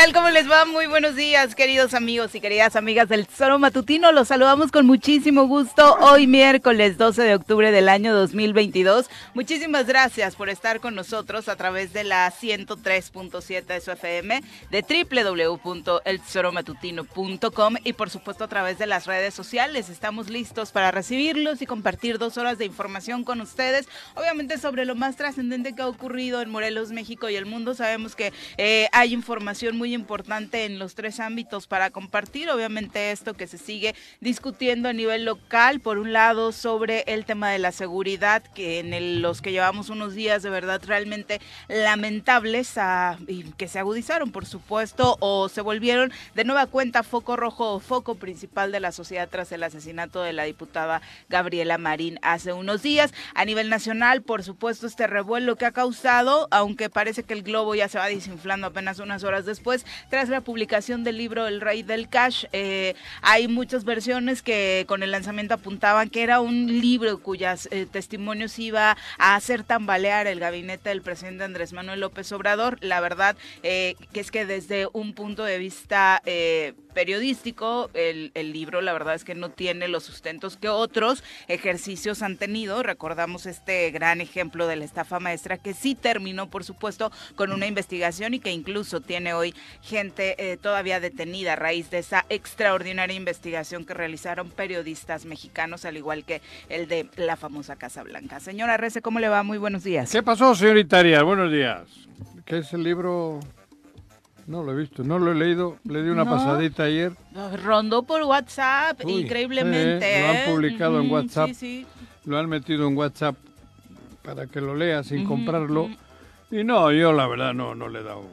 tal? ¿Cómo les va? Muy buenos días, queridos amigos y queridas amigas del Tesoro Matutino. Los saludamos con muchísimo gusto hoy miércoles 12 de octubre del año 2022. Muchísimas gracias por estar con nosotros a través de la 103.7 de su FM, de www.eltesoromatutino.com y por supuesto a través de las redes sociales. Estamos listos para recibirlos y compartir dos horas de información con ustedes, obviamente sobre lo más trascendente que ha ocurrido en Morelos, México y el mundo. Sabemos que eh, hay información muy importante en los tres ámbitos para compartir. Obviamente esto que se sigue discutiendo a nivel local, por un lado sobre el tema de la seguridad, que en los que llevamos unos días de verdad realmente lamentables y que se agudizaron, por supuesto, o se volvieron de nueva cuenta foco rojo o foco principal de la sociedad tras el asesinato de la diputada Gabriela Marín hace unos días. A nivel nacional, por supuesto, este revuelo que ha causado, aunque parece que el globo ya se va desinflando apenas unas horas después, tras la publicación del libro El Rey del Cash. Eh, hay muchas versiones que con el lanzamiento apuntaban que era un libro cuyas eh, testimonios iba a hacer tambalear el gabinete del presidente Andrés Manuel López Obrador. La verdad eh, que es que desde un punto de vista periodístico, el, el, libro la verdad es que no tiene los sustentos que otros ejercicios han tenido. Recordamos este gran ejemplo de la estafa maestra que sí terminó, por supuesto, con una investigación y que incluso tiene hoy gente eh, todavía detenida a raíz de esa extraordinaria investigación que realizaron periodistas mexicanos, al igual que el de la famosa Casa Blanca. Señora Rece, ¿cómo le va? Muy buenos días. ¿Qué pasó, señorita Arias? Buenos días. ¿Qué es el libro? No lo he visto, no lo he leído, le di una pasadita ayer. Rondó por WhatsApp, increíblemente. lo han ¿eh? publicado en WhatsApp. Sí, sí. Lo han metido en WhatsApp para que lo lea sin comprarlo. Y no, yo la verdad no, no le he dado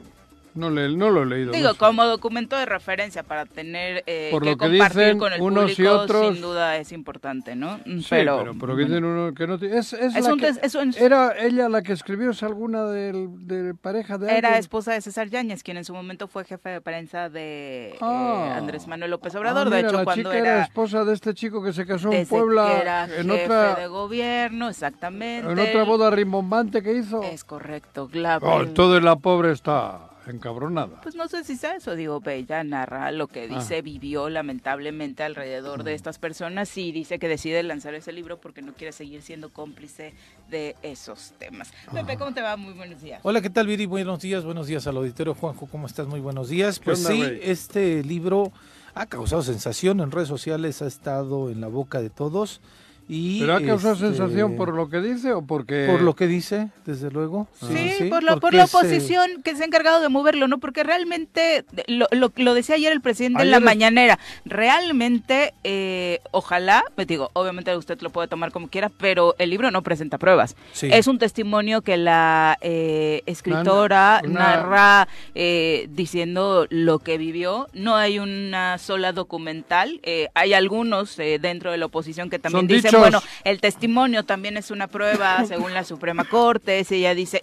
no, le, no lo he leído. Digo, como documento de referencia para tener eh, que, compartir con el unos público, y otros, sin duda es importante, ¿no? Sí, pero, pero, dicen uno que no es, es, la que, ¿Era ella la que escribió? ¿Es alguna de, pareja de Era esposa de César Yáñez, quien en su momento fue jefe de prensa de eh, ah. Andrés Manuel López Obrador. Ah, de hecho, la cuando chica era, esposa de este chico que se casó en Puebla. era en jefe otra, de gobierno, exactamente. En otra boda rimbombante que hizo. Es correcto, claro. Oh, todo la pobre está encabronada. Pues no sé si sea eso, digo, Bella narra lo que dice, ah. vivió lamentablemente alrededor de estas personas y dice que decide lanzar ese libro porque no quiere seguir siendo cómplice de esos temas. Pepe, ¿cómo te va? Muy buenos días. Hola, ¿qué tal, Viri? Buenos días, buenos días al auditorio. Juanjo, ¿cómo estás? Muy buenos días. Pues sí, este libro ha causado sensación en redes sociales, ha estado en la boca de todos. ¿Pero ha causado este, sensación por lo que dice o porque...? Por lo que dice, desde luego. Sí, por, la, por la oposición que se ha encargado de moverlo, ¿no? Porque realmente, lo, lo, decía ayer el presidente en la mañanera, realmente, eh, ojalá, me digo, obviamente usted lo puede tomar como quiera, pero el libro no presenta pruebas. Es un testimonio que la eh, escritora narra eh, diciendo lo que vivió. No hay una sola documental. hay algunos dentro de la oposición que también dicen bueno, el testimonio también es una prueba según la Suprema Corte. Ella dice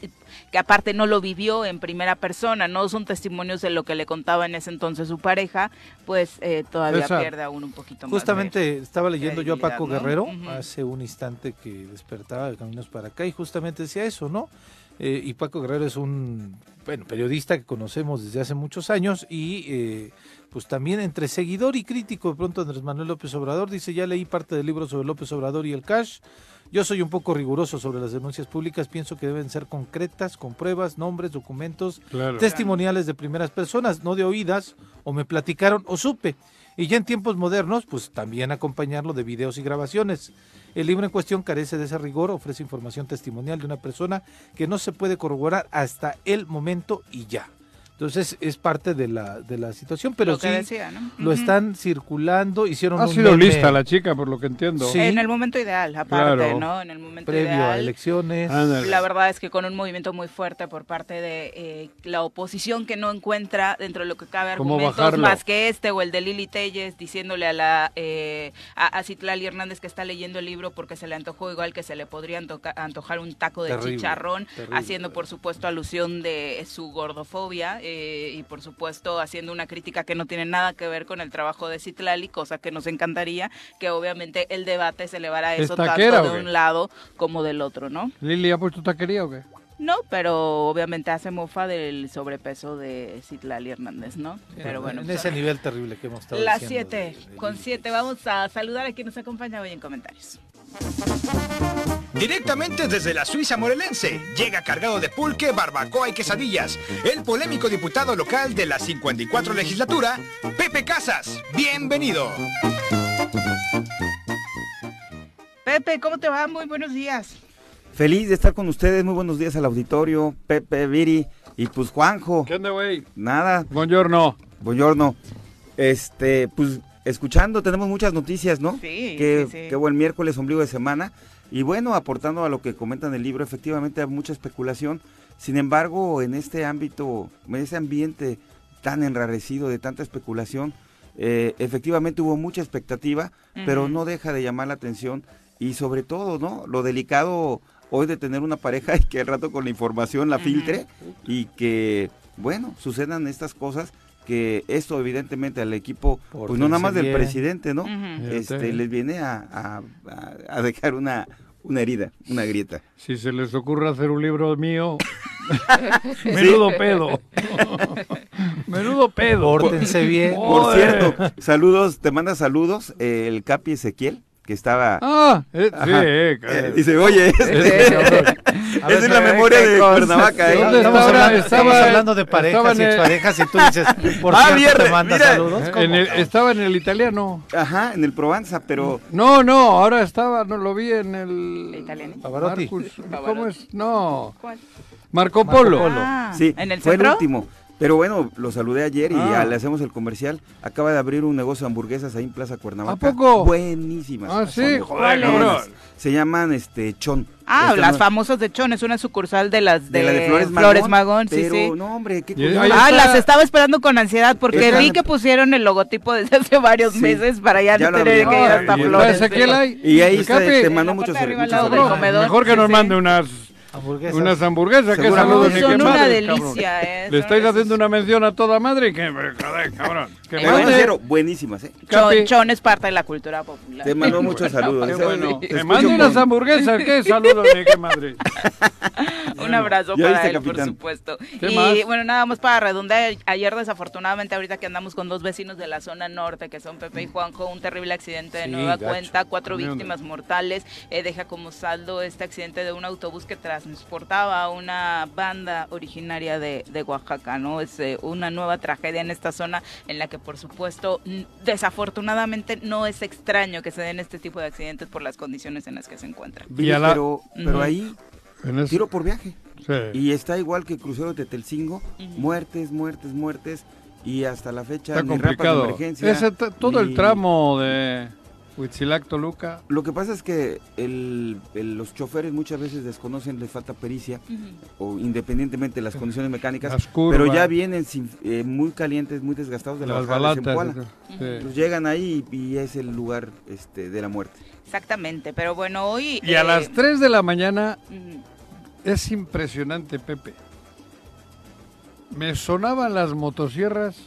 que aparte no lo vivió en primera persona, no son testimonios de lo que le contaba en ese entonces su pareja, pues eh, todavía pierde aún un poquito más. Justamente estaba leyendo yo a Paco Guerrero hace un instante que despertaba de caminos para acá y justamente decía eso, ¿no? Eh, y Paco Guerrero es un bueno, periodista que conocemos desde hace muchos años y eh, pues también entre seguidor y crítico de pronto Andrés Manuel López Obrador, dice, ya leí parte del libro sobre López Obrador y el cash, yo soy un poco riguroso sobre las denuncias públicas, pienso que deben ser concretas, con pruebas, nombres, documentos, testimoniales de primeras personas, no de oídas, o me platicaron o supe. Y ya en tiempos modernos, pues también acompañarlo de videos y grabaciones. El libro en cuestión carece de ese rigor, ofrece información testimonial de una persona que no se puede corroborar hasta el momento y ya. Entonces es parte de la, de la situación, pero sí lo están circulando, hicieron ha sido lista la chica por lo que entiendo. Sí. En el momento ideal, aparte, ¿no? En el momento previo a elecciones. La verdad es que con un movimiento muy fuerte por parte de eh, la oposición que no encuentra dentro de lo que cabe argumentos más que este o el de Lili Telles diciéndole a la eh, a, Citlali Hernández que está leyendo el libro porque se le antojó igual que se le podría antojar un taco de chicharrón, haciendo por supuesto alusión de su gordofobia eh, y por supuesto haciendo una crítica que no tiene nada que ver con el trabajo de Citlali, cosa que nos encantaría que obviamente el debate se elevara eso tanto de un lado como del otro, ¿no? ¿Lili ha puesto taquería o qué? No, pero obviamente hace mofa del sobrepeso de Citlali Hernández, ¿no? Pero bueno. En ese nivel terrible que hemos estado Las 7, con 7 vamos a saludar a quien nos acompaña hoy en comentarios. Directamente desde la Suiza morelense, llega cargado de pulque, barbacoa y quesadillas, el polémico diputado local de la 54 legislatura, Pepe Casas. Bienvenido. Pepe, ¿cómo te va? Muy buenos días. Feliz de estar con ustedes. Muy buenos días al auditorio. Pepe, Viri y pues Juanjo. ¿Qué onda, güey? Nada. Buongiorno. Buongiorno. Este, pues escuchando, tenemos muchas noticias, ¿no? Sí, qué, sí, sí. qué buen miércoles, ombligo de semana. Y bueno, aportando a lo que comenta en el libro, efectivamente hay mucha especulación. Sin embargo, en este ámbito, en este ambiente tan enrarecido de tanta especulación, eh, efectivamente hubo mucha expectativa, pero no deja de llamar la atención y sobre todo, ¿no? Lo delicado hoy de tener una pareja y que al rato con la información la filtre y que, bueno, sucedan estas cosas que esto evidentemente al equipo, Por pues no nada más del presidente, ¿no? Este, les viene a, a- a- a dejar una, una herida, una grieta. Si se les ocurre hacer un libro mío, menudo pedo. menudo pedo. Pórtense bien. Por Joder. cierto, saludos, te manda saludos eh, el Capi Ezequiel, que estaba... Ah, eh, sí, eh, eh, dice, oye, esa es la pero, memoria de. Cuernavaca. ¿eh? ¿Dónde Estamos, hablando, estamos Estaba- hablando de parejas en y el- exparejas y tú dices, por Ah, cierto, te manda mira. saludos. En el- estaba en el italiano. Ajá, en el Provenza, pero... No, no, ahora estaba, no lo vi en el. ¿El italiano? Pavarotti. Marcus, ¿Cómo es? No, ¿Cuál? Marco Polo. Polo. Ah, Sí, ¿En el fue centro? el último. Pero bueno, lo saludé ayer y Ah. ya le hacemos el comercial. Acaba de abrir un negocio de hamburguesas ahí en Plaza Cuernavaca. ¿A poco? Buenísimas. Ah, sí, joder. Se llaman este Chon. Ah, Esta las no- famosas de Chon, es una sucursal de las de, de la de Flores Magón. sí, pero sí. no, hombre, qué Ah, está- las estaba esperando con ansiedad porque vi que pusieron el logotipo desde hace varios Sí, meses para ya, ya no tener que ir hasta Flores. Ahí. Y ahí te mandó muchos, comedor. Mejor que nos mande unas, Hamburguesas. unas hamburguesas, que saludos ni una madre, delicia, eh, Le estáis haciendo una mención a toda madre que, joder, cabrón. Que Eh, mande. cero, buenísimas, ¿eh? Capi. Chon, Chon es parte de la cultura popular. Te mandó muchos saludos. Qué bueno. te Que mande unas hamburguesas, ¿qué? Saludos ni qué madre. Un abrazo ¿Ya para viste, él, por supuesto. ¿Qué y más? bueno, nada más para redundar, ayer desafortunadamente, ahorita que andamos con dos vecinos de la zona norte, que son Pepe y Juanjo, un terrible accidente de Sí, nueva gacho. cuenta, cuatro víctimas mortales, eh, deja como saldo este accidente de un autobús que transportaba a una banda originaria de, de Oaxaca, ¿no? Es eh, una nueva tragedia en esta zona en la que, por supuesto, desafortunadamente no es extraño que se den este tipo de accidentes por las condiciones en las que se encuentran. La- pero, pero ahí, En ese- tiro por viaje. sí. Y está igual que el crucero de Tetelcingo, muertes, muertes, muertes. Y hasta la fecha Está ni rampas de complicado. emergencia, Ese todo el tramo de Huitzilac Toluca. Lo que pasa es que el- el- los choferes muchas veces desconocen, les falta pericia, o independientemente de las condiciones mecánicas, Las curvas. pero ya vienen sin- eh, muy calientes, muy desgastados de la Las bajada de balatas. Zempoala. sí. Pues llegan ahí y, y es el lugar este, de la muerte. Exactamente, pero bueno, hoy... Y a eh, las 3 de la mañana es impresionante, Pepe. Me sonaban las motosierras,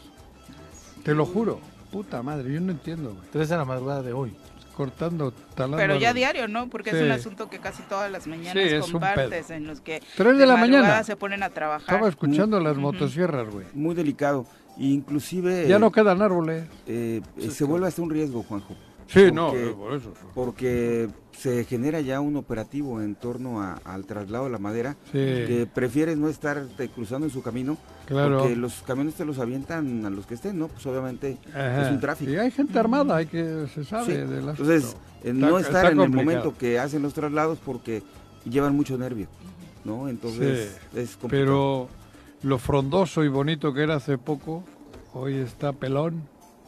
te lo juro. Puta madre, yo no entiendo, güey. Tres de la madrugada de hoy. Cortando, talando. Pero ya diario, ¿no? Porque es un asunto que casi todas las mañanas Sí, compartes, en los que Tres de la madrugada mañana. se ponen a trabajar. Estaba escuchando las motosierras, güey. Muy delicado. Inclusive Ya no quedan árboles. eh, eh, se vuelve hasta un riesgo, Juanjo. Sí, no, Porque- eh, por eso. Porque se genera ya un operativo en torno a- al traslado de la madera, Sí, que prefieres no estar cruzando en su camino, claro. porque los camiones te los avientan a los que estén, ¿no? Pues obviamente Ajá. es un tráfico. Y hay gente armada, hay que se sabe Sí. del asunto. Entonces, eh, Está- no está estar en el momento que hacen los traslados porque llevan mucho nervio, ¿no? Entonces es complicado. Pero lo frondoso y bonito que era hace poco, hoy está pelón,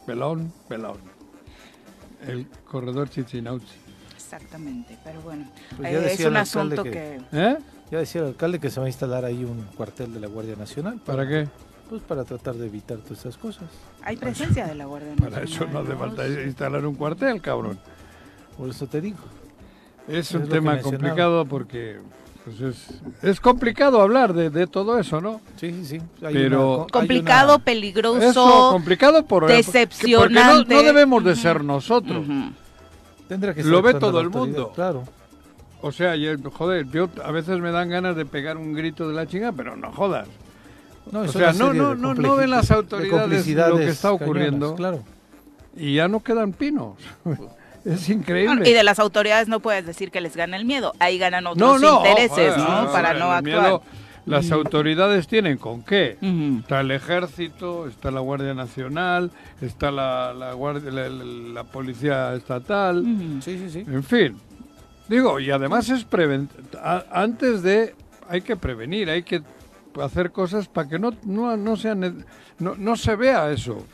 pelón, pelón. El corredor Chichinauchi. Exactamente, pero bueno, Pues ya eh, es decía un el alcalde asunto que- que... ¿Eh? Ya decía el alcalde que se va a instalar ahí un cuartel de la Guardia Nacional. ¿Para qué? Pues para tratar de evitar todas esas cosas. Hay presencia de la Guardia Para Nacional. eso no hace falta instalar un cuartel, cabrón. Por eso te digo. Es Es un tema complicado porque pues es, es complicado hablar de, de todo eso, ¿no? Sí, sí, sí. Hay Pero- una- hay Complicado, una- peligroso. Eso, complicado por Porque decepcionante. no, no debemos de ser nosotros. Tendrá que Lo ser ve actuando todo el mundo. Claro. o sea, yo, joder, yo a veces me dan ganas de pegar un grito de la chinga, pero no jodas. No, o sea, no, no, no, no ven las autoridades lo que está ocurriendo. claro. Y ya no quedan pinos. Es increíble. y de las autoridades no puedes decir que les gana el miedo. Ahí ganan otros intereses, ¿no? Para no actuar. las autoridades tienen con qué. Está el ejército, está la Guardia Nacional, está la, la, guardia, la, Policía Estatal. Sí, sí, sí. En fin. Digo, y además es antes de... Hay que prevenir, hay que hacer cosas para que no, no, no, sean, no, no se vea eso.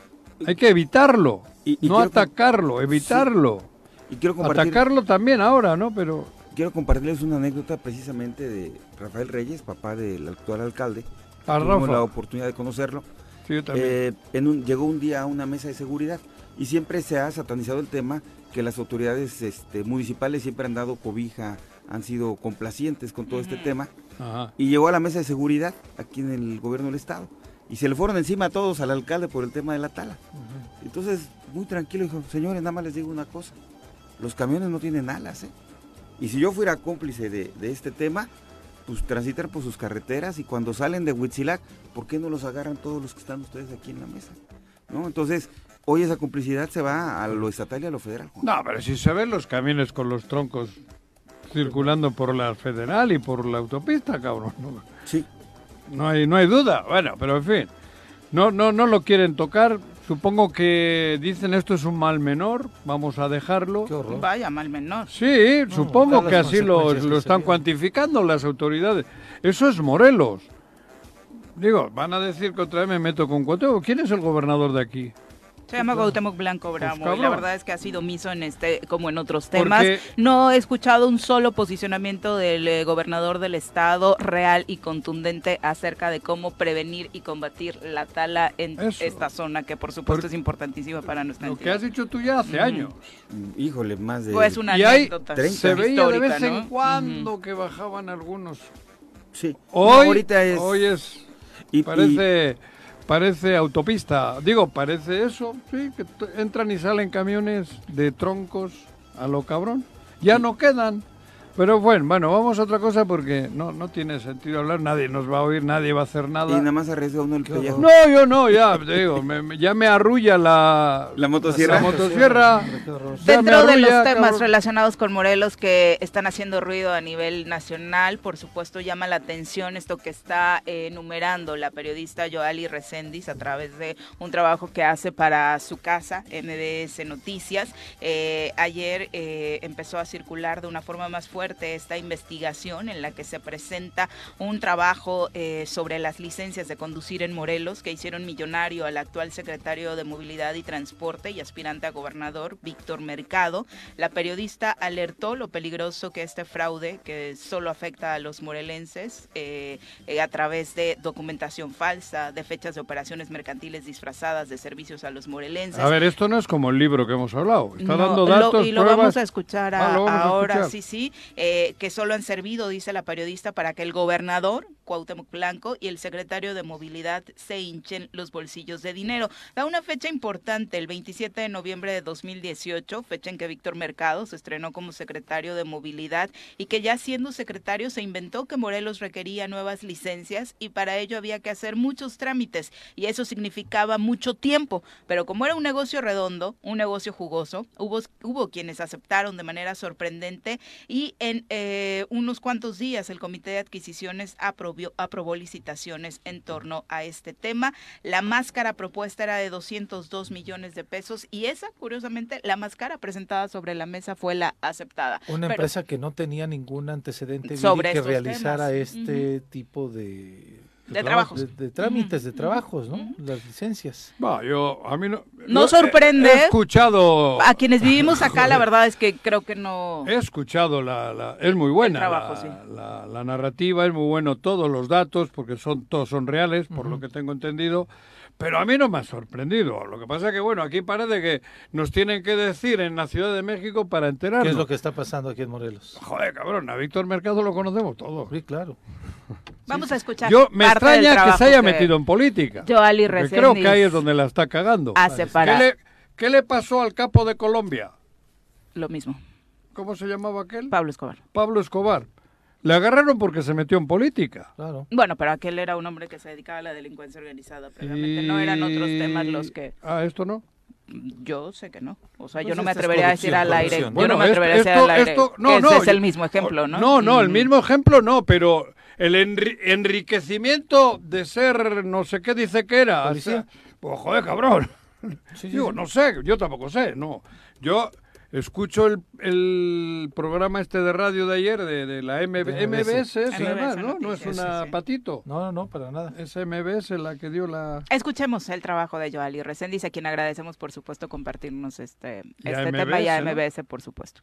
Hay que evitarlo, no atacarlo, evitarlo. Y quiero Atacarlo también ahora, ¿no? Pero quiero compartirles una anécdota precisamente de Rafael Reyes, papá del actual alcalde. Ah, Tuvimos la oportunidad de conocerlo. Sí, yo también. Eh, en un, llegó un día a una mesa de seguridad y siempre se ha satanizado el tema que las autoridades este, municipales siempre han dado cobija, han sido complacientes con todo este tema. Y llegó a la mesa de seguridad aquí en el gobierno del estado y se le fueron encima a todos al alcalde por el tema de la tala. Entonces, muy tranquilo, dijo, señores, nada más les digo una cosa, los camiones no tienen alas, ¿eh? Y si yo fuera cómplice de, este tema, pues transitar por sus carreteras y cuando salen de Huitzilac, ¿por qué no los agarran todos los que están ustedes aquí en la mesa? ¿No? Entonces, hoy esa complicidad se va a lo estatal y a lo federal. No, pero si se ven los camiones con los troncos circulando por la federal y por la autopista, cabrón. Sí. No hay, no hay duda. Bueno, pero en fin. No, no, no lo quieren tocar. Supongo que dicen esto es un mal menor, vamos a dejarlo. Vaya, mal menor. Sí, supongo que así lo, lo están cuantificando las autoridades. Eso es Morelos. Digo, van a decir que otra vez me meto con cuatro. ¿Quién es el gobernador de aquí? Se llama Gautemoc Blanco pues, Bramo y la verdad es que ha sido miso en este como en otros temas. No he escuchado un solo posicionamiento del eh, gobernador del estado real y contundente acerca de cómo prevenir y combatir la tala en esta zona que por supuesto es importantísima para nuestra Lo que has dicho tú ya hace años. Mm, híjole, más de Pues una y anécdota. se veía de vez en cuando que bajaban algunos. Sí. Hoy, ahorita es... hoy es y, parece parece autopista. Digo, parece eso, sí, que entran y salen camiones de troncos a lo cabrón. Ya no quedan. Pero bueno, bueno, vamos a otra cosa porque no, no tiene sentido hablar, nadie nos va a oír, nadie va a hacer nada. Y nada más arriesga uno el pellejo. No, yo no, ya, te digo, ya me arrulla la... La motosierra. La motosierra. Dentro de los temas relacionados con Morelos que están haciendo ruido a nivel nacional, por supuesto llama la atención esto que está enumerando la periodista Joali Recendis a través de un trabajo que hace para su casa, MBS Noticias. Eh, ayer eh, empezó a circular de una forma más fuerte esta investigación en la que se presenta un trabajo eh, sobre las licencias de conducir en Morelos que hicieron millonario al actual secretario de Movilidad y Transporte y aspirante a gobernador, Víctor Mercado. La periodista alertó lo peligroso que este fraude, que solo afecta a los morelenses eh, eh, a través de documentación falsa, de fechas de operaciones mercantiles disfrazadas de servicios a los morelenses. A ver, esto no es como el libro que hemos hablado. Está dando datos. y lo vamos a escuchar ah, ahora, sí, sí. Eh, que solo han servido, dice la periodista, para que el gobernador, Cuauhtémoc Blanco, y el secretario de Movilidad se hinchen los bolsillos de dinero. Da una fecha importante, el 27 de noviembre de 2018, fecha en que Víctor Mercado se estrenó como secretario de Movilidad y que ya siendo secretario se inventó que Morelos requería nuevas licencias y para ello había que hacer muchos trámites y eso significaba mucho tiempo. Pero como era un negocio redondo, un negocio jugoso, hubo, hubo quienes aceptaron de manera sorprendente y en eh, unos cuantos días el Comité de Adquisiciones aprobó, aprobó licitaciones en torno a este tema. La máscara propuesta era de 202 millones de pesos y esa, curiosamente, la máscara presentada sobre la mesa fue la aceptada. Una empresa que no tenía ningún antecedente sobre que realizara este tipo de de, trabajos. De, trámites, de trabajos, ¿no? Las licencias. Va, yo, a mí no... No sorprende. He, escuchado... A quienes vivimos acá, la verdad es que creo que no... He escuchado, la, la es muy buena. la, la, narrativa, es muy bueno todos los datos, porque son todos son reales, por lo que tengo entendido. Pero a mí no me ha sorprendido. Lo que pasa es que, bueno, aquí parece que nos tienen que decir en la Ciudad de México para enterarnos. ¿Qué es lo que está pasando aquí en Morelos? Joder, cabrón, a Víctor Mercado lo conocemos todos. Sí, claro. Vamos a escuchar. Yo me extraña que se haya metido en política. Yo, Ali Creo que ahí es donde la está cagando. Hace ¿Qué le, ¿Qué le pasó al capo de Colombia? Lo mismo. ¿cómo se llamaba aquel? Pablo Escobar. Pablo Escobar. Le agarraron porque se metió en política. Claro. Bueno, pero aquel era un hombre que se dedicaba a la delincuencia organizada previamente. No eran otros temas los que... Ah, ¿esto no? Yo sé que no. O sea, yo no me atrevería a decir al aire. yo no me atrevería a decir al aire. no, no, es el mismo ejemplo, ¿no? No, no, el mismo ejemplo no, pero el enriquecimiento de ser no sé qué dice que era. pues joder, cabrón. Digo, no sé, yo tampoco sé, no. Yo escucho el, el, programa este de radio de ayer de, la MBS, además, ¿no? No es una patito. No, no, no, para nada. Es MBS la que dio la... Escuchemos el trabajo de Joali Reséndiz, a quien agradecemos, por supuesto, compartirnos este, este tema y a MBS, por supuesto.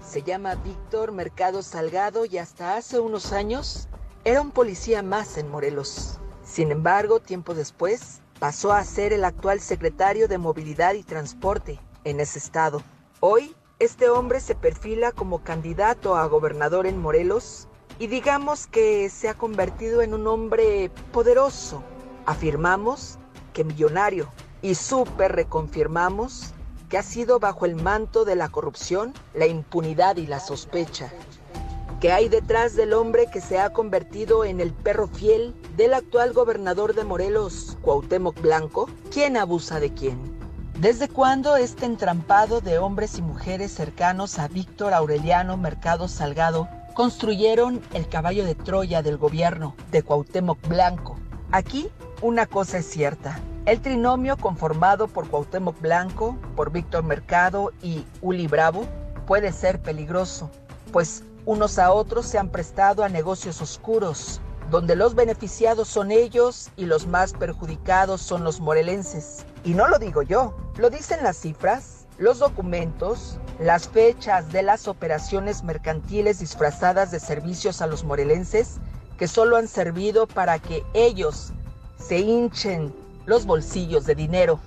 Se llama Víctor Mercado Salgado y hasta hace unos años era un policía más en Morelos. Sin embargo, tiempo después, pasó a ser el actual secretario de Movilidad y Transporte en ese estado. Hoy, este hombre se perfila como candidato a gobernador en Morelos y digamos que se ha convertido en un hombre poderoso. Afirmamos que millonario y súper reconfirmamos que ha sido bajo el manto de la corrupción, la impunidad y la sospecha. ¿Qué hay detrás del hombre que se ha convertido en el perro fiel del actual gobernador de Morelos, Cuauhtémoc Blanco? ¿Quién abusa de quién? ¿Desde cuándo este entrampado de hombres y mujeres cercanos a Víctor Aureliano Mercado Salgado construyeron el caballo de Troya del gobierno de Cuauhtémoc Blanco? Aquí una cosa es cierta. El trinomio conformado por Cuauhtémoc Blanco, por Víctor Mercado y Uli Bravo puede ser peligroso, pues unos a otros se han prestado a negocios oscuros, donde los beneficiados son ellos y los más perjudicados son los morelenses. Y no lo digo yo, lo dicen las cifras, los documentos, las fechas de las operaciones mercantiles disfrazadas de servicios a los morelenses que solo han servido para que ellos se hinchen los bolsillos de dinero.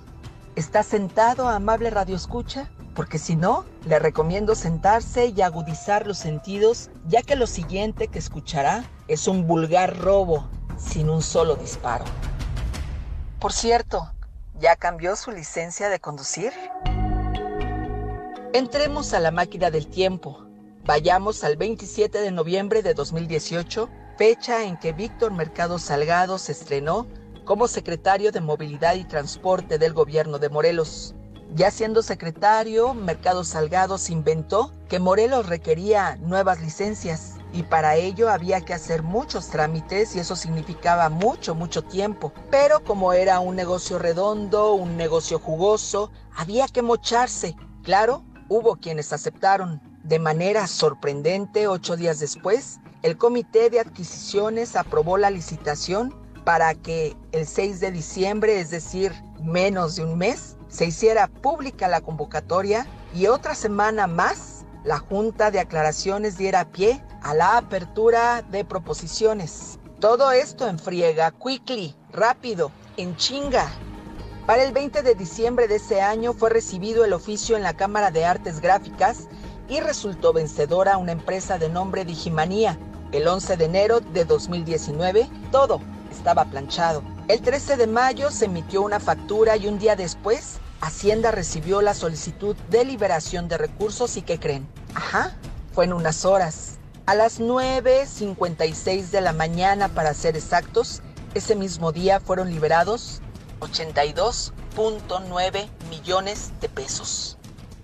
¿Está sentado, amable Radio Escucha? Porque si no, le recomiendo sentarse y agudizar los sentidos, ya que lo siguiente que escuchará es un vulgar robo sin un solo disparo. Por cierto, ¿ya cambió su licencia de conducir? Entremos a la máquina del tiempo. Vayamos al 27 de noviembre de 2018, fecha en que Víctor Mercado Salgado se estrenó como secretario de Movilidad y Transporte del gobierno de Morelos. Ya siendo secretario, Mercado Salgado se inventó que Morelos requería nuevas licencias y para ello había que hacer muchos trámites y eso significaba mucho, mucho tiempo. Pero como era un negocio redondo, un negocio jugoso, había que mocharse. Claro, hubo quienes aceptaron. De manera sorprendente, ocho días después, el Comité de Adquisiciones aprobó la licitación para que el 6 de diciembre, es decir, menos de un mes, se hiciera pública la convocatoria y otra semana más la Junta de Aclaraciones diera pie a la apertura de proposiciones. Todo esto en friega, quickly, rápido, en chinga. Para el 20 de diciembre de ese año fue recibido el oficio en la Cámara de Artes Gráficas y resultó vencedora una empresa de nombre Digimanía. El 11 de enero de 2019 todo estaba planchado. El 13 de mayo se emitió una factura y un día después Hacienda recibió la solicitud de liberación de recursos y ¿qué creen? Ajá, fue en unas horas. A las 9.56 de la mañana, para ser exactos, ese mismo día fueron liberados 82.9 millones de pesos.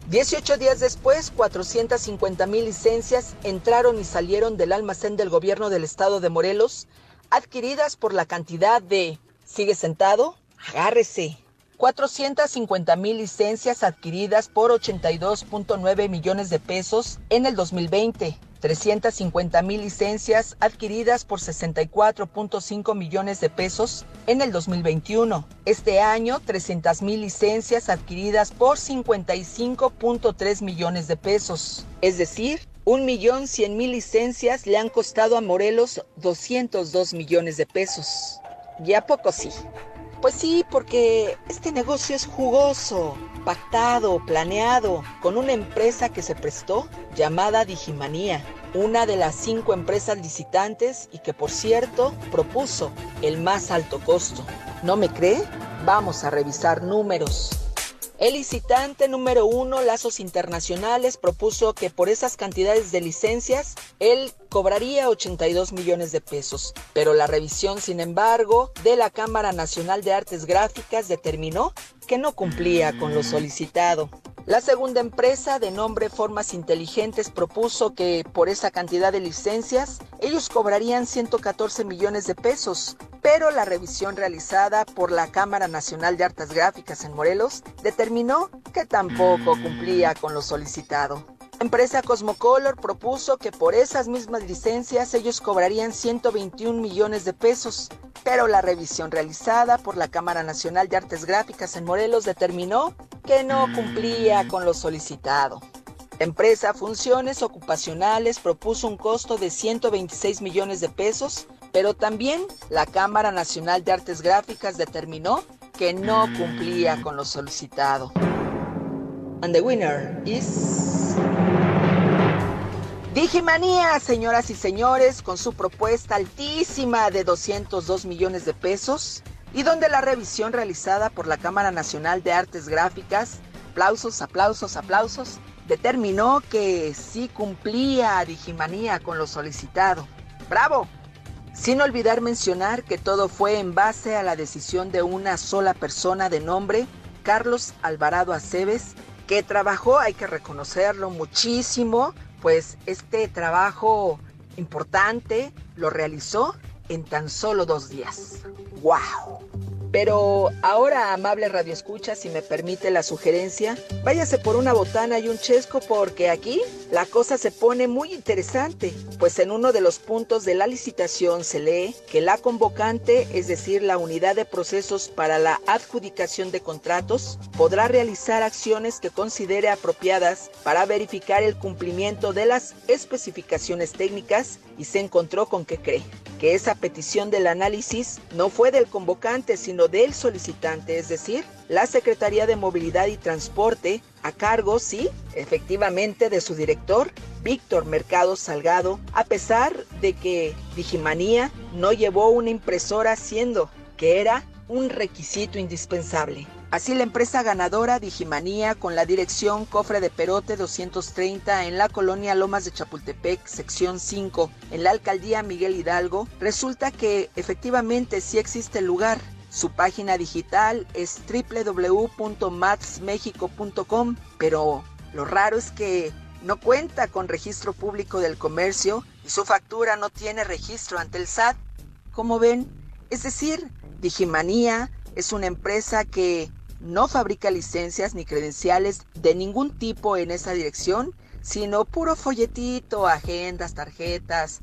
18 días después, 450 mil licencias entraron y salieron del almacén del gobierno del estado de Morelos, adquiridas por la cantidad de... ¿Sigue sentado? Agárrese. 450 mil licencias adquiridas por 82.9 millones de pesos en el 2020. 350 mil licencias adquiridas por 64.5 millones de pesos en el 2021. Este año, 300 mil licencias adquiridas por 55.3 millones de pesos. Es decir, un millón cien mil licencias le han costado a Morelos 202 millones de pesos. Ya poco sí. Pues sí, porque este negocio es jugoso, pactado, planeado, con una empresa que se prestó llamada Digimanía, una de las cinco empresas licitantes y que por cierto propuso el más alto costo. ¿No me cree? Vamos a revisar números. El licitante número uno, Lazos Internacionales, propuso que por esas cantidades de licencias él cobraría 82 millones de pesos, pero la revisión, sin embargo, de la Cámara Nacional de Artes Gráficas determinó que no cumplía con lo solicitado. La segunda empresa, de nombre Formas Inteligentes, propuso que por esa cantidad de licencias ellos cobrarían 114 millones de pesos, pero la revisión realizada por la Cámara Nacional de Artes Gráficas en Morelos determinó que tampoco cumplía con lo solicitado. La empresa Cosmocolor propuso que por esas mismas licencias ellos cobrarían 121 millones de pesos, pero la revisión realizada por la Cámara Nacional de Artes Gráficas en Morelos determinó que no cumplía con lo solicitado. La empresa Funciones Ocupacionales propuso un costo de 126 millones de pesos, pero también la Cámara Nacional de Artes Gráficas determinó que no cumplía con lo solicitado. And the winner is Digimanía, señoras y señores, con su propuesta altísima de 202 millones de pesos y donde la revisión realizada por la Cámara Nacional de Artes Gráficas, aplausos, aplausos, aplausos, determinó que sí cumplía Digimanía con lo solicitado. ¡Bravo! Sin olvidar mencionar que todo fue en base a la decisión de una sola persona de nombre, Carlos Alvarado Aceves, que trabajó, hay que reconocerlo, muchísimo pues este trabajo importante lo realizó en tan solo dos días. ¡Wow! Pero ahora, amable Radio Escucha, si me permite la sugerencia, váyase por una botana y un chesco porque aquí la cosa se pone muy interesante, pues en uno de los puntos de la licitación se lee que la convocante, es decir, la unidad de procesos para la adjudicación de contratos, podrá realizar acciones que considere apropiadas para verificar el cumplimiento de las especificaciones técnicas y se encontró con que cree que esa petición del análisis no fue del convocante, sino del solicitante, es decir, la Secretaría de Movilidad y Transporte, a cargo, sí, efectivamente, de su director, Víctor Mercado Salgado, a pesar de que Digimanía no llevó una impresora siendo que era un requisito indispensable. Así la empresa ganadora Digimanía con la dirección Cofre de Perote 230 en la colonia Lomas de Chapultepec, sección 5, en la alcaldía Miguel Hidalgo, resulta que efectivamente sí existe el lugar. Su página digital es www.matsmexico.com, pero lo raro es que no cuenta con registro público del comercio y su factura no tiene registro ante el SAT. Como ven, es decir, Digimanía es una empresa que no fabrica licencias ni credenciales de ningún tipo en esa dirección, sino puro folletito, agendas, tarjetas,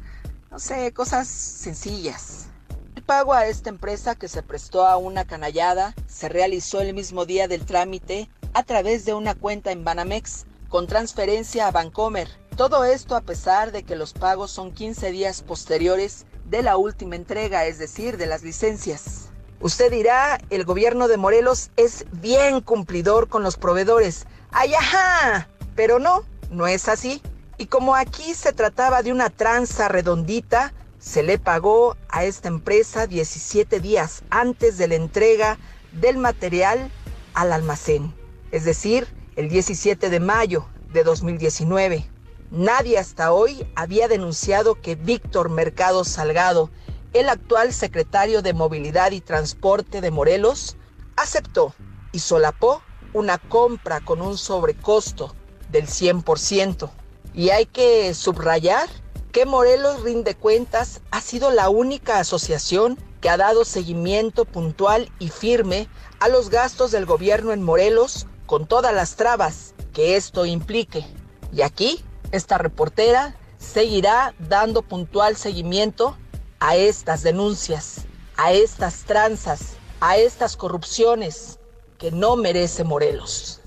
no sé, cosas sencillas. El pago a esta empresa que se prestó a una canallada se realizó el mismo día del trámite a través de una cuenta en Banamex con transferencia a Bancomer. Todo esto a pesar de que los pagos son 15 días posteriores de la última entrega, es decir, de las licencias. Usted dirá, el gobierno de Morelos es bien cumplidor con los proveedores. ¡Ay, ajá! Pero no, no es así. Y como aquí se trataba de una tranza redondita, se le pagó a esta empresa 17 días antes de la entrega del material al almacén, es decir, el 17 de mayo de 2019. Nadie hasta hoy había denunciado que Víctor Mercado Salgado el actual secretario de Movilidad y Transporte de Morelos aceptó y solapó una compra con un sobrecosto del 100%. Y hay que subrayar que Morelos Rinde Cuentas ha sido la única asociación que ha dado seguimiento puntual y firme a los gastos del gobierno en Morelos con todas las trabas que esto implique. Y aquí, esta reportera seguirá dando puntual seguimiento a estas denuncias, a estas tranzas, a estas corrupciones que no merece Morelos.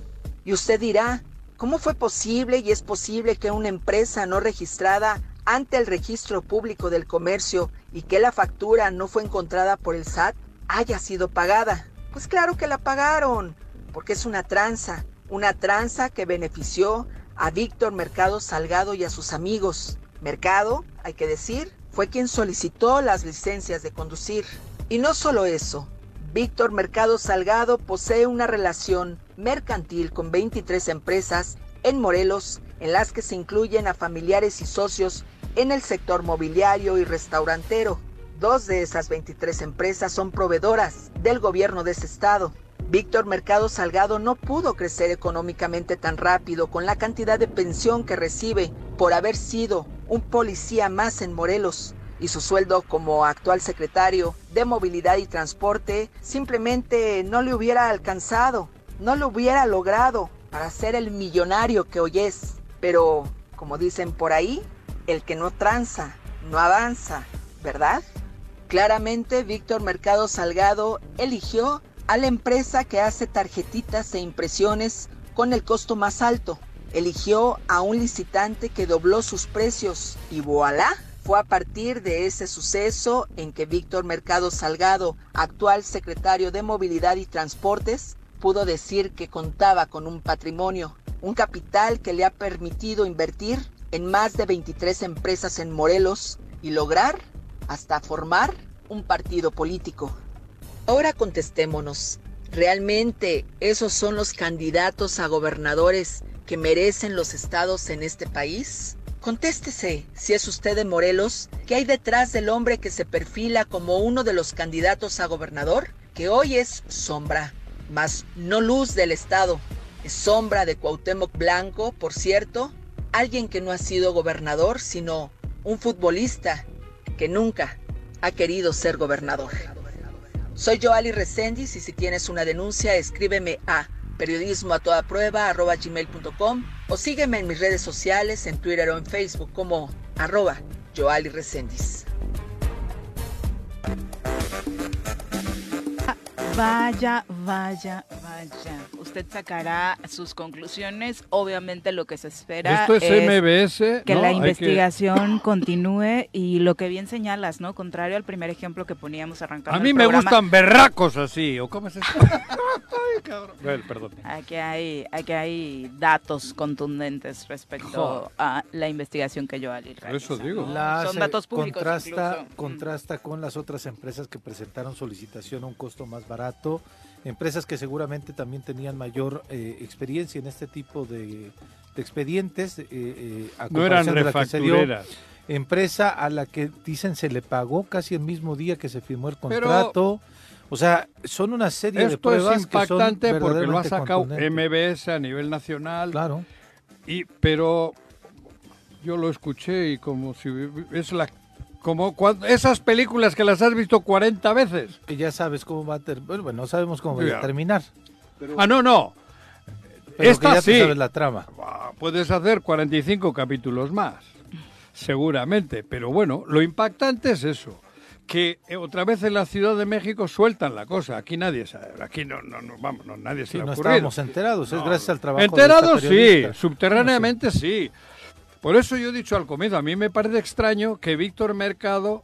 Y usted dirá, ¿cómo fue posible y es posible que una empresa no registrada ante el registro público del comercio y que la factura no fue encontrada por el SAT haya sido pagada? Pues claro que la pagaron, porque es una tranza, una tranza que benefició a Víctor Mercado Salgado y a sus amigos. Mercado, hay que decir, fue quien solicitó las licencias de conducir. Y no solo eso, Víctor Mercado Salgado posee una relación mercantil con 23 empresas en Morelos, en las que se incluyen a familiares y socios en el sector mobiliario y restaurantero. Dos de esas 23 empresas son proveedoras del gobierno de ese estado. Víctor Mercado Salgado no pudo crecer económicamente tan rápido con la cantidad de pensión que recibe por haber sido un policía más en Morelos y su sueldo como actual secretario de Movilidad y Transporte simplemente no le hubiera alcanzado, no lo hubiera logrado para ser el millonario que hoy es. Pero, como dicen por ahí, el que no tranza, no avanza, ¿verdad? Claramente, Víctor Mercado Salgado eligió a la empresa que hace tarjetitas e impresiones con el costo más alto. Eligió a un licitante que dobló sus precios y voilà. Fue a partir de ese suceso en que Víctor Mercado Salgado, actual secretario de Movilidad y Transportes, pudo decir que contaba con un patrimonio, un capital que le ha permitido invertir en más de 23 empresas en Morelos y lograr hasta formar un partido político. Ahora contestémonos, ¿realmente esos son los candidatos a gobernadores que merecen los estados en este país? Contéstese, si es usted de Morelos, ¿qué hay detrás del hombre que se perfila como uno de los candidatos a gobernador? Que hoy es sombra, mas no luz del Estado. Es sombra de Cuauhtémoc Blanco, por cierto, alguien que no ha sido gobernador, sino un futbolista que nunca ha querido ser gobernador. Soy Joali Resendiz y si tienes una denuncia escríbeme a periodismo a toda prueba o sígueme en mis redes sociales en Twitter o en Facebook como arroba Joali Resendiz. Vaya, vaya, vaya. Usted sacará sus conclusiones. Obviamente lo que se espera Esto es, MBS. Que la investigación continúe y lo que bien señalas, ¿no? Contrario al primer ejemplo que poníamos arrancando. A mí me gustan berracos así. ¿O cómo es eso? Ay, cabrón. Bueno, perdón. Aquí hay, aquí hay datos contundentes respecto a la investigación que yo Ali Eso digo. Son datos públicos. Contrasta, contrasta con las otras empresas que presentaron solicitación a un costo más barato empresas que seguramente también tenían mayor eh, experiencia en este tipo de, expedientes. Eh, eh, no eran refactureras. Empresa a la que dicen se le pagó casi el mismo día que se firmó el contrato. o sea, son una serie de pruebas es impactante porque lo ha sacado MBS a nivel nacional. Claro. Y pero yo lo escuché y como si es la como esas películas que las has visto 40 veces. Que ya sabes cómo va a terminar. Bueno, no sabemos cómo va a terminar. Ah, no, no. Pero Esta ya sí. sabes la trama. Puedes hacer 45 capítulos más, seguramente. Pero bueno, lo impactante es eso. Que eh, otra vez en la Ciudad de México sueltan la cosa. Aquí nadie sabe. Aquí no, no, no vamos, no, nadie se sí, no estábamos enterados. Es gracias al trabajo. Enterados, sí. Subterráneamente, sí. Por eso yo he dicho al comienzo, a mí me parece extraño que Víctor Mercado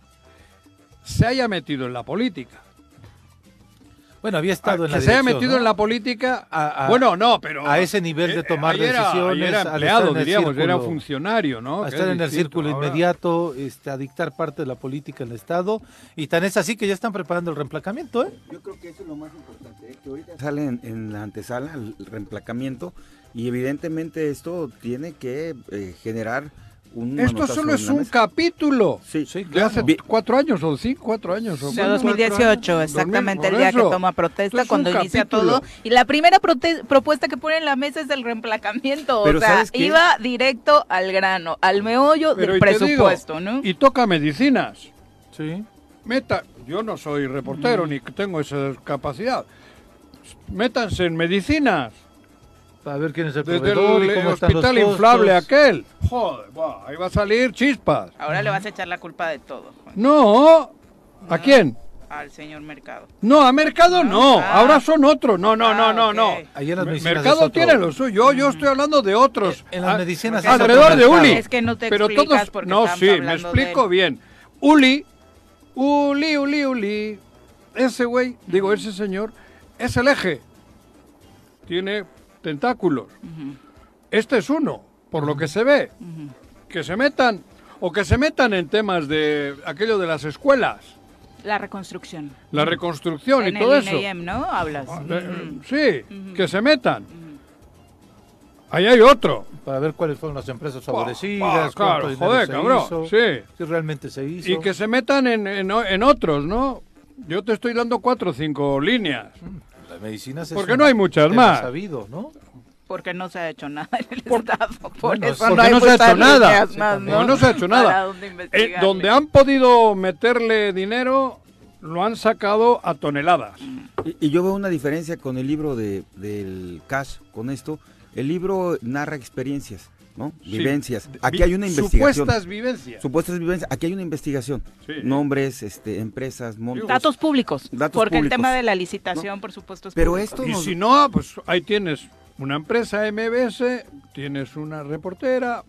se haya metido en la política. Bueno, había estado en la Que se haya metido en la política. bueno, no, pero. A ese nivel de tomar decisiones. Era empleado, diríamos, era funcionario, ¿no? A estar en el círculo inmediato, este, a dictar parte de la política en el Estado. Y tan es así que ya están preparando el reemplacamiento, ¿eh? Yo creo que eso es lo más importante, ¿eh? que ahorita sale en la antesala el reemplacamiento y evidentemente esto tiene que eh, generar un... Esto solo es un capítulo. Sí, sí De hace cuatro años o cinco, cuatro años. O, sea, 2018, exactamente el día que toma protesta, cuando inicia todo. Y la primera propuesta que pone en la mesa es el reemplacamiento. o sea, iba directo al grano, al meollo del presupuesto, ¿no? Y toca medicinas. Sí. Meta, yo no soy reportero mm. ni tengo esa capacidad. Métanse en medicinas a ver quién es el proveedor y cómo hospital inflable aquel. Joder, ahí va a salir chispas. Ahora le vas a echar la culpa de todo. No, ¿a quién? Al señor Mercado. No, a Mercado no, ah. ahora son otros. No, no, no, no, no. Mercado tiene lo suyo, yo estoy hablando de otros. En, las medicinas alrededor de Uli. Es que no te Pero todos No, sí, me explico bien. Uli, Uli, Uli, Uli. Ese güey, digo, ese señor es el eje. Tiene tentáculos. Este es uno, por lo que se ve. Que se metan, o que se metan en temas de aquello de las escuelas. La reconstrucción. La reconstrucción y todo eso. ¿no? Hablas. Ah, sí, que se metan. Ahí hay otro. Para ver cuáles fueron las empresas favorecidas. claro, joder, cabrón. sí. Si realmente se hizo. Y que se metan en, en, otros, ¿no? Yo te estoy dando cuatro o cinco líneas. La medicina se Porque no hay muchas más. Sabido, ¿no? porque no se ha hecho nada en el Estado. Por eso porque no, se ha hecho nada. ¿no? no se ha hecho nada. Eh, donde han podido meterle dinero, lo han sacado a toneladas. Y, yo veo una diferencia con el libro de, del Cash, con esto. El libro narra experiencias. ¿No? Vivencias. Aquí hay una investigación. Supuestas vivencias. Supuestas vivencias. Aquí hay una investigación. Nombres, este, empresas, montos. Datos públicos. porque el tema de la licitación, por supuesto, es Pero esto Y si no, pues ahí tienes una empresa MBS, tienes una reportera.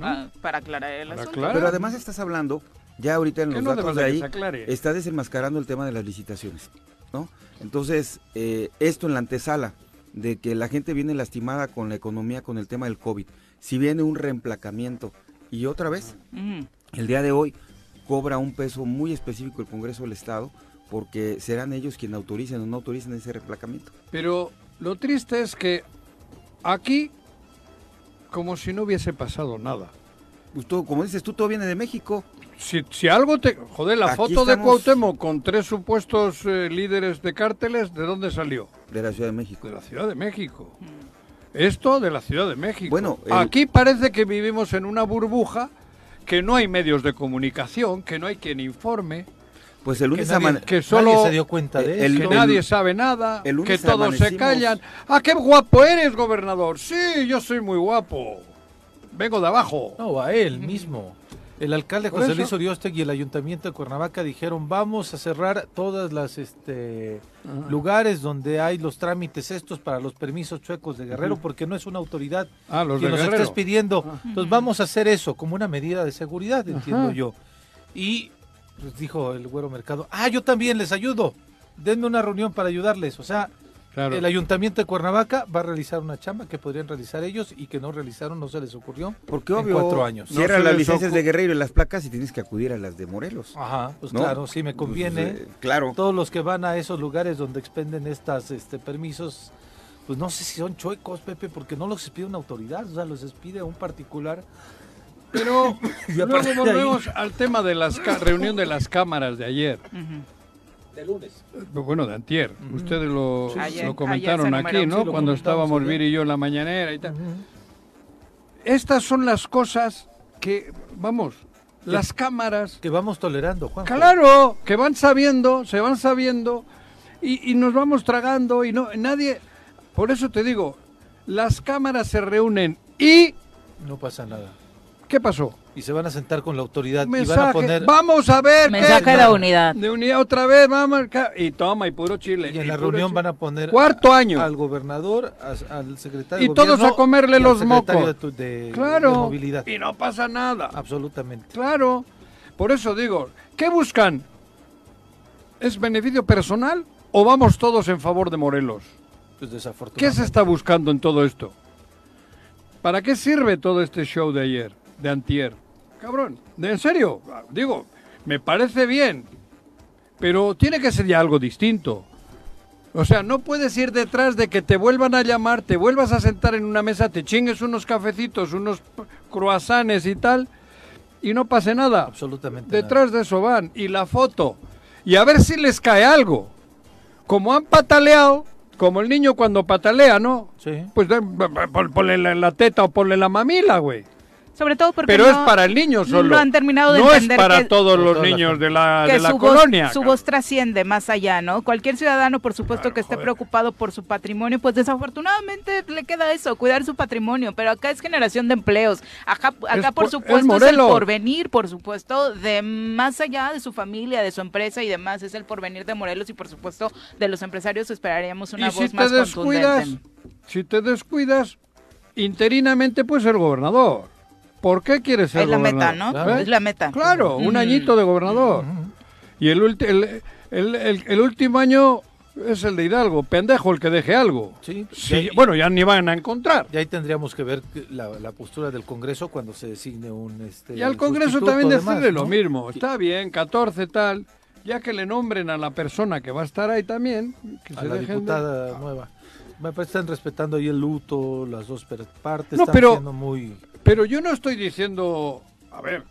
Ah, para aclarar el asunto. Pero además estás hablando, ya ahorita en los datos de ahí, está desenmascarando el tema de las licitaciones. ¿no? Entonces, eh, esto en la antesala de que la gente viene lastimada con la economía, con el tema del COVID, si viene un reemplacamiento y otra vez, el día de hoy cobra un peso muy específico el Congreso del Estado, porque serán ellos quienes autoricen o no autoricen ese reemplacamiento. Pero lo triste es que aquí, como si no hubiese pasado nada. Pues como dices tú, todo viene de México. Si, si algo te... Joder, la foto de Cuauhtémoc con tres supuestos eh, líderes de cárteles, ¿de dónde salió? De la Ciudad de México. De la Ciudad de México. Esto de la Ciudad de México. Bueno, aquí parece que vivimos en una burbuja, que no hay medios de comunicación, que no hay quien informe. Pues el lunes que, nadie, que solo se dio cuenta de eso. que nadie sabe nada, que todos se callan. ¡Ah, qué guapo eres, gobernador! Sí, yo soy muy guapo. Vengo de abajo. No, a él mismo. El alcalde José Luis Uriostegui y el ayuntamiento de Cuernavaca dijeron vamos a cerrar todas las este lugares donde hay los trámites estos para los permisos chuecos de Guerrero porque no es una autoridad ah, que nos estés pidiendo. Entonces vamos a hacer eso como una medida de seguridad, entiendo yo. Y pues dijo el güero mercado, ah, yo también les ayudo, denme una reunión para ayudarles. O sea, el ayuntamiento de Cuernavaca va a realizar una chamba que podrían realizar ellos y que no realizaron, no se les ocurrió. Porque obvio, en cuatro años. Cierra las licencias de Guerrero y las placas y tienes que acudir a las de Morelos. Ajá, pues claro, sí me pues, conviene. Eh, claro. Todos los que van a esos lugares donde expenden estas este, permisos, pues no sé si son chuecos, Pepe, porque no los pide una autoridad, o sea, los pide un particular pero luego volvemos al tema de la reunión de las cámaras de ayer. De lunes. Eh, bueno, de antier. Ustedes lo, comentaron aquí, ¿no? Cuando estábamos Vir y yo en la mañanera y tal. Estas son las cosas que, vamos, las cámaras... Que vamos tolerando, Juan. Claro, que van sabiendo, se van sabiendo y, y nos vamos tragando y no nadie... Por eso te digo, las cámaras se reúnen y... No pasa nada. ¿Qué pasó? Y se van a sentar con la autoridad y van a poner... Vamos a ver. Mensaje de unidad. De unidad otra vez, vamos. Y toma, y puro chile. Y en la reunión van a poner... Cuarto año. Al gobernador, al secretario Y todos a comerle los mocos. De, claro. movilidad. Y no pasa nada. Absolutamente. Claro. Por eso digo, ¿qué buscan? ¿Es beneficio personal o vamos todos en favor de Morelos? Pues desafortunadamente. ¿Qué se está buscando en todo esto? ¿Para qué sirve todo este show de ayer? de antier. Cabrón, en serio, digo, me parece bien, pero tiene que ser ya algo distinto. O sea, no puedes ir detrás de que te vuelvan a llamar, te vuelvas a sentar en una mesa, te chingues unos cafecitos, unos croissants y tal, y no pase nada. Absolutamente. Detrás de eso van. Y la foto. Y a ver si les cae algo. Como han pataleado, como el niño cuando patalea, ¿no? Sí. Pues ponle la teta o ponle la mamila, güey. Sobre todo porque Pero es para el niño solo. No han terminado de no es para todos los niños de la, de la su colonia. Voz, su voz trasciende más allá, ¿no? Cualquier ciudadano, por supuesto, que esté preocupado por su patrimonio, pues desafortunadamente le queda eso, cuidar su patrimonio. Pero acá es generación de empleos. Acá, acá por, supuesto, es, el porvenir, por supuesto, de más allá de su familia, de su empresa y demás. Es el porvenir de Morelos y, por supuesto, de los empresarios esperaríamos una voz si más te descuidas, Si te descuidas, interinamente, pues el gobernador. ¿Por qué quiere ser Es la meta, ¿no? Es la meta. Claro, un añito de gobernador. Y el, el, último año es el de Hidalgo, pendejo el que deje algo. Sí, bueno, ya ni van a encontrar. Y ahí tendríamos que ver la, postura del Congreso cuando se designe un... Este, y al Congreso también decirle lo mismo. Está bien, 14 tal, ya que le nombren a la persona que va a estar ahí también, que a se la dejen diputada nueva. Me parece que están respetando ahí el luto, las dos partes, No, están pero- siendo muy... Pero yo no estoy diciendo, a ver,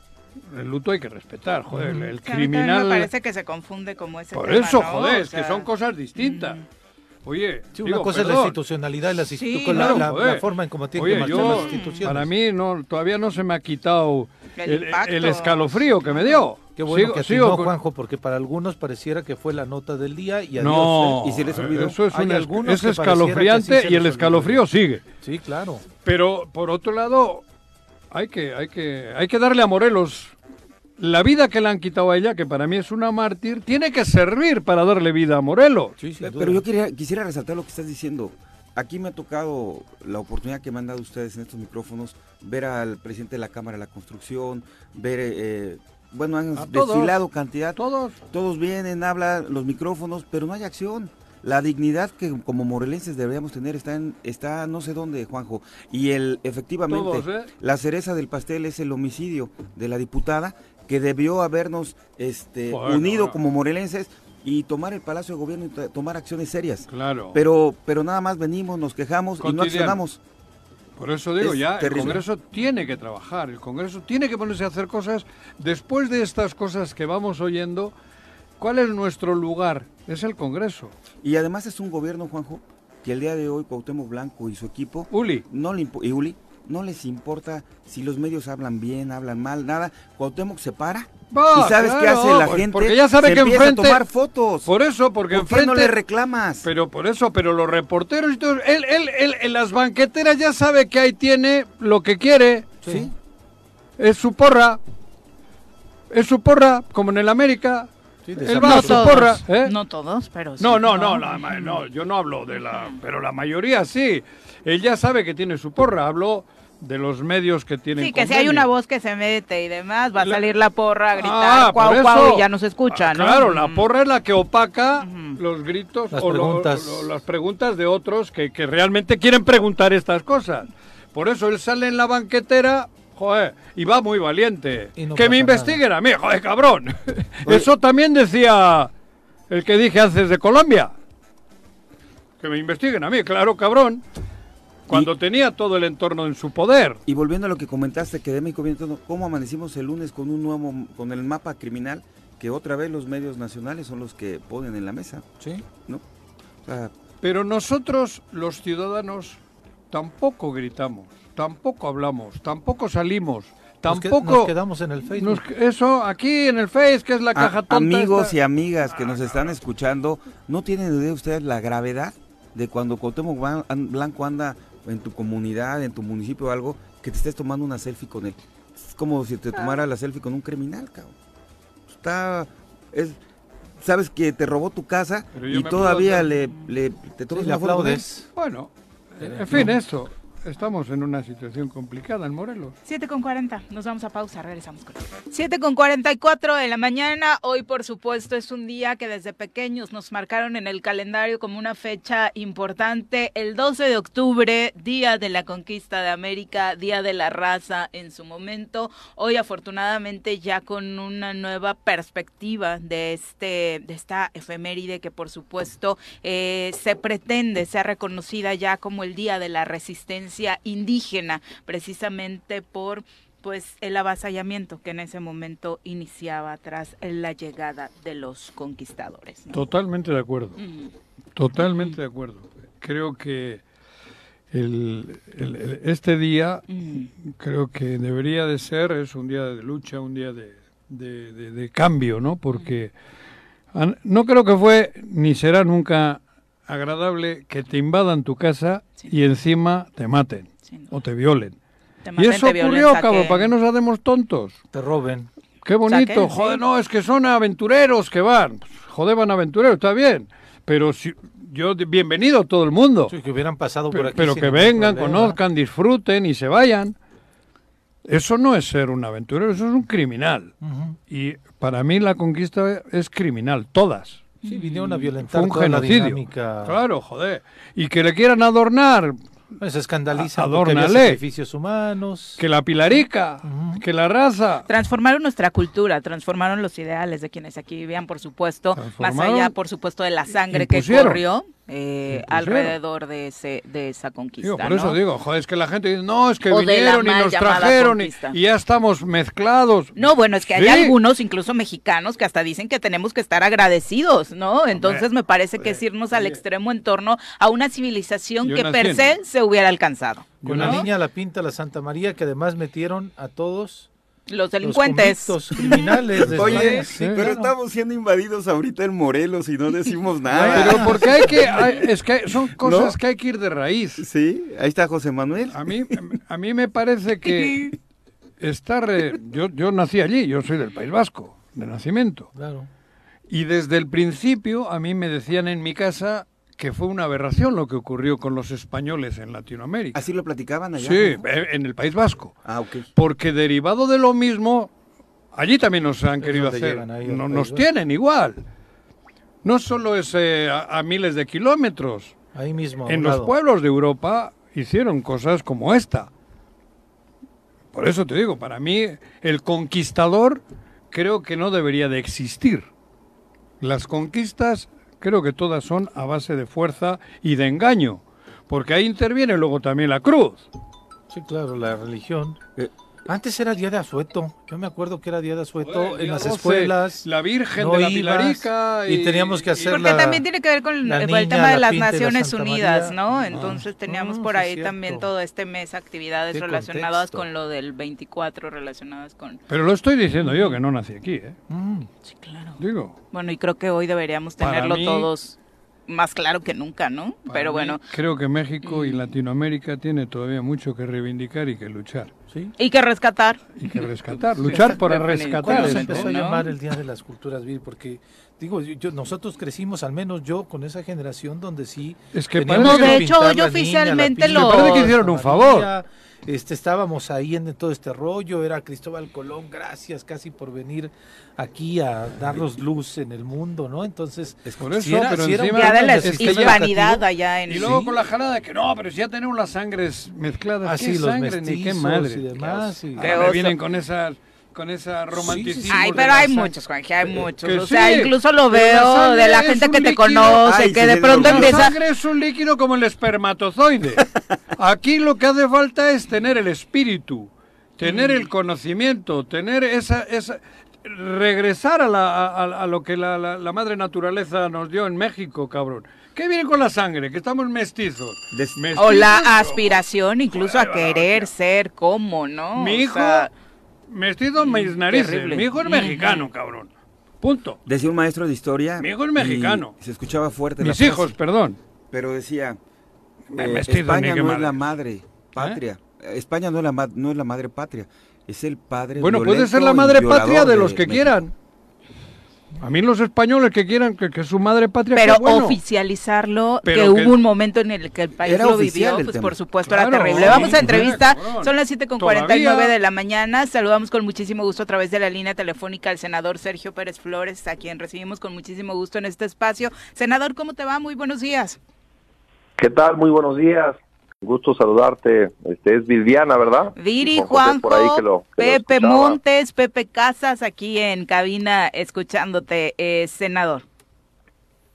el luto hay que respetar, joder, el, el criminal... Me parece que se confunde como ese Por tema, eso, ¿no? joder, O es que son cosas distintas. Oye, Sí, una digo, cosa es la institucionalidad y la, Sí, institu- con claro, la, forma en cómo tienen Oye, que marchar yo, las instituciones. para mí no, todavía no se me ha quitado El el, impacto. el escalofrío que me dio. Qué bueno Sigo- que sigo atinó, con- Juanjo, porque para algunos pareciera que fue la nota del día y adiós. No, ¿eh? ¿Y si les olvidó? eso es, Hay un es, escalofriante sí se y el escalofrío sigue. Sí, claro. Pero por otro lado, hay que, hay que, hay que darle a Morelos la vida que le han quitado a ella, que para mí es una mártir, tiene que servir para darle vida a Morelos. Sí, sin Pero yo quería, quisiera resaltar lo que estás diciendo. Aquí me ha tocado la oportunidad que me han dado ustedes en estos micrófonos, ver al presidente de la Cámara de la Construcción, ver, eh, bueno, han A todos. desfilado cantidad, Todos. todos vienen, hablan los micrófonos, pero no hay acción. La dignidad que como morelenses deberíamos tener está en, está no sé dónde, Juanjo. Y el efectivamente Todos, ¿eh? la cereza del pastel es el homicidio de la diputada que debió habernos este Bueno, unido bueno. como morelenses y tomar el Palacio de Gobierno y to- tomar acciones serias. Claro. Pero pero nada más venimos, nos quejamos y no accionamos. Por eso digo, Es ya el. Congreso tiene que trabajar, el Congreso tiene que ponerse a hacer cosas. Después de estas cosas que vamos oyendo, ¿cuál es nuestro lugar? Es el Congreso. Y además es un gobierno, Juanjo, que el día de hoy Cuauhtémoc Blanco y su equipo Uli, no le y Uli no les importa si los medios hablan bien, hablan mal, nada. Cuauhtémoc se para Va, y sabes qué hace la pues, gente. porque ya sabe Se que empieza enfrente- a tomar fotos. por eso, porque ¿Por qué enfrente... no le reclamas? Pero por eso, pero los reporteros y todo, él, él, él en las banqueteras ya sabe que ahí tiene lo que quiere, sí. es su porra, es su porra, como en el América, Sí, él va a No su todos, porra, ¿eh? no todos, pero sí. No, no, no, la ma- no, yo no hablo de la, pero la mayoría sí. Él ya sabe que tiene su porra, hablo de los medios que tienen. Sí, que si hay una voz que se mete y demás, va a La- salir la porra a gritar Ah, cuau, por cuau, y ya no se escucha, Ah, ¿no? Claro, la porra es la que opaca los gritos Las o lo- preguntas. lo- las preguntas de otros que, que realmente quieren preguntar estas cosas. Por eso él sale en la banquetera, joder, y va muy valiente. No que me investiguen a mí, joder, cabrón. Eso también decía el que dije antes de Colombia. Que me investiguen a mí, claro, cabrón. Cuando tenía todo el entorno en su poder. Y volviendo a lo que comentaste, que de México viene todo, ¿cómo amanecimos el lunes con un nuevo, con el mapa criminal que otra vez los medios nacionales son los que ponen en la mesa, Sí. ¿no? O sea, Pero nosotros, los ciudadanos, tampoco gritamos, tampoco hablamos, tampoco salimos, tampoco... nos quedamos en el Facebook. nos- eso, aquí en el Face, que es la a- caja tonta. amigos esta- y amigas que nos están escuchando, ¿no tienen idea ustedes la gravedad de cuando Cuauhtémoc Blanco anda en tu comunidad, en tu municipio o algo, que te estés tomando una selfie con él? Es como si te tomara la selfie con un criminal, cabrón. Está... Es, sabes que te robó tu casa y todavía le, le- te Sí, tomas le una foto. Bueno, Eh, en fin, no. eso. Estamos en una situación complicada en Morelos. 7 con 40, nos vamos a pausa, regresamos con 7 con 44 de la mañana. Hoy, por supuesto, es un día que desde pequeños nos marcaron en el calendario como una fecha importante. El 12 de octubre, Día de la Conquista de América, Día de la Raza en su momento. Hoy, afortunadamente, ya con una nueva perspectiva de, este, de esta efeméride que, por supuesto, eh, se pretende sea reconocida ya como el Día de la Resistencia indígena, precisamente por pues el avasallamiento que en ese momento iniciaba tras la llegada de los conquistadores. ¿no? Totalmente de acuerdo. Mm. Totalmente de acuerdo. Creo que el- el- el- este día Mm. creo que debería de ser, es un día de lucha, un día de, de- de- de cambio, ¿no? Porque no creo que fue ni será nunca agradable que te invadan tu casa Sí. y encima te maten o te violen. Te Y eso ocurrió, cabrón. ¿para qué nos hacemos tontos? Te roben. Qué bonito, Saquen, joder, sí. no, es que son aventureros que van. Pues, joder, van aventureros, está bien. Pero si, yo, bienvenido todo el mundo. Sí, que hubieran pasado por Pero, aquí. pero que vengan, problema. conozcan, disfruten y se vayan. Eso no es ser un aventurero, eso es un criminal. Y para mí la conquista es criminal, todas. Sí, vinieron a Fue violentar un toda la dinámica. Claro, joder. Y que le quieran adornar se escandalizan Adórnale. sacrificios humanos. Que la pilarica, que la raza. Transformaron nuestra cultura, transformaron los ideales de quienes aquí vivían, por supuesto, más allá, por supuesto, de la sangre que corrió. Eh, alrededor de ese de esa conquista. por eso digo, joder, es que la gente dice, no, es que vinieron y nos trajeron y, ya estamos mezclados. No, bueno, es que hay algunos, incluso mexicanos, que hasta dicen que tenemos que estar agradecidos, ¿no? Entonces me parece que es irnos al extremo en torno a una civilización que per se se hubiera alcanzado. Con la niña la pinta la Santa María, que además metieron a todos los delincuentes. Los criminales. Oye, pero estamos siendo invadidos ahorita en Morelos y no decimos nada. Pero porque hay que, es que son cosas que hay que ir de raíz. Sí, ahí está José Manuel. A mí, a mí me parece que estar, yo, yo nací allí, yo soy del País Vasco, de nacimiento. Claro. Y desde el principio a mí me decían en mi casa que fue una aberración lo que ocurrió con los españoles en Latinoamérica. ¿Así lo platicaban allá? Sí, eh, en el País Vasco. Ah, ok. Porque derivado de lo mismo, allí también nos han querido hacer, no, nos tienen igual. No solo es eh, a, miles de kilómetros. Ahí mismo. En los pueblos de Europa hicieron cosas como esta. Por eso te digo, para mí el conquistador creo que no debería de existir. Las conquistas creo que todas son a base de fuerza y de engaño, porque ahí interviene luego también la cruz. Sí, claro, la religión. Eh, antes era día de asueto. Yo me acuerdo que era día de asueto en las escuelas. La Virgen de la Pilarica. Y... teníamos que hacer Porque también tiene que ver con, el tema de las Naciones Unidas, ¿no? Ah. Entonces teníamos por ahí también todo este mes actividades relacionadas con lo del 24, relacionadas con... Pero lo estoy diciendo yo, que no nací aquí, ¿eh? Mm. Sí, claro. Digo. Bueno, y creo que hoy deberíamos tenerlo todos más claro que nunca, ¿no? Pero bueno. Creo que México y mm. Latinoamérica tiene todavía mucho que reivindicar y que luchar. ¿Sí? Y que rescatar. Y que rescatar, luchar por rescatar. se empezó a llamar el Día de las Culturas Vir? Porque, digo, yo, nosotros crecimos, al menos yo, con esa generación donde sí... Es que No, de hecho, yo oficialmente lo... Me parece que hicieron un favor. Este, estábamos ahí en todo este rollo, era Cristóbal Colón, gracias casi por venir aquí a darnos luz en el mundo, ¿no? Entonces, es por eso, pero de la hispanidad allá en Y luego con la jalada de que no, pero si ya tenemos las sangres mezcladas, ah, ¿qué sangre ni qué madre? Y demás, y... vienen con esas con esa romanticismo. Ay, pero hay muchos, Juanje, hay muchos. o sea, incluso lo veo de la gente que te conoce, que de pronto empieza... La sangre es un líquido como el espermatozoide. Aquí lo que hace falta es tener el espíritu, tener el conocimiento, tener esa... esa regresar a, la, a, lo que la, la, madre naturaleza nos dio en México, cabrón. ¿Qué viene con la sangre? Que estamos mestizos. o la aspiración incluso a querer ser como, ¿no? Mi hijo Mestizo mis narices. Mi hijo es mexicano, cabrón. Punto. Decía un maestro de historia. Mi hijo es mexicano. Se escuchaba fuerte. Mis hijos, perdón. Pero decía, eh, España no es la madre patria. ¿Eh? España no es, la, no es la madre patria. Es el padre Bueno, puede ser la madre patria de los que quieran. A mí los españoles que quieran que, su madre patria Pero oficializarlo, que, hubo un momento en el que el país lo vivió, pues por supuesto era terrible. Vamos a entrevista, son las 7.49 de la mañana. Saludamos con muchísimo gusto a través de la línea telefónica al senador Sergio Pérez Flores, a quien recibimos con muchísimo gusto en este espacio. Senador, ¿cómo te va? Muy buenos días. ¿Qué tal? Muy buenos días. Gusto saludarte. Este es Viviana, ¿verdad? Viri, Juanjo, Pepe Montes, Pepe Casas, aquí en cabina escuchándote, eh, senador.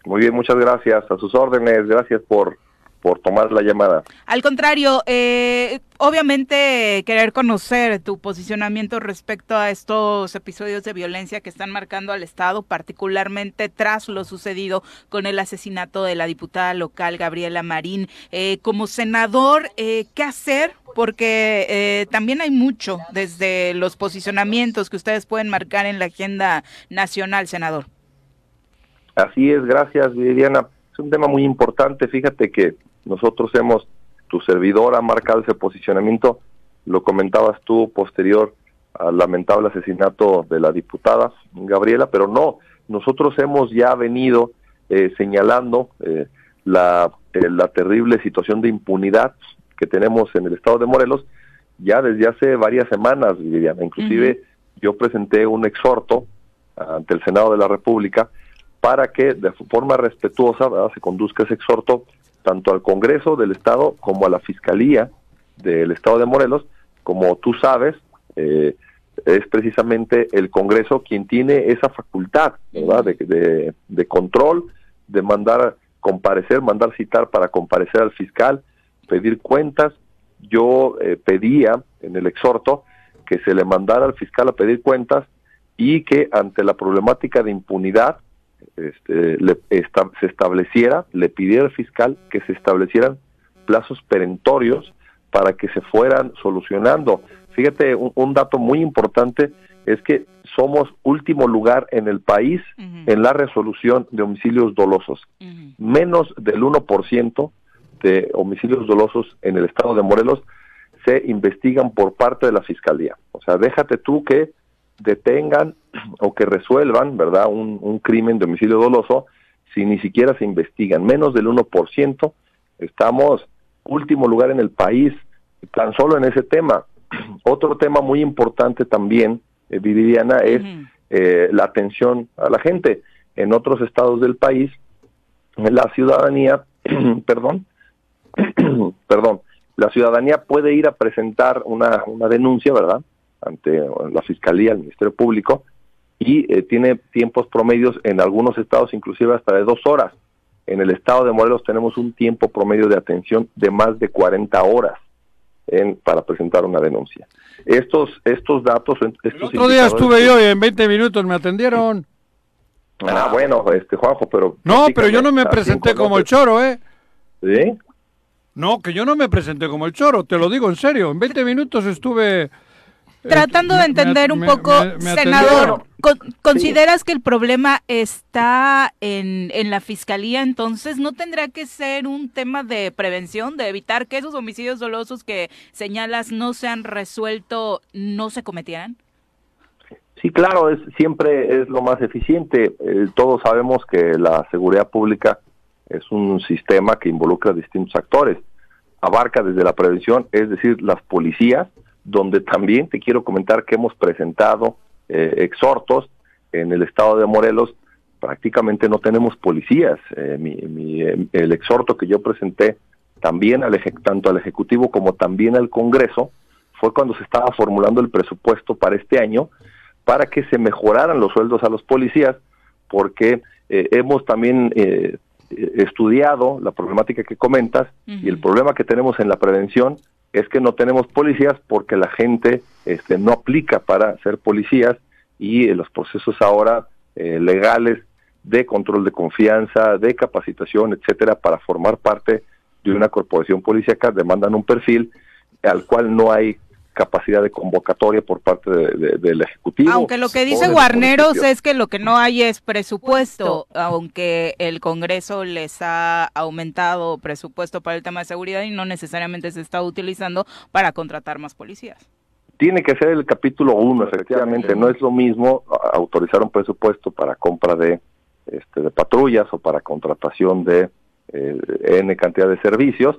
Muy bien, muchas gracias. A sus órdenes. Gracias por por tomar la llamada. Al contrario, eh, obviamente querer conocer tu posicionamiento respecto a estos episodios de violencia que están marcando al Estado, particularmente tras lo sucedido con el asesinato de la diputada local Gabriela Marín. Eh, como senador, eh, ¿qué hacer? Porque también hay mucho desde los posicionamientos que ustedes pueden marcar en la agenda nacional, senador. Así es, gracias Viviana. Es un tema muy importante. Fíjate que nosotros hemos, tu servidor ha marcado ese posicionamiento, lo comentabas tú posterior al lamentable asesinato de la diputada Gabriela, pero no, nosotros hemos ya venido eh, señalando eh, la, eh, la terrible situación de impunidad que tenemos en el estado de Morelos ya desde hace varias semanas, Viviana. Inclusive yo presenté un exhorto ante el Senado de la República para que de forma respetuosa se conduzca ese exhorto tanto al Congreso del Estado como a la Fiscalía del Estado de Morelos. Como tú sabes, eh, es precisamente el Congreso quien tiene esa facultad ¿verdad? De, de, control, de mandar comparecer, mandar citar para comparecer al fiscal, pedir cuentas. Yo eh, pedía en el exhorto que se le mandara al fiscal a pedir cuentas y que ante la problemática de impunidad este, se estableciera, le pidiera al fiscal que se establecieran plazos perentorios para que se fueran solucionando. Fíjate, un, dato muy importante es que somos último lugar en el país en la resolución de homicidios dolosos. Menos del 1% de homicidios dolosos en el estado de Morelos se investigan por parte de la fiscalía. O sea, déjate tú que detengan o que resuelvan, ¿verdad?, un, un crimen de homicidio doloso si ni siquiera se investigan. Menos del 1%. Estamos último lugar en el país tan solo en ese tema. Otro tema muy importante también, eh, Viviana, es eh, la atención a la gente. En otros estados del país, la ciudadanía, perdón, perdón, la ciudadanía puede ir a presentar una, una denuncia, ¿verdad? Ante la Fiscalía, el Ministerio Público, y eh, tiene tiempos promedios en algunos estados inclusive hasta de dos horas. En el estado de Morelos tenemos un tiempo promedio de atención de más de 40 horas en, para presentar una denuncia. Estos, estos datos... Estos el otro día estuve yo y en 20 minutos me atendieron. Ah, bueno, este Juanjo, pero... No, pero yo no me presenté como el choro, ¿eh? ¿Sí? No, que yo no me presenté como el choro, te lo digo en serio. En 20 minutos estuve Tratando de entender un poco, senador, ¿consideras que el problema está en, en la fiscalía? Entonces, ¿no tendrá que ser un tema de prevención, de evitar que esos homicidios dolosos que señalas no se han resuelto, no se cometieran? Sí, claro, es, siempre es lo más eficiente. Eh, todos sabemos que la seguridad pública es un sistema que involucra a distintos actores. Abarca desde la prevención, es decir, las policías, donde también te quiero comentar que hemos presentado eh, exhortos en el estado de Morelos. Prácticamente no tenemos policías. Eh, eh, el exhorto que yo presenté también al tanto al Ejecutivo como también al Congreso fue cuando se estaba formulando el presupuesto para este año para que se mejoraran los sueldos a los policías, porque hemos también estudiado la problemática que comentas y el problema que tenemos en la prevención es que no tenemos policías porque la gente este, no aplica para ser policías y eh, los procesos ahora eh, legales de control de confianza, de capacitación, etcétera, para formar parte de una corporación policíaca demandan un perfil al cual no hay capacidad de convocatoria por parte del Ejecutivo. Aunque lo que dice Guarneros es que lo que no hay es presupuesto, aunque el Congreso les ha aumentado presupuesto para el tema de seguridad y no necesariamente se está utilizando para contratar más policías. Tiene que ser el capítulo 1, efectivamente. No es lo mismo autorizar un presupuesto para compra de, este, de patrullas o para contratación de eh, N cantidad de servicios.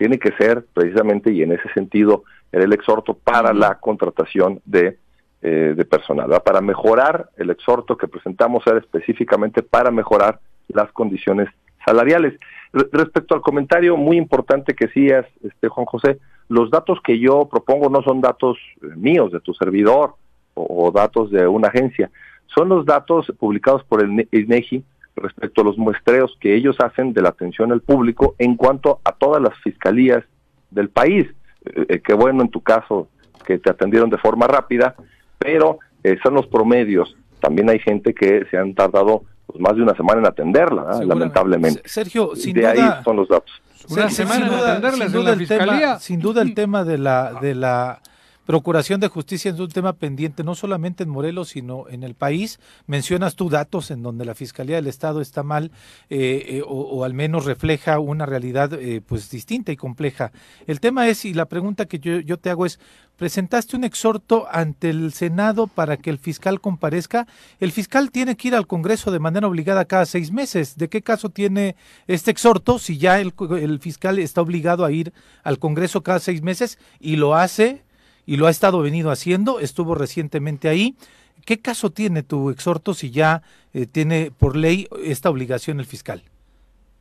Tiene que ser precisamente, y en ese sentido, era el exhorto para la contratación de, eh, de personal. Para mejorar, el exhorto que presentamos era específicamente para mejorar las condiciones salariales. respecto al comentario muy importante que decías, este, Juan José, los datos que yo propongo no son datos eh, míos, de tu servidor o, datos de una agencia, son los datos publicados por el INEGI respecto a los muestreos que ellos hacen de la atención al público en cuanto a todas las fiscalías del país. Eh, qué bueno en tu caso que te atendieron de forma rápida, pero eh, son los promedios. También hay gente que se han tardado pues, más de una semana en atenderla, lamentablemente. Sergio, sin de ahí son los datos. Una semana en atenderla sin duda, el tema, sin duda el tema de la de la Procuración de Justicia es un tema pendiente no solamente en Morelos, sino en el país. Mencionas tú datos en donde la Fiscalía del Estado está mal eh, eh, o, al menos refleja una realidad eh, pues distinta y compleja. El tema es, y la pregunta que yo, te hago es, presentaste un exhorto ante el Senado para que el fiscal comparezca. El fiscal tiene que ir al Congreso de manera obligada cada seis meses. ¿De qué caso tiene este exhorto si ya el fiscal está obligado a ir al Congreso cada seis meses y lo hace? Y lo ha estado venido haciendo, estuvo recientemente ahí. ¿Qué caso tiene tu exhorto si ya eh, tiene por ley esta obligación el fiscal?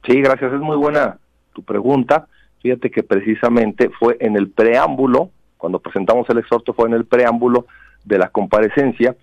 Sí, gracias, es muy buena tu pregunta, fíjate que precisamente fue en el preámbulo, cuando presentamos el exhorto fue en el preámbulo de la comparecencia,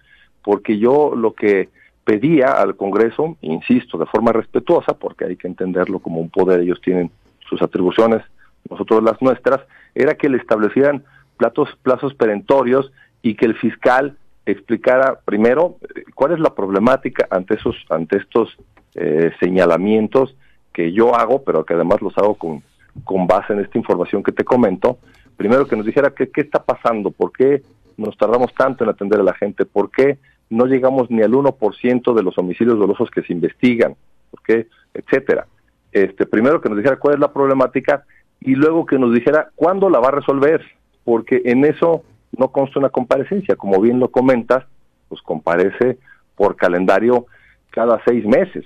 porque yo lo que pedía al Congreso, insisto, de forma respetuosa, porque hay que entenderlo como un poder, ellos tienen sus atribuciones, nosotros las nuestras, era que le establecieran platos, plazos perentorios y que el fiscal explicara primero eh, cuál es la problemática ante esos ante estos eh, señalamientos que yo hago, pero que además los hago con, con base en esta información que te comento. Primero que nos dijera qué está pasando, por qué nos tardamos tanto en atender a la gente, por qué no llegamos ni al 1% de los homicidios dolosos que se investigan, ¿por etcétera. Este, primero que nos dijera cuál es la problemática y luego que nos dijera cuándo la va a resolver, porque en eso no consta una comparecencia, como bien lo comentas, pues comparece por calendario cada seis meses,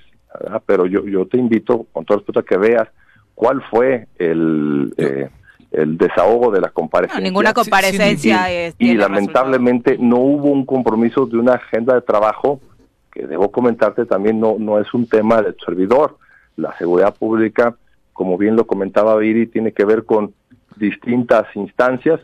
pero yo, yo te invito con todo respeto a que veas cuál fue el... Eh, el desahogo de la comparecencia. ninguna comparecencia. y, lamentablemente no hubo un compromiso de una agenda de trabajo que debo comentarte también no, no es un tema del servidor. La seguridad pública, como bien lo comentaba Viri, tiene que ver con distintas instancias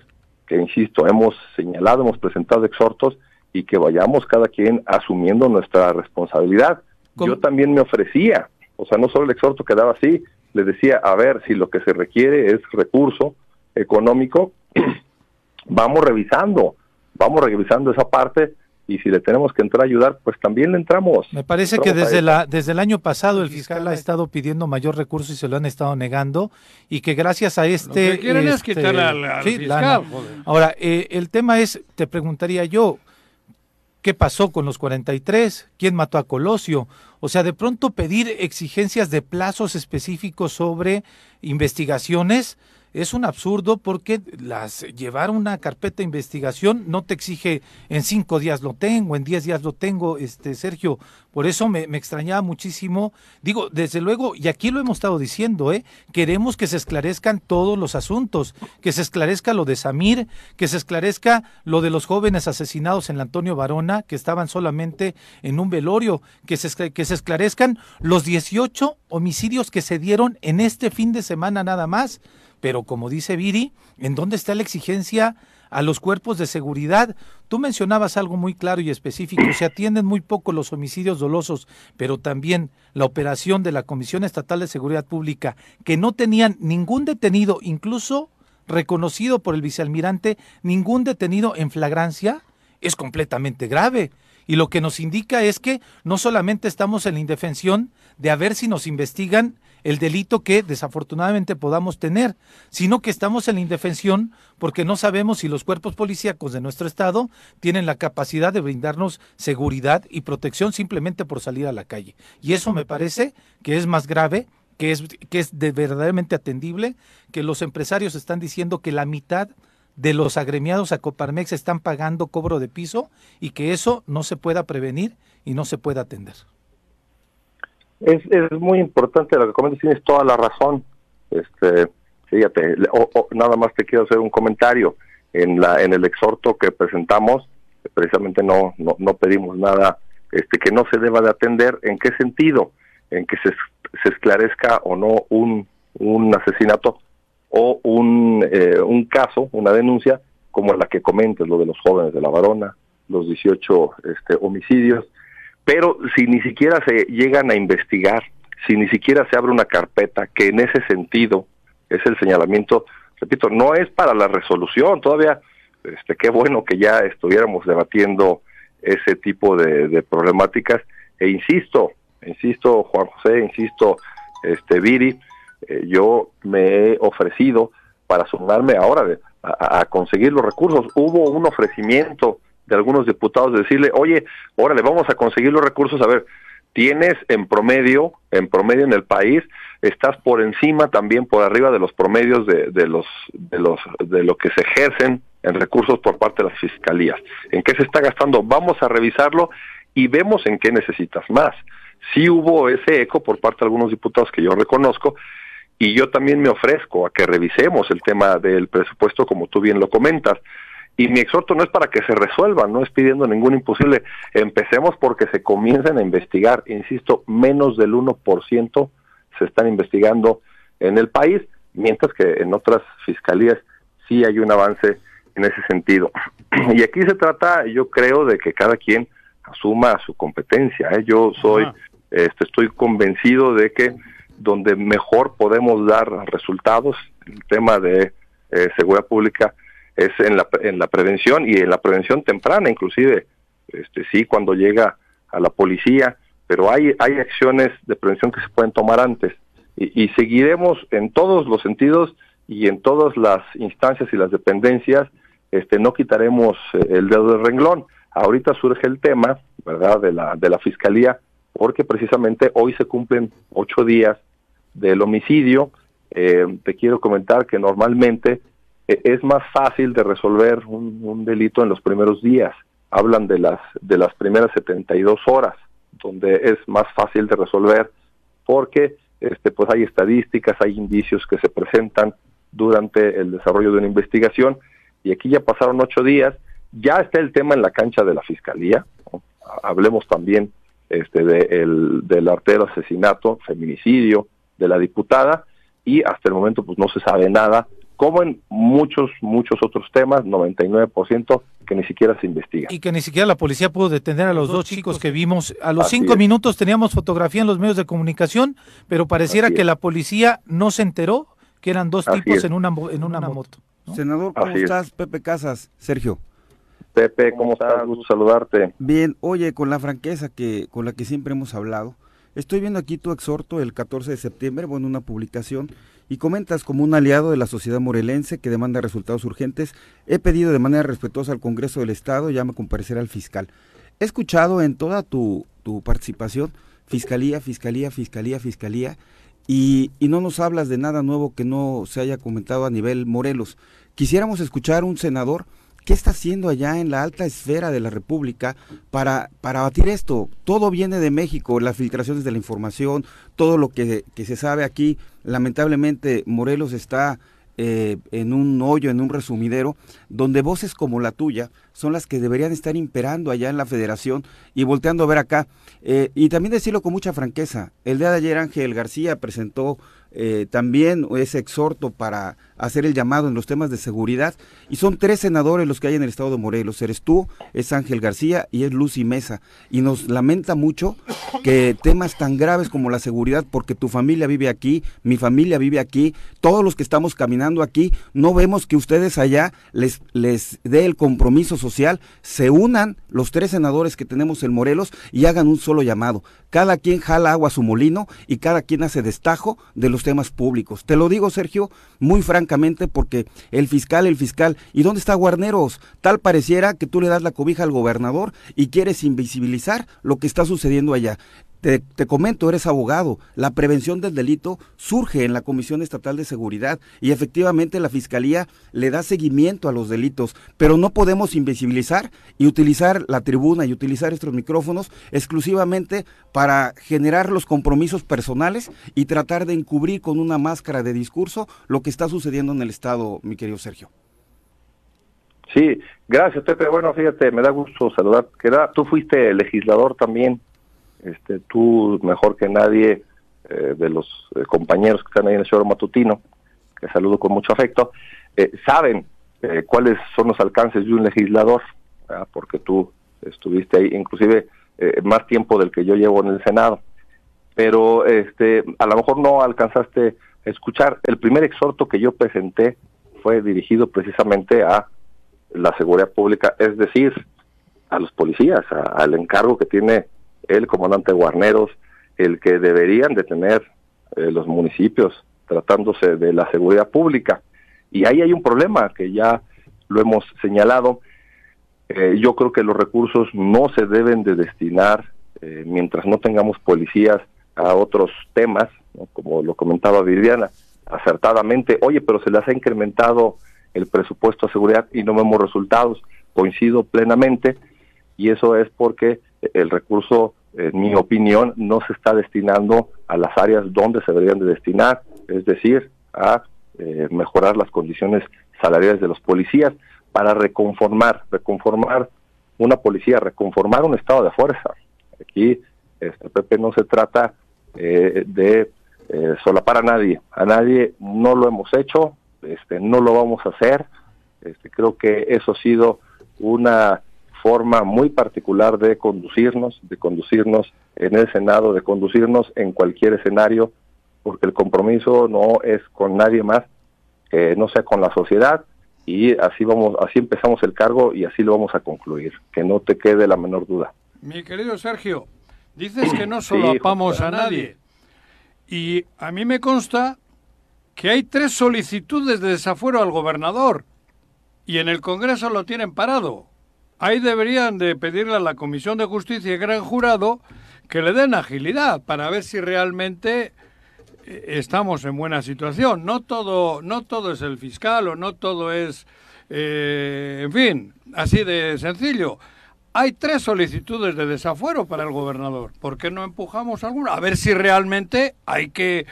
que, insisto, hemos señalado, hemos presentado exhortos y que vayamos cada quien asumiendo nuestra responsabilidad. Yo también me ofrecía, o sea, no solo el exhorto quedaba así, le decía, a ver, si lo que se requiere es recurso económico, vamos revisando, vamos revisando esa parte y si le tenemos que entrar a ayudar, pues también le entramos. Me parece que desde la desde el año pasado el fiscal ha estado pidiendo mayor recurso y se lo han estado negando y que gracias a este... Lo que quieren es quitarle al, fiscal. Ahora, eh, el tema es, te preguntaría yo, ¿Qué pasó con los 43? ¿Quién mató a Colosio? O sea, de pronto pedir exigencias de plazos específicos sobre investigaciones es un absurdo porque las llevar una carpeta de investigación no te exige en cinco días lo tengo, en diez días lo tengo, este Sergio. Por eso me, extrañaba muchísimo. Digo, desde luego, y aquí lo hemos estado diciendo, ¿eh? queremos que se esclarezcan todos los asuntos, que se esclarezca lo de Samir, que se esclarezca lo de los jóvenes asesinados en la Antonio Varona, que estaban solamente en un velorio, que se, que se esclarezcan los 18 homicidios que se dieron en este fin de semana nada más. Pero como dice Viri, ¿en dónde está la exigencia a los cuerpos de seguridad? Tú mencionabas algo muy claro y específico, se atienden muy poco los homicidios dolosos, pero también la operación de la Comisión Estatal de Seguridad Pública, que no tenían ningún detenido, incluso reconocido por el vicealmirante, ningún detenido en flagrancia, es completamente grave. Y lo que nos indica es que no solamente estamos en la indefensión de a ver si nos investigan el delito que desafortunadamente podamos tener, sino que estamos en la indefensión porque no sabemos si los cuerpos policíacos de nuestro estado tienen la capacidad de brindarnos seguridad y protección simplemente por salir a la calle. Y eso me parece que es más grave que es, que es de verdaderamente atendible, que los empresarios están diciendo que la mitad de los agremiados a Coparmex están pagando cobro de piso y que eso no se pueda prevenir y no se pueda atender. Es, es muy importante lo que comentas, tienes toda la razón. Este, fíjate, nada más te quiero hacer un comentario. En la en el exhorto que presentamos, precisamente no, no, no pedimos nada este que no se deba de atender. ¿En qué sentido? En que se, se esclarezca o no un, un asesinato o un, eh, un caso, una denuncia, como la que comentes, lo de los jóvenes de la varona, los 18 este, homicidios, pero si ni siquiera se llegan a investigar, si ni siquiera se abre una carpeta, que en ese sentido es el señalamiento, repito, no es para la resolución, todavía, este, qué bueno que ya estuviéramos debatiendo ese tipo de, problemáticas, e insisto, insisto, Juan José, insisto, este, Viri, eh, yo me he ofrecido para sumarme ahora a, a, conseguir los recursos. Hubo un ofrecimiento de algunos diputados de decirle, oye, órale, vamos a conseguir los recursos, a ver, tienes en promedio, en promedio en el país, estás por encima también por arriba de los promedios de, de los de los de lo que se ejercen en recursos por parte de las fiscalías. ¿En qué se está gastando? Vamos a revisarlo y vemos en qué necesitas más. Sí hubo ese eco por parte de algunos diputados que yo reconozco y yo también me ofrezco a que revisemos el tema del presupuesto como tú bien lo comentas. Y mi exhorto no es para que se resuelva, no es pidiendo ningún imposible. Empecemos porque se comiencen a investigar. Insisto, menos del 1% se están investigando en el país, mientras que en otras fiscalías sí hay un avance en ese sentido. Y aquí se trata, yo creo, de que cada quien asuma su competencia. ¿eh? Yo soy, este, estoy convencido de que donde mejor podemos dar resultados, el tema de eh, seguridad pública es en la, en la prevención y en la prevención temprana, inclusive, este, sí, cuando llega a la policía, pero hay, hay acciones de prevención que se pueden tomar antes y, y seguiremos en todos los sentidos y en todas las instancias y las dependencias, este, no quitaremos eh, el dedo del renglón. Ahorita surge el tema, ¿verdad?, de la, de la fiscalía, porque precisamente hoy se cumplen ocho días del homicidio. Eh, te quiero comentar que normalmente es más fácil de resolver un, un, delito en los primeros días. Hablan de las, de las primeras 72 horas, donde es más fácil de resolver porque este, pues hay estadísticas, hay indicios que se presentan durante el desarrollo de una investigación y aquí ya pasaron ocho días, ya está el tema en la cancha de la fiscalía, hablemos también este, de el, del artero asesinato, feminicidio de la diputada y hasta el momento pues no se sabe nada, como en muchos, muchos otros temas, 99% que ni siquiera se investiga. Y que ni siquiera la policía pudo detener a los, dos, chicos que vimos. A los cinco minutos teníamos fotografía en los medios de comunicación, pero pareciera que la policía no se enteró que eran dos tipos en una, en una moto. Senador, ¿cómo estás? Pepe Casas, Sergio. Pepe, ¿cómo, estás? Gusto saludarte. Bien, oye, con la franqueza que con la que siempre hemos hablado, estoy viendo aquí tu exhorto el 14 de septiembre, bueno, una publicación, y comentas como un aliado de la sociedad morelense que demanda resultados urgentes, he pedido de manera respetuosa al Congreso del Estado, ya me comparecerá al fiscal. He escuchado en toda tu, tu participación, fiscalía, fiscalía, fiscalía, fiscalía, y, y, no nos hablas de nada nuevo que no se haya comentado a nivel Morelos. Quisiéramos escuchar un senador qué está haciendo allá en la alta esfera de la República para, para batir esto. Todo viene de México, las filtraciones de la información, todo lo que, que se sabe aquí. Lamentablemente Morelos está eh, en un hoyo, en un resumidero, donde voces como la tuya son las que deberían estar imperando allá en la federación y volteando a ver acá. Eh, y también decirlo con mucha franqueza, el día de ayer Ángel García presentó eh, también ese exhorto para hacer el llamado en los temas de seguridad. Y son tres senadores los que hay en el estado de Morelos. Eres tú, es Ángel García y es Lucy Mesa. Y nos lamenta mucho que temas tan graves como la seguridad, porque tu familia vive aquí, mi familia vive aquí, todos los que estamos caminando aquí, no vemos que ustedes allá les, les dé el compromiso social, se unan los tres senadores que tenemos en Morelos y hagan un solo llamado. Cada quien jala agua a su molino y cada quien hace destajo de los temas públicos. Te lo digo, Sergio, muy francamente, porque el fiscal, el fiscal, ¿y dónde está Guarneros? Tal pareciera que tú le das la cobija al gobernador y quieres invisibilizar lo que está sucediendo allá. Te, comento, eres abogado. La prevención del delito surge en la Comisión Estatal de Seguridad y efectivamente la Fiscalía le da seguimiento a los delitos, pero no podemos invisibilizar y utilizar la tribuna y utilizar estos micrófonos exclusivamente para generar los compromisos personales y tratar de encubrir con una máscara de discurso lo que está sucediendo en el Estado, mi querido Sergio. Sí, gracias Pepe. Bueno, fíjate, me da gusto saludar. Que tú fuiste legislador también este, tú mejor que nadie eh, de los eh, compañeros que están ahí en el show matutino, que saludo con mucho afecto, eh, saben cuáles son los alcances de un legislador, porque tú estuviste ahí, inclusive más tiempo del que yo llevo en el Senado. Pero este, a lo mejor no alcanzaste a escuchar. El primer exhorto que yo presenté fue dirigido precisamente a la seguridad pública, es decir, a los policías, al encargo que tiene el comandante Guarneros, el que deberían de tener eh, los municipios tratándose de la seguridad pública. Y ahí hay un problema que ya lo hemos señalado. Eh, yo creo que los recursos no se deben de destinar, eh, mientras no tengamos policías, a otros temas, como lo comentaba Viviana, acertadamente, oye, pero se les ha incrementado el presupuesto a seguridad y no vemos resultados. Coincido plenamente y eso es porque el recurso, en mi opinión, no se está destinando a las áreas donde se deberían de destinar, es decir, a eh, mejorar las condiciones salariales de los policías para reconformar, reconformar una policía, reconformar un estado de fuerza. Aquí, este, Pepe, no se trata eh, de eh, solapar a nadie, a nadie no lo hemos hecho, este, no lo vamos a hacer, este, creo que eso ha sido una forma muy particular de conducirnos, de conducirnos en el Senado, de conducirnos en cualquier escenario, porque el compromiso no es con nadie más que no sea con la sociedad y así vamos, así empezamos el cargo y así lo vamos a concluir, que no te quede la menor duda. Mi querido Sergio, dices que no solapamos a nadie y a mí me consta que hay tres solicitudes de desafuero al gobernador y en el Congreso lo tienen parado. Ahí deberían de pedirle a la Comisión de Justicia y Gran Jurado que le den agilidad para ver si realmente eh, estamos en buena situación. No todo, no todo es el fiscal o no todo es, eh, en fin, así de sencillo. Hay tres solicitudes de desafuero para el gobernador. ¿Por qué no empujamos alguna? A ver si realmente hay que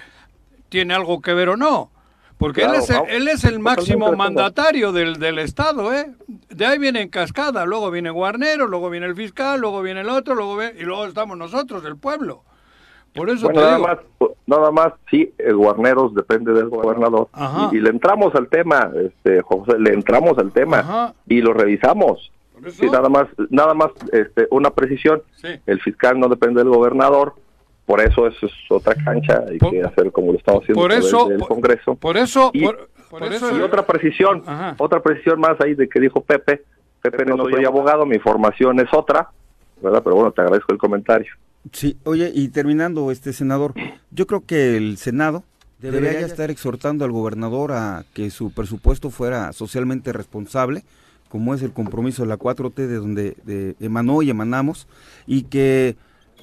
tiene algo que ver o no. Porque él, es el, él es el máximo mandatario del, del Estado, ¿eh? De ahí viene en cascada, luego viene Guarnero, luego viene el fiscal, luego viene el otro, luego y luego estamos nosotros, el pueblo. Por eso bueno, nada más, nada más, sí, el Guarneros depende del gobernador. Y, le entramos al tema, este, José, le entramos al tema y lo revisamos. Sí, nada más, nada más, este, una precisión. El fiscal no depende del gobernador, por eso eso es otra cancha, hay que hacer como lo estamos haciendo por eso, el Congreso. Por eso, y, por, eso y otra precisión, otra precisión más ahí de que dijo Pepe, Pepe no, soy abogado, mi formación es otra, ¿verdad? Pero bueno, te agradezco el comentario. Sí, oye, y terminando, este senador, yo creo que el Senado debería ya estar exhortando al gobernador a que su presupuesto fuera socialmente responsable, como es el compromiso de la 4T de donde de, emanó y emanamos, y que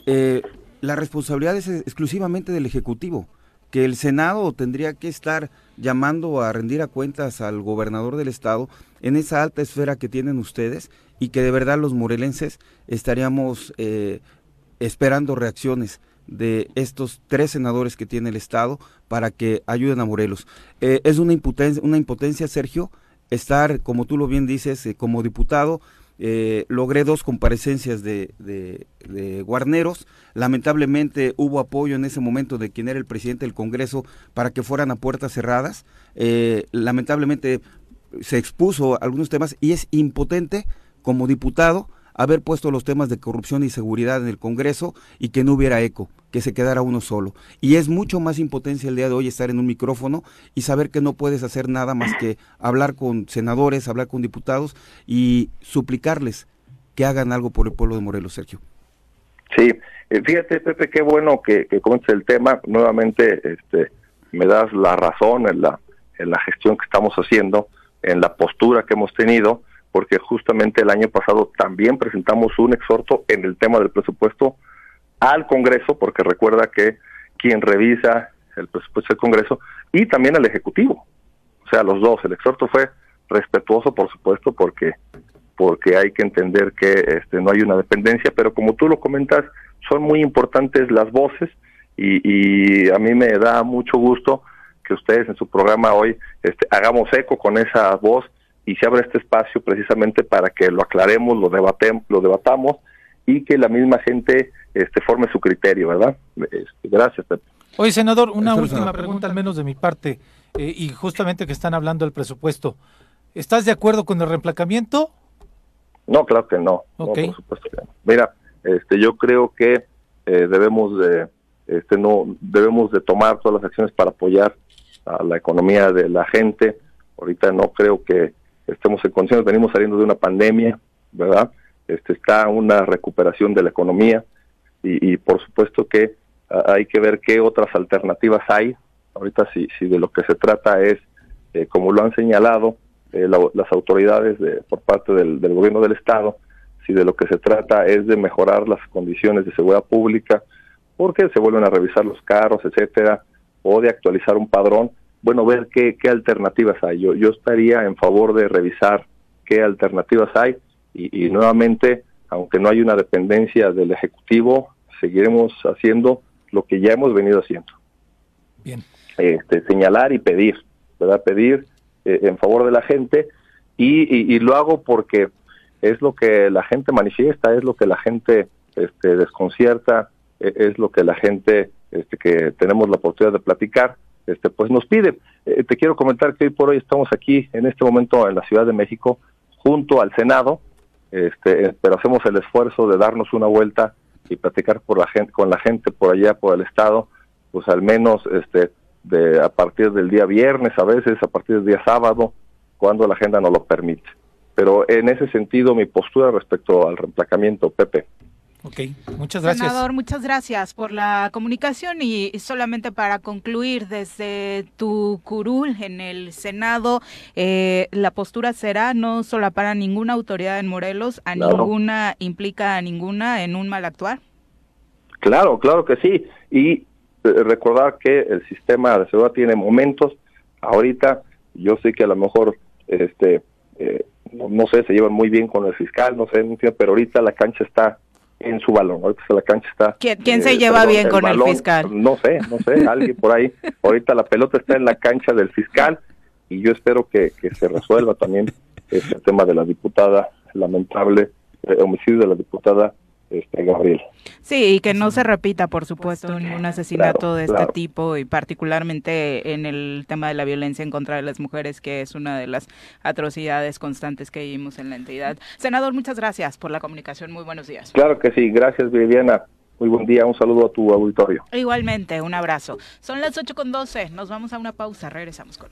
eh, la responsabilidad es exclusivamente del Ejecutivo, que el Senado tendría que estar llamando a rendir a cuentas al gobernador del Estado en esa alta esfera que tienen ustedes y que de verdad los morelenses estaríamos eh, esperando reacciones de estos tres senadores que tiene el Estado para que ayuden a Morelos. Eh, es una impotencia, Sergio, estar, como tú lo bien dices, eh, como diputado eh, logré dos comparecencias de, de, Guarneros. Lamentablemente hubo apoyo en ese momento de quien era el presidente del Congreso para que fueran a puertas cerradas. Eh, lamentablemente se expuso algunos temas y es impotente como diputado haber puesto los temas de corrupción y seguridad en el Congreso y que no hubiera eco, que se quedara uno solo. Y es mucho más impotencia el día de hoy estar en un micrófono y saber que no puedes hacer nada más que hablar con senadores, hablar con diputados y suplicarles que hagan algo por el pueblo de Morelos, Sergio. Sí, eh, fíjate Pepe, qué bueno que, que el tema. Nuevamente este, me das la razón en la, en la gestión que estamos haciendo, en la postura que hemos tenido porque justamente el año pasado también presentamos un exhorto en el tema del presupuesto al Congreso, porque recuerda que quien revisa el presupuesto del Congreso y también al Ejecutivo, o sea, los dos. El exhorto fue respetuoso, por supuesto, porque porque hay que entender que este, no hay una dependencia, pero como tú lo comentas, son muy importantes las voces y, y a mí me da mucho gusto que ustedes en su programa hoy este, hagamos eco con esa voz y se abre este espacio precisamente para que lo aclaremos, lo debatemos, lo debatamos y que la misma gente este forme su criterio, ¿verdad? Este, gracias, Pepe. Oye, senador, una última pregunta al menos de mi parte eh, y justamente que están hablando del presupuesto. ¿Estás de acuerdo con el reemplacamiento? No, claro que no. por supuesto que no. Mira, este, yo creo que eh, debemos de, este, no, debemos de tomar todas las acciones para apoyar a la economía de la gente. Ahorita no creo que estemos en condiciones, venimos saliendo de una pandemia, ¿verdad? Este, está una recuperación de la economía y, por supuesto que ah, hay que ver qué otras alternativas hay. Ahorita si, si de lo que se trata es, eh, como lo han señalado eh, las autoridades de, por parte del gobierno del Estado, si de lo que se trata es de mejorar las condiciones de seguridad pública, porque se vuelven a revisar los carros, etcétera, o de actualizar un padrón, bueno, ver qué, qué alternativas hay. Yo, yo estaría en favor de revisar qué alternativas hay y, nuevamente, aunque no hay una dependencia del Ejecutivo, seguiremos haciendo lo que ya hemos venido haciendo. Bien. Este, señalar y pedir, ¿verdad? Pedir eh, en favor de la gente y, y, lo hago porque es lo que la gente manifiesta, es lo que la gente este, desconcierta, e, es lo que la gente este, que tenemos la oportunidad de platicar, este, pues nos pide. Eh, te quiero comentar que hoy por hoy estamos aquí en este momento en la Ciudad de México junto al Senado, este, pero hacemos el esfuerzo de darnos una vuelta y platicar por la con la gente por allá, por el Estado, pues al menos este, de, a partir del día viernes, a veces a partir del día sábado, cuando la agenda nos lo permite. Pero en ese sentido, mi postura respecto al reemplacamiento, Pepe. Ok, muchas gracias. Senador, muchas gracias por la comunicación y solamente para concluir, desde tu curul en el Senado, eh, la postura será no solo para ninguna autoridad en Morelos, a ninguna, implica a ninguna en un mal actuar. Claro, claro que sí. Y eh, recordar que el sistema de seguridad tiene momentos. Ahorita yo sé que a lo mejor, este, eh, no, sé, se llevan muy bien con el fiscal, no sé, pero ahorita la cancha está en su balón. Ahorita la cancha está. ¿Quién, se eh, lleva bien con el fiscal? No sé, no sé, alguien por ahí. Ahorita la pelota está en la cancha del fiscal y yo espero que, se resuelva también este tema de la diputada, lamentable eh, homicidio de la diputada este, Gabriel. Sí, y que no se repita, por supuesto, ningún asesinato de este tipo y particularmente en el tema de la violencia en contra de las mujeres, que es una de las atrocidades constantes que vivimos en la entidad. Senador, muchas gracias por la comunicación. Muy buenos días. Claro que sí. Gracias, Viviana. Muy buen día, un saludo a tu auditorio. Igualmente, un abrazo. Son las 8 con 12, nos vamos a una pausa, regresamos con.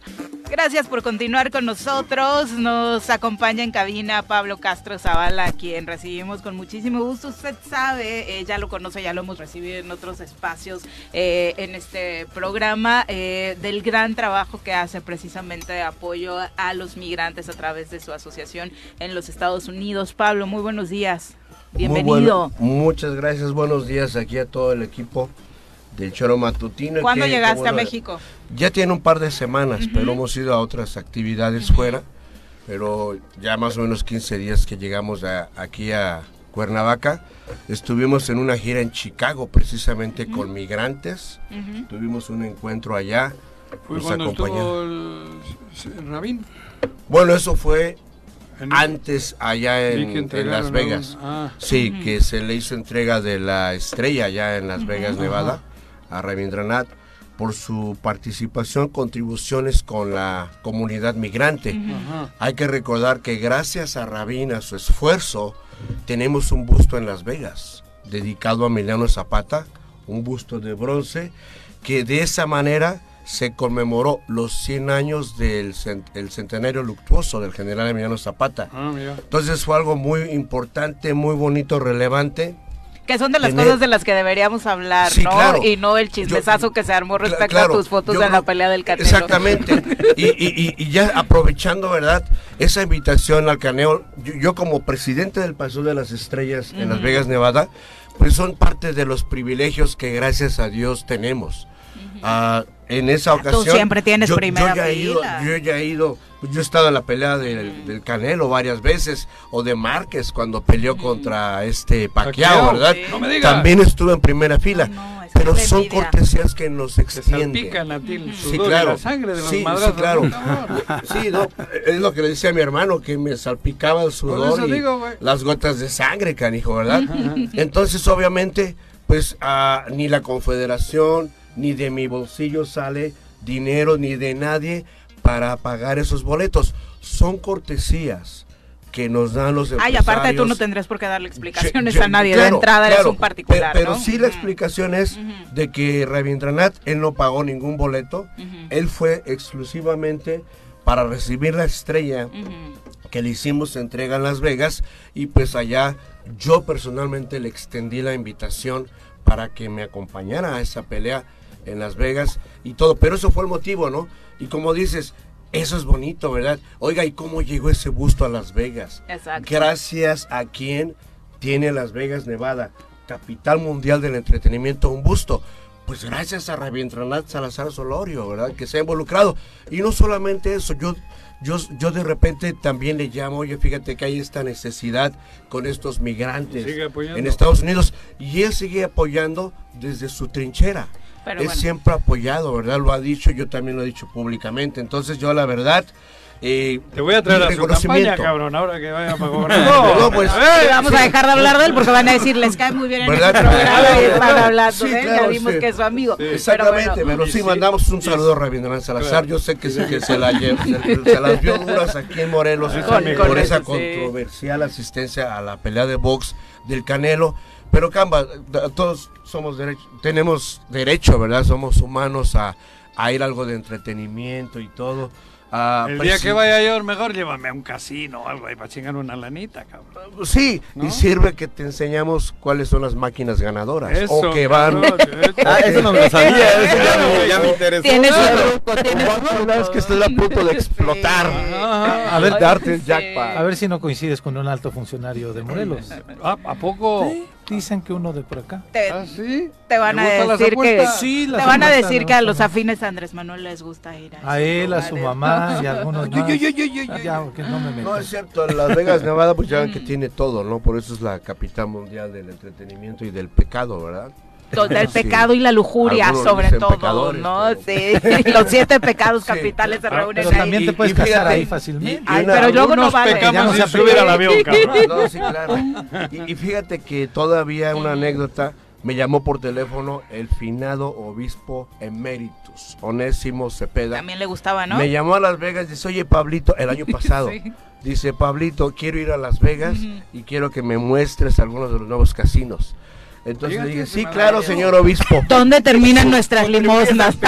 Gracias por continuar con nosotros. Nos acompaña en cabina Pablo Castro Zavala, quien recibimos con muchísimo gusto. Usted sabe, eh, ya lo conoce, ya lo hemos recibido en otros espacios eh, en este programa, eh, del gran trabajo que hace precisamente de apoyo a los migrantes a través de su asociación en los Estados Unidos. Pablo, muy buenos días. Bienvenido. muchas gracias, buenos días aquí a todo el equipo del Choro Matutino. ¿Cuándo llegaste a México? Ya tiene un par de semanas, pero hemos ido a otras actividades fuera, pero ya más o menos 15 días que llegamos aquí a Cuernavaca. Estuvimos en una gira en Chicago precisamente con migrantes, tuvimos un encuentro allá. ¿Fue cuando estuvo el, Rabín? Bueno, eso fue antes allá en, Las Vegas. Ah. Sí, que se le hizo entrega de la estrella allá en Las Vegas, Nevada, a Rabindranath por su participación, contribuciones con la comunidad migrante. Hay que recordar que gracias a Rabin, a su esfuerzo, tenemos un busto en Las Vegas, dedicado a Emiliano Zapata, un busto de bronce, que de esa manera se conmemoró los 100 años del el centenario luctuoso del general Emiliano Zapata. Ah, Entonces fue algo muy importante, muy bonito, relevante. Que son de las cosas de las que deberíamos hablar, ¿no? y no el chismesazo que se armó respecto a tus fotos de la pelea del Canelo. Exactamente. y, ya aprovechando, ¿verdad? Esa invitación al Caneo, yo, como presidente del Paso de las Estrellas en Las Vegas, Nevada, pues son parte de los privilegios que gracias a Dios tenemos en esa ocasión. Tú siempre tienes primera yo ya He ido, yo ya he ido, yo he estado en la pelea del, Canelo varias veces, o de Márquez cuando peleó contra este Paquiao, ¿verdad? También estuve en primera fila. pero son cortesías que nos extienden. sí, claro. sangre de sí, sí, claro. sí, no, es lo que le decía a mi hermano, que me salpicaba el sudor y las gotas de sangre, canijo, ¿verdad? Entonces, obviamente, pues ah, ni la Confederación, ni de mi bolsillo sale dinero, ni de nadie para pagar esos boletos. Son cortesías que nos dan los empresarios. Ay, aparte tú no tendrías por qué darle explicaciones a nadie, de entrada eres un particular, Pero, sí la explicación es de que Rabindranath, él no pagó ningún boleto, él fue exclusivamente para recibir la estrella que le hicimos entrega en Las Vegas y pues allá yo personalmente le extendí la invitación para que me acompañara a esa pelea en Las Vegas y todo, pero eso fue el motivo, ¿no? Y como dices, eso es bonito, ¿verdad? Oiga, ¿y cómo llegó ese busto a Las Vegas? Exacto. Gracias a quien tiene Las Vegas, Nevada, capital mundial del entretenimiento, un busto. Pues gracias a Rabindranath Salazar Solorio, ¿verdad? Que se ha involucrado. Y no solamente eso, yo, yo, yo de repente también le llamo, oye, fíjate que hay esta necesidad con estos migrantes en Estados Unidos. Y él sigue apoyando desde su trinchera es siempre apoyado, ¿verdad? Lo ha dicho, yo también lo he dicho públicamente. Entonces yo la verdad, Eh, te voy a traer a su campaña, cabrón, ahora que vaya para cobrar. No, no, pues, a ver, vamos a dejar de hablar de él porque van a decir, les cae muy bien en este programa y están hablando de él, ya vimos que es su amigo. Exactamente, pero, sí, mandamos un saludo a Rabindranath Salazar, yo sé que, que se, la se, las vio duras aquí en Morelos por esa controversial asistencia a la pelea de box del Canelo, pero Camba, todos somos derecho, tenemos derecho, ¿verdad? Somos humanos a, a ir algo de entretenimiento y todo. el día que vaya yo, mejor llévame a un casino o algo ahí para chingar una lanita, cabrón. Sí, y sirve que te enseñamos cuáles son las máquinas ganadoras. Eso, o que van. ah, eso no me lo sabía, eso ya, me, interesó. Tienes un truco, tienes que estoy a punto de explotar. A ver, darte el jackpot. A ver si no coincides con un alto funcionario de Morelos. ¿A, ¿a poco? Dicen que uno de por acá. Te, ¿Ah, sí? te van a decir que sí, te van a decir que a los afines a Andrés Manuel les gusta ir a, a él, a su mamá y a algunos más. ya, que no, me no es cierto, Las Vegas, Nevada, pues ya ven que tiene todo, ¿no? Por eso es la capital mundial del entretenimiento y del pecado, ¿verdad? Del pecado y la lujuria, sobre todo, ¿no? Sí, los siete pecados capitales se reúnen pero también te puedes casar ahí fácilmente. Ay, pero luego no vale. Ya no se subir al avión, No, sí, claro. Y, y, fíjate que todavía una anécdota, me llamó por teléfono el finado obispo eméritus, Onésimo Cepeda. También le gustaba, ¿no? Me llamó a Las Vegas y dice, oye, Pablito, el año pasado. Dice, Pablito, quiero ir a Las Vegas y quiero que me muestres algunos de los nuevos casinos. Entonces le dije, sí, claro, señor obispo. ¿Dónde terminan nuestras limosnas?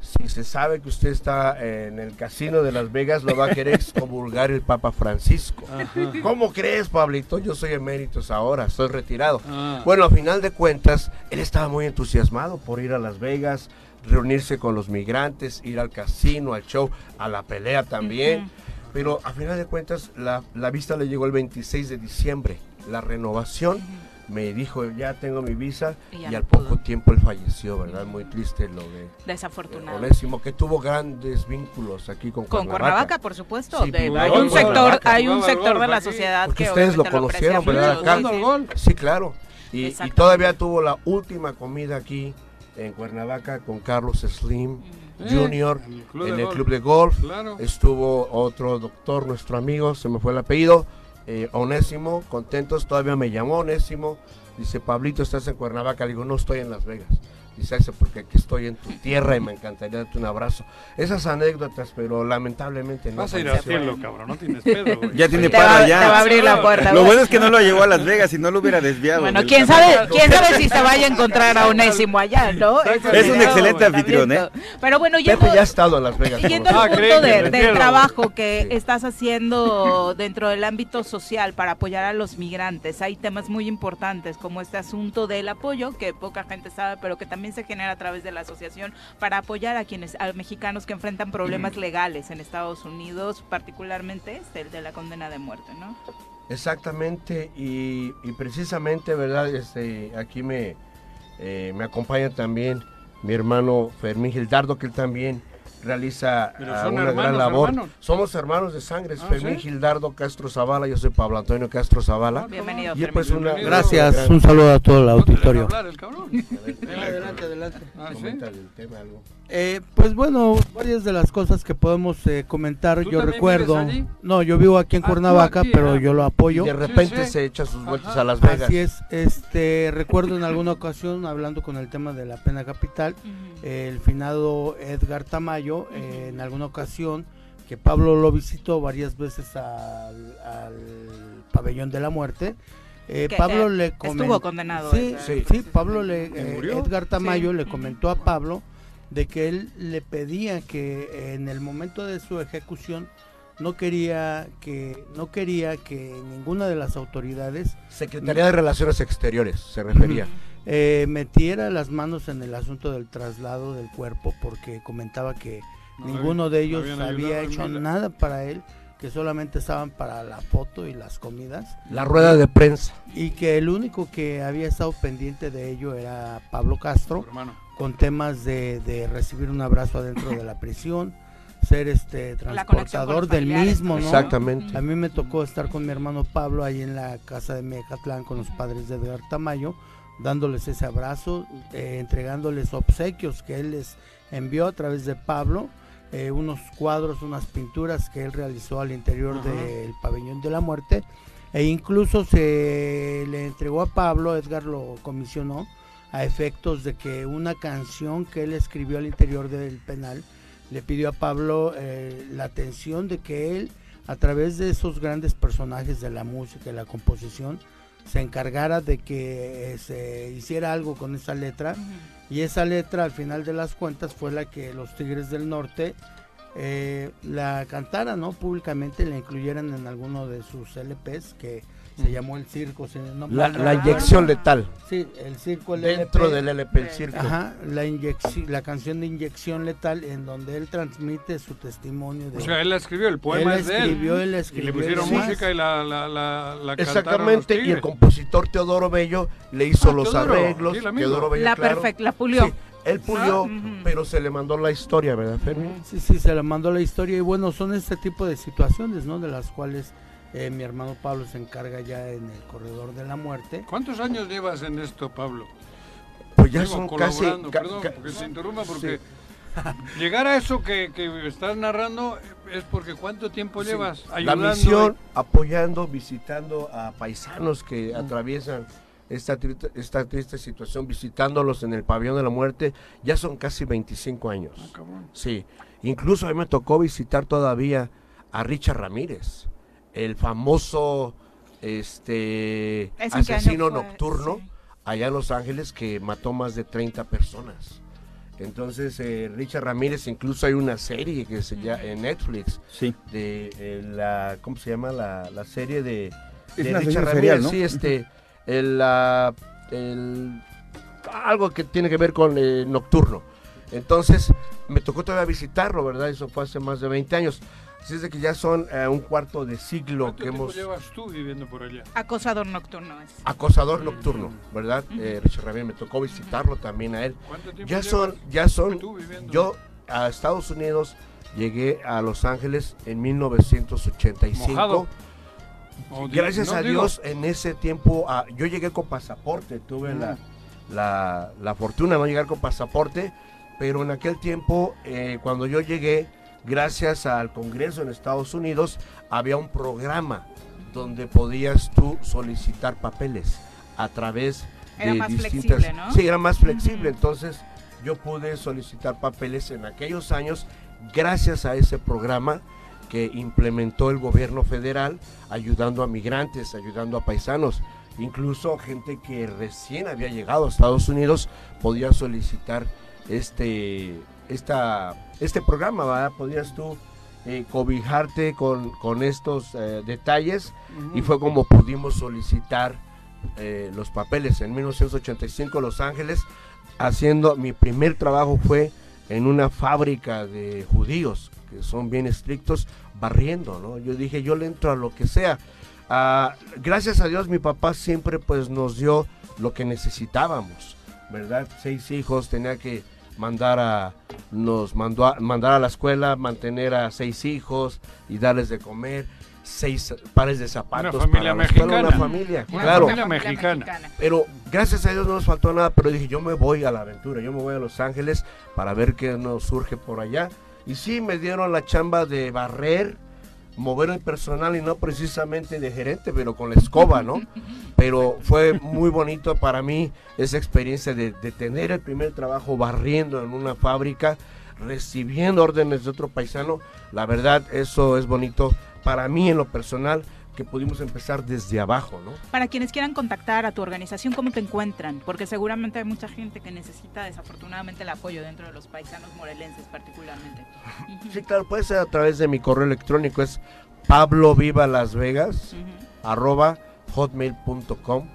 si se sabe que usted está en el casino de Las Vegas, lo va a querer excomulgar el Papa Francisco. ¿Cómo crees, Pablito? Yo soy eméritos ahora, estoy retirado. Ah. Bueno, a final de cuentas, él estaba muy entusiasmado por ir a Las Vegas, reunirse con los migrantes, ir al casino, al show, a la pelea también. Pero a final de cuentas, la, vista le llegó el 26 de diciembre. La renovación me dijo, ya tengo mi visa, y, al poco tiempo él falleció, ¿verdad? Muy triste lo de... Desafortunado. Onésimo, que tuvo grandes vínculos aquí con Con Cuernavaca, por supuesto. hay un sector, hay un sector de la sociedad que ustedes lo conocieron, ¿verdad? Sí, claro. Y, y, todavía tuvo la última comida aquí en Cuernavaca con Carlos Slim. Eh, Junior en el club de golf. Estuvo otro doctor, nuestro amigo, se me fue el apellido, eh, Onésimo, contentos, todavía me llamó Onésimo. Dice, Pablito, ¿estás en Cuernavaca? Le digo, no estoy en Las Vegas. Dice, porque aquí estoy en tu tierra y me encantaría darte un abrazo. Esas anécdotas, pero lamentablemente no. Vas a ir a hacerlo, cabrón, no tienes pedo, güey. Ya tiene para ya. Te va a abrir la puerta. Lo bueno es que no lo llevó a Las Vegas y no lo hubiera desviado. Bueno, quién sabe, quién sabe si se vaya a encontrar a Onésimo allá, ¿no? Es, un excelente anfitrión, ¿eh? Pero bueno, yendo, ya ha estado en Las Vegas. Yendo al ah, punto de, del trabajo que estás haciendo dentro del ámbito social para apoyar a los migrantes, hay temas muy importantes como este asunto del apoyo, que poca gente sabe, pero que también se genera a través de la asociación para apoyar a quienes, a mexicanos que enfrentan problemas legales en Estados Unidos, particularmente este, el de la condena de muerte, ¿no? Exactamente, y, precisamente, ¿verdad? Este, aquí me, eh, me acompaña también mi hermano Fermín Gildardo, que él también realiza ah, una gran labor. Somos hermanos de sangre, ah, Fermín Gildardo Castro Zavala, yo soy Pablo Antonio Castro Zavala. Ah, bienvenido. pues Gracias, un saludo a todo el auditorio. adelante, adelante. Eh, pues bueno, varias de las cosas que podemos eh, comentar, yo recuerdo. No, yo vivo aquí en Cuernavaca, pero yo lo apoyo. de repente se echa sus vueltas a Las Vegas. Así es, este, recuerdo en alguna ocasión, hablando con el tema de la pena capital, el finado Edgar Tamayo, eh, en alguna ocasión, que Pablo lo visitó varias veces al, pabellón de la muerte. Pablo le estuvo condenado. Sí, sí, Pablo le, Edgar Tamayo le comentó a Pablo de que él le pedía que en el momento de su ejecución no quería que no quería que ninguna de las autoridades Secretaría de Relaciones Exteriores se refería. Eh, metiera las manos en el asunto del traslado del cuerpo porque comentaba que ninguno de ellos había hecho nada. para él que solamente estaban para la foto y las comidas. La rueda de prensa. Y que el único que había estado pendiente de ello era Pablo Castro con temas de, recibir un abrazo adentro de la prisión, ser este transportador del mismo, ¿no? Exactamente. A mí me tocó estar con mi hermano Pablo ahí en la casa de Mejatlán con los padres de Edgar Tamayo, dándoles ese abrazo, eh, entregándoles obsequios que él les envió a través de Pablo, eh, unos cuadros, unas pinturas que él realizó al interior del pabellón de la muerte, e incluso se le entregó a Pablo, Edgar lo comisionó, a efectos de que una canción que él escribió al interior del penal, le pidió a Pablo eh, la atención de que él, a través de esos grandes personajes de la música y la composición, se encargara de que eh, se hiciera algo con esa letra y esa letra al final de las cuentas fue la que los Tigres del Norte eh, la cantaran ¿no? públicamente, la incluyeran en alguno de sus LPs que se llamó el circo. la, inyección letal. Sí, el circo Dentro del LP, el circo. Ajá, la, la canción de inyección letal en donde él transmite su testimonio. De, o sea, él escribió, el poema es de él. Él escribió, y le pusieron música y la, la, la, Exactamente, y el compositor Teodoro Bello le hizo ah, los arreglos. Teodoro Bello, la perfecta, la pulió. Él pulió, pero se le mandó la historia, ¿verdad, Fermi? Sí, sí, se le mandó la historia y bueno, son este tipo de situaciones, ¿no? De las cuales eh, mi hermano Pablo se encarga ya en el corredor de la muerte. ¿Cuántos años llevas en esto, Pablo? Pues ya son casi... Perdón, porque se interrumpa, porque llegar a eso que, estás narrando es porque ¿cuánto tiempo llevas ayudando? La misión, apoyando, visitando a paisanos que atraviesan esta, esta triste situación, visitándolos en el pabellón de la muerte, ya son casi 25 años. Ah, sí, incluso a mí me tocó visitar todavía a Richard Ramírez el famoso este asesino nocturno allá en Los Ángeles que mató más de 30 personas. Entonces, eh, Richard Ramírez, incluso hay una serie que se llama en Netflix, sí. de eh, la, ¿cómo se llama? La, la serie de, Richard Ramírez, sí, este, el, el, algo que tiene que ver con eh, Nocturno. Entonces, me tocó todavía visitarlo, ¿verdad? Eso fue hace más de 20 años. Así es de que ya son eh, un cuarto de siglo que hemos... llevas tú viviendo por allá? Acosador nocturno es. Acosador nocturno, ¿verdad? Eh, Richard Ramírez, me tocó visitarlo también a él. ¿Cuánto tiempo ya son, ya son, yo a Estados Unidos llegué a Los Ángeles en 1985. Gracias a Dios, en ese tiempo, ah, yo llegué con pasaporte, tuve la, la, la, fortuna de no llegar con pasaporte, pero en aquel tiempo, eh, cuando yo llegué, gracias al Congreso en Estados Unidos, había un programa donde podías tú solicitar papeles a través de más distintas... Flexible, ¿no? Sí, era más flexible, entonces yo pude solicitar papeles en aquellos años gracias a ese programa que implementó el gobierno federal ayudando a migrantes, ayudando a paisanos. Incluso gente que recién había llegado a Estados Unidos podía solicitar este esta, este programa, ¿verdad? Podías tú eh, cobijarte con, con estos eh, detalles y fue como pudimos solicitar eh, los papeles en 1985 Los Ángeles, haciendo mi primer trabajo fue en una fábrica de judíos que son bien estrictos barriendo, ¿no? Yo dije, yo le entro a lo que sea. Ah, gracias a Dios mi papá siempre pues nos dio lo que necesitábamos, ¿verdad? Seis hijos, tenía que mandar a nos mandó a, mandar a la escuela, mantener a seis hijos y darles de comer, seis pares de zapatos una familia mexicana. una familia, claro. mexicana. Pero gracias a Dios no nos faltó nada, pero dije, yo me voy a la aventura, yo me voy a Los Ángeles para ver qué nos surge por allá. Y sí, me dieron la chamba de barrer, mover el personal y no precisamente de gerente, pero con la escoba, ¿no? Pero fue muy bonito para mí esa experiencia de, tener el primer trabajo barriendo en una fábrica, recibiendo órdenes de otro paisano. La verdad, eso es bonito para mí en lo personal que pudimos empezar desde abajo, ¿no? Para quienes quieran contactar a tu organización, ¿cómo te encuentran? Porque seguramente hay mucha gente que necesita desafortunadamente el apoyo dentro de los paisanos morelenses particularmente. Sí, claro, puede ser a través de mi correo electrónico, es Pablo Viva Las Vegas, arroba hotmail.com.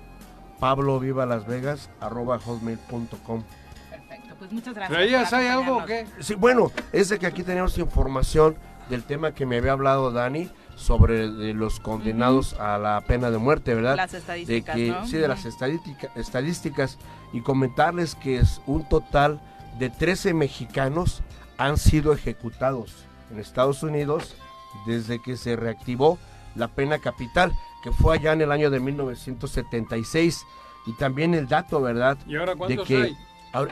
Pablo Viva Las Vegas, arroba hotmail.com. Perfecto, pues muchas gracias. hay algo o qué? Sí, bueno, es de que aquí tenemos información del tema que me había hablado Dani sobre los condenados a la pena de muerte, ¿verdad? Las estadísticas, de que, Sí, de las estadísticas y comentarles que es un total de 13 mexicanos han sido ejecutados en Estados Unidos desde que se reactivó la pena capital, que fue allá en el año de 1976. y también el dato, ¿verdad? ¿Y ahora cuántos de que hay?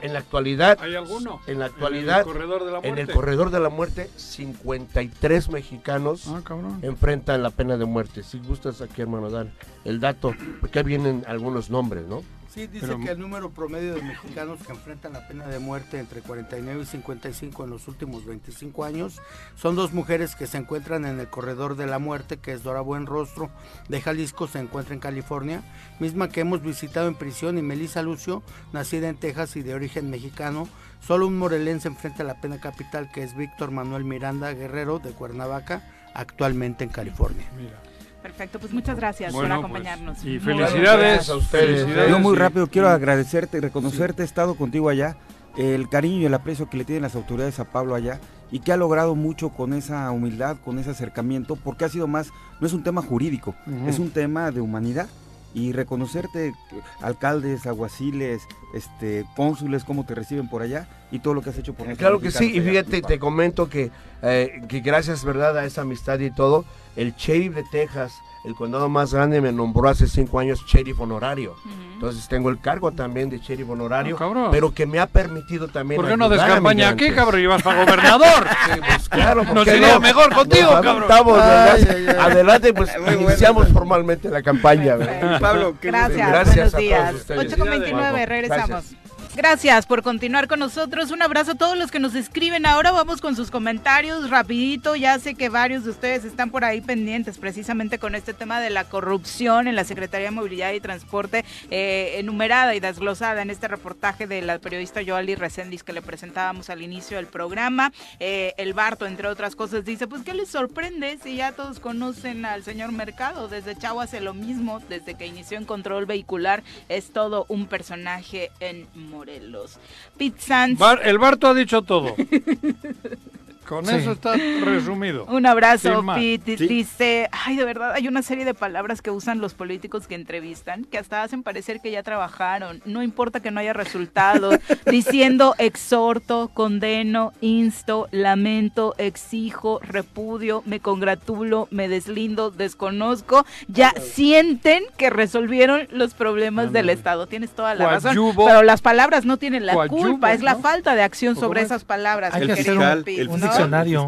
En la actualidad, ¿hay alguno? En la actualidad, ¿En el corredor de la muerte? En el corredor de la muerte, 53 mexicanos ah, enfrentan la pena de muerte. Si gustas aquí, hermano, dar el dato, porque vienen algunos nombres, ¿no? Sí, dice que el número promedio de mexicanos que enfrentan la pena de muerte entre 49 y 55 en los últimos 25 años son dos mujeres que se encuentran en el corredor de la muerte, que es Dora Buenrostro de Jalisco, se encuentra en California, misma que hemos visitado en prisión, y Melissa Lucio, nacida en Texas y de origen mexicano. Solo un morelense enfrenta la pena capital, que es Víctor Manuel Miranda Guerrero de Cuernavaca, actualmente en California. Perfecto, pues muchas gracias por pues, acompañarnos. y felicidades. a ustedes. Yo muy rápido quiero agradecerte y reconocerte, he estado contigo allá, el cariño y el aprecio que le tienen las autoridades a Pablo allá y que ha logrado mucho con esa humildad, con ese acercamiento, porque ha sido más, no es un tema jurídico, es un tema de humanidad y reconocerte alcaldes, aguaciles, este cónsules cómo te reciben por allá y todo lo que has hecho por Claro que sí, y fíjate, te comento que, eh, que gracias verdad a esa amistad y todo, el sheriff de Texas, el condado más grande, me nombró hace cinco años sheriff honorario. Entonces tengo el cargo también de sheriff honorario, ah, pero que me ha permitido también. ¿Por qué no descampaña aquí, cabrón? Y vas para gobernador. sí, pues claro, no sería mejor contigo, cabrón. Adelante, pues iniciamos formalmente la campaña. Pablo, gracias. Gracias buenos días. 8 con 29, regresamos. Gracias por continuar con nosotros. Un abrazo a todos los que nos escriben. Ahora vamos con sus comentarios rapidito. Ya sé que varios de ustedes están por ahí pendientes precisamente con este tema de la corrupción en la Secretaría de Movilidad y Transporte eh, enumerada y desglosada en este reportaje de la periodista Joali Recendis que le presentábamos al inicio del programa. Eh, el Barto, entre otras cosas, dice, pues ¿qué les sorprende si ya todos conocen al señor Mercado? Desde Chavo hace lo mismo, desde que inició en control vehicular, es todo un personaje en Morelos. Morelos. el Barto ha dicho todo. Con eso está resumido. Un abrazo, Pete. Dice, ay, de verdad, hay una serie de palabras que usan los políticos que entrevistan que hasta hacen parecer que ya trabajaron. No importa que no haya resultado. diciendo exhorto, condeno, insto, lamento, exijo, repudio, me congratulo, me deslindo, desconozco. Ya sienten que resolvieron los problemas del Estado. Tienes toda la razón. Pero las palabras no tienen la culpa. Es la falta de acción sobre esas palabras. Hay que hacer un, diccionario.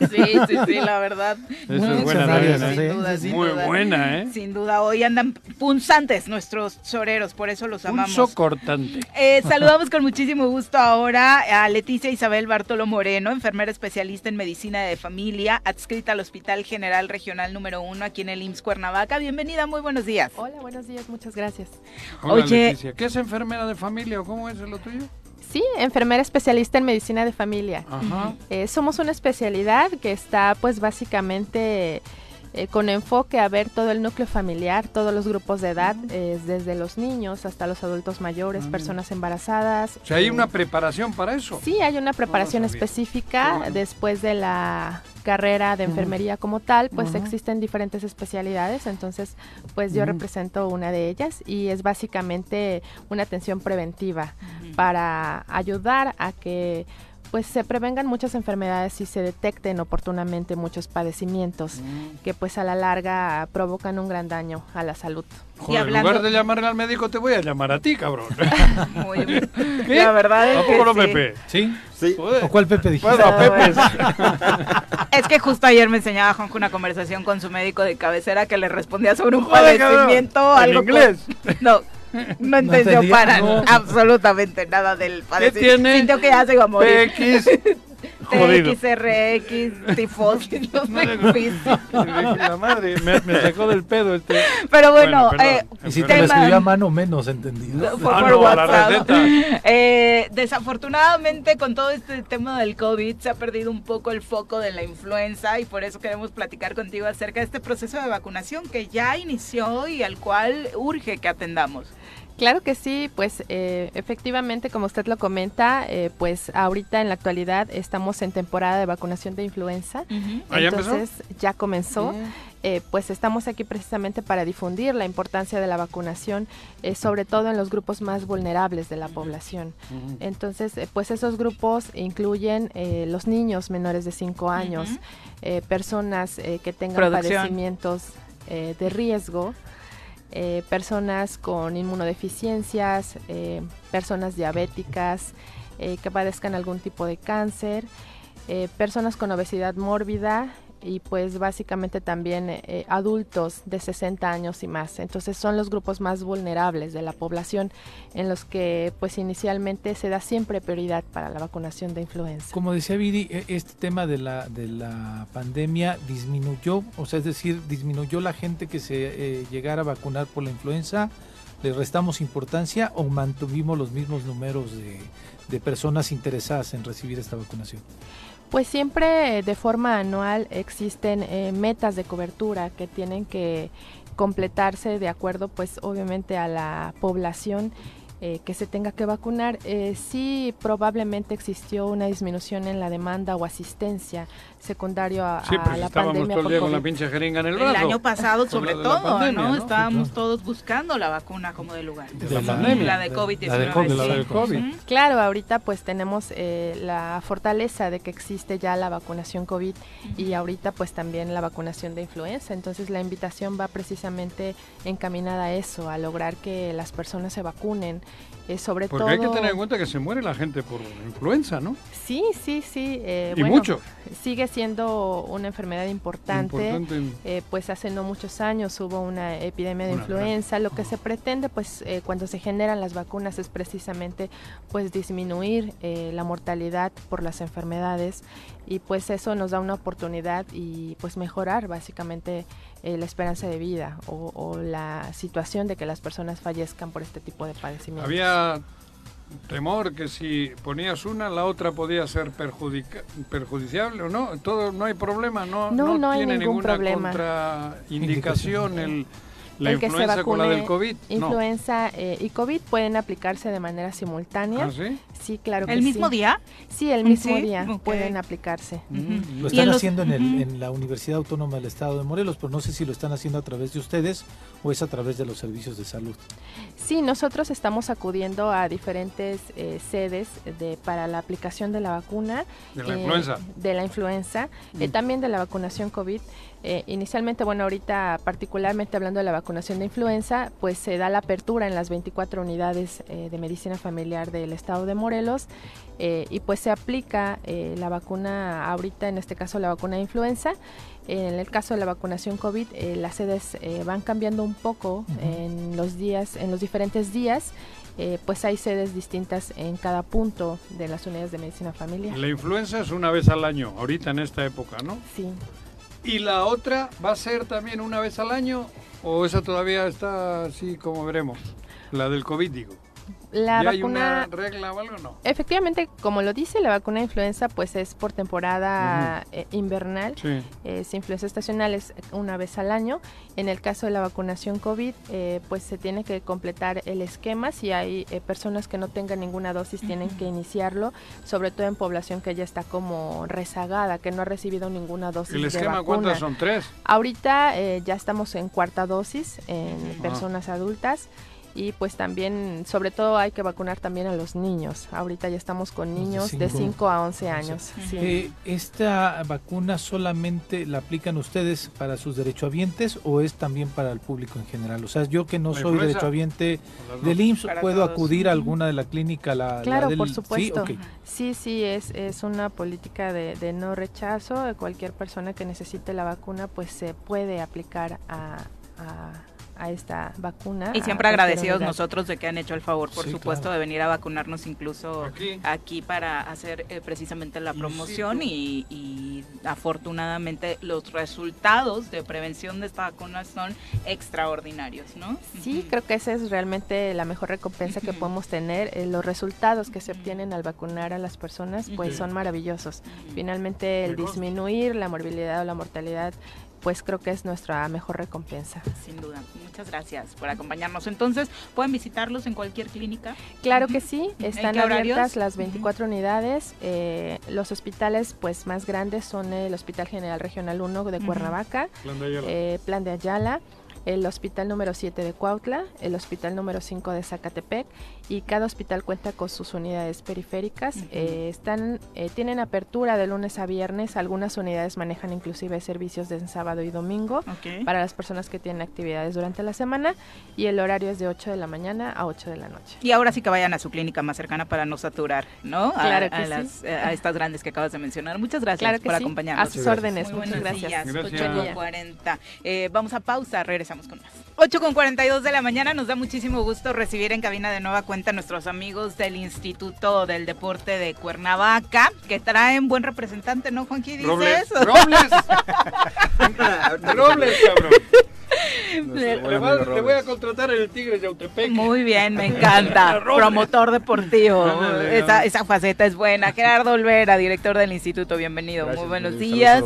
Sí, sí, sí, la verdad. Eso es buena, sin duda, sin Muy buena, ¿eh? Sin duda, hoy andan punzantes nuestros soreros, por eso los amamos. Punzo cortante. Eh, saludamos con muchísimo gusto ahora a Leticia Isabel Bartolo Moreno, enfermera especialista en medicina de familia, adscrita al Hospital General Regional número 1 aquí en el IMSS Cuernavaca. Bienvenida, muy buenos días. Hola, buenos días, muchas gracias. Hola, Leticia. ¿Qué es enfermera de familia o cómo es lo tuyo? Sí, enfermera especialista en medicina de familia. Eh, somos una especialidad que está pues básicamente eh, con enfoque a ver todo el núcleo familiar, todos los grupos de edad, desde los niños hasta los adultos mayores, ah, personas embarazadas. O sea, ¿hay una preparación para eso? Sí, hay una preparación específica después de la carrera de enfermería como tal, pues existen diferentes especialidades, entonces pues yo represento una de ellas y es básicamente una atención preventiva para ayudar a que pues se prevengan muchas enfermedades y se detecten oportunamente muchos padecimientos mm. que pues a la larga provocan un gran daño a la salud. Joder, En lugar de llamarle al médico te voy a llamar a ti, cabrón. La verdad es que Pepe? ¿Sí? Sí. ¿O cuál Pepe dijiste? Pepe. es que justo ayer me enseñaba Juanjo una conversación con su médico de cabecera que le respondía sobre un padecimiento. ¿En inglés? No, no entendió para absolutamente nada del padecimiento. ¿Qué tiene? Sintió que ya se iba a morir. PX. TXRX, tifosis, no sé La madre, me, me, sacó del pedo este. Pero bueno, eh, y si te lo escribió a mano, menos entendido. Por, ah, WhatsApp. Eh, desafortunadamente, con todo este tema del COVID, se ha perdido un poco el foco de la influenza y por eso queremos platicar contigo acerca de este proceso de vacunación que ya inició y al cual urge que atendamos. Claro que sí, pues eh, efectivamente, como usted lo comenta, eh, pues ahorita en la actualidad estamos en temporada de vacunación de influenza. ¿Ah, entonces ya comenzó. Eh, pues estamos aquí precisamente para difundir la importancia de la vacunación, sobre todo en los grupos más vulnerables de la población. Entonces, pues esos grupos incluyen los niños menores de 5 años, personas que tengan padecimientos de riesgo, eh, personas con inmunodeficiencias, eh, personas diabéticas eh, que padezcan algún tipo de cáncer, personas con obesidad mórbida, y pues básicamente también eh, adultos de 60 años y más. Entonces son los grupos más vulnerables de la población en los que pues inicialmente se da siempre prioridad para la vacunación de influenza. Como decía Viri, e, este tema de la, de la pandemia disminuyó, o sea, es decir, disminuyó la gente que se eh, llegara a vacunar por la influenza, le restamos importancia o mantuvimos los mismos números de, de personas interesadas en recibir esta vacunación. Pues siempre de forma anual existen eh, metas de cobertura que tienen que completarse de acuerdo pues obviamente a la población eh, que se tenga que vacunar. Eh, sí, probablemente existió una disminución en la demanda o asistencia secundario a, sí, pues la estábamos pandemia. todo el día con la pinche jeringa en el brazo. El año pasado, sobre todo, ¿no? Estábamos todos buscando la vacuna como de lugar. De la pandemia. La de COVID-19. La de COVID. La de COVID. Claro, ahorita pues tenemos eh, la fortaleza de que existe ya la vacunación COVID y ahorita pues también la vacunación de influenza. Entonces la invitación va precisamente encaminada a eso, a lograr que las personas se vacunen. Eh, sobre Porque todo... hay que tener en cuenta que se muere la gente por influenza, ¿no? Sí, sí, sí. Eh, y bueno, mucho. Sigue siendo una enfermedad importante. Importante. Eh, pues hace no muchos años hubo una epidemia de Una influenza. Lo que se pretende, pues, eh, cuando se generan las vacunas es precisamente, pues, disminuir eh, la mortalidad por las enfermedades y, pues, eso nos da una oportunidad y, pues, mejorar básicamente eh, la esperanza de vida o, o la situación de que las personas fallezcan por este tipo de padecimientos. Había temor que si ponías una, la otra podía ser perjudica perjudiciable o no. Todo, no hay problema, no, No, no tiene ningún ninguna problema. contraindicación el, la el que se influenza con la vacune del COVID. No. Influenza eh, y COVID pueden aplicarse de manera simultánea. ¿Ah, sí? Sí, claro que ¿El mismo sí. día? Sí, el mismo Sí, día pueden aplicarse. Lo Y están en los- haciendo en, el- en la Universidad Autónoma del Estado de Morelos, pero no sé si lo están haciendo a través de ustedes o es a través de los servicios de salud. Sí, nosotros estamos acudiendo a diferentes eh, sedes de, para la aplicación de la vacuna. De la eh, influenza. De la influenza, eh, Mm. también de la vacunación COVID. Eh, inicialmente, bueno, ahorita particularmente hablando de la vacunación de influenza, pues se da la apertura en las 24 unidades eh, de medicina familiar del estado de Morelos eh, y pues se aplica eh, la vacuna ahorita, en este caso la vacuna de influenza. En el caso de la vacunación COVID, eh, las sedes eh, van cambiando un poco en los días, en los diferentes días. eh, pues hay sedes distintas en cada punto de las unidades de medicina familiar. La influenza es una vez al año, ahorita en esta época, ¿no? Sí. ¿Y la otra va a ser también una vez al año o esa todavía está así como veremos? La del COVID, digo. La ¿Ya hay una vacuna, regla o algo no? efectivamente, como lo dice, la vacuna de influenza, pues es por temporada eh, invernal. Sí. Es influenza estacional es una vez al año. En el caso de la vacunación COVID, eh, pues se tiene que completar el esquema. Si hay eh, personas que no tengan ninguna dosis, tienen que iniciarlo, sobre todo en población que ya está como rezagada, que no ha recibido ninguna dosis ¿El de esquema vacuna. cuántas son? ¿Tres? Ahorita eh, ya estamos en cuarta dosis en Ah. personas adultas y pues también, sobre todo hay que vacunar también a los niños. Ahorita ya estamos con niños de cinco- 5 a 11 años. sí. Eh, ¿Esta vacuna solamente la aplican ustedes para sus derechohabientes o es también para el público en general? O sea, yo que no ¿La soy derechohabiente del IMSS, ¿puedo todos. acudir a alguna de la clínica? La, la Claro, del- por sí, supuesto. Sí, sí, es, es una política de, de no rechazo. Cualquier persona que necesite la vacuna, pues se puede aplicar a, a, a esta vacuna. Y siempre agradecidos nosotros de que han hecho el favor, por Sí, supuesto, claro. de venir a vacunarnos incluso Aquí. aquí, para hacer eh, precisamente la promoción y, y afortunadamente los resultados de prevención de esta vacuna son extraordinarios, ¿no? Sí, creo que esa es realmente la mejor recompensa que podemos tener. Eh, los resultados que se obtienen al vacunar a las personas, pues son maravillosos. Finalmente, el disminuir la morbilidad o la mortalidad, pues creo que es nuestra mejor recompensa. Sin duda. Muchas gracias por acompañarnos. Entonces, pueden visitarlos en cualquier clínica. Claro que sí, ¿En están abiertas las 24 unidades. eh, los hospitales pues más grandes son el Hospital General Regional 1 de. Cuernavaca, Plan de Ayala. eh, Plan de Ayala, el hospital número 7 de Cuautla, el hospital número 5 de Zacatepec y cada hospital cuenta con sus unidades periféricas. Eh, están, eh, tienen apertura de lunes a viernes, algunas unidades manejan inclusive servicios de sábado y domingo para las personas que tienen actividades durante la semana y el horario es de 8 de la mañana a 8 de la noche. Y ahora sí que vayan a su clínica más cercana para no saturar, ¿no? Claro a, que sí. Eh, a estas grandes que acabas de mencionar. Muchas gracias por acompañarnos. A sus órdenes, muchas gracias. 8.40. Eh, vamos a pausa, regresamos con más. 8 con 42 de la mañana, nos da muchísimo gusto recibir en cabina de nueva cuenta a nuestros amigos del Instituto del Deporte de Cuernavaca, que traen buen representante, ¿no, Juanqui? ¿Dices? Robles. Robles. Robles, cabrón. Le, voy a contratar el Tigre de Autepec. Muy bien, me encanta. Promotor deportivo. esa, esa, faceta es buena. Gerardo Olvera, director del instituto, bienvenido. muy buenos días.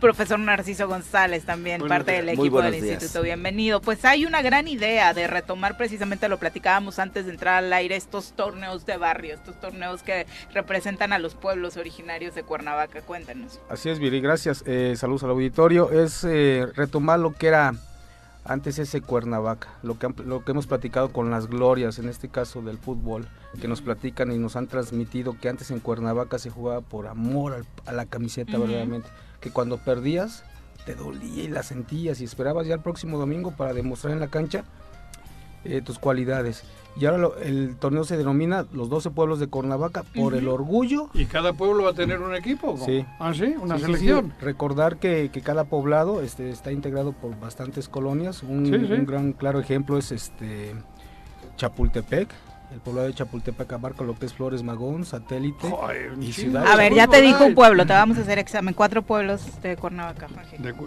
Profesor Narciso González, también parte del equipo del instituto, bienvenido. Pues hay una gran idea de retomar, precisamente lo platicábamos antes de entrar al aire, estos torneos de barrio, estos torneos que representan a los pueblos originarios de Cuernavaca. Cuéntanos. Así es, Viri, gracias. Eh, saludos al auditorio. Es eh, retomar lo que era antes ese Cuernavaca, lo que, lo que hemos platicado con las glorias, en este caso del fútbol, que nos platican y nos han transmitido que antes en Cuernavaca se jugaba por amor a la camiseta, verdaderamente, que cuando perdías te dolía y la sentías y esperabas ya el próximo domingo para demostrar en la cancha eh, tus cualidades. Y ahora el torneo se denomina los 12 pueblos de Cuernavaca por el orgullo. ¿Y cada pueblo va a tener un equipo? Sí. Ah, sí, una selección. Recordar que, que, cada poblado este, está integrado por bastantes colonias. Un, un, gran claro ejemplo es este Chapultepec. El poblado de Chapultepec abarca lo que es Flores Magón, Satélite y Ciudad. A ver, ya te dijo un pueblo, te vamos a hacer examen. Cuatro pueblos de Cuernavaca.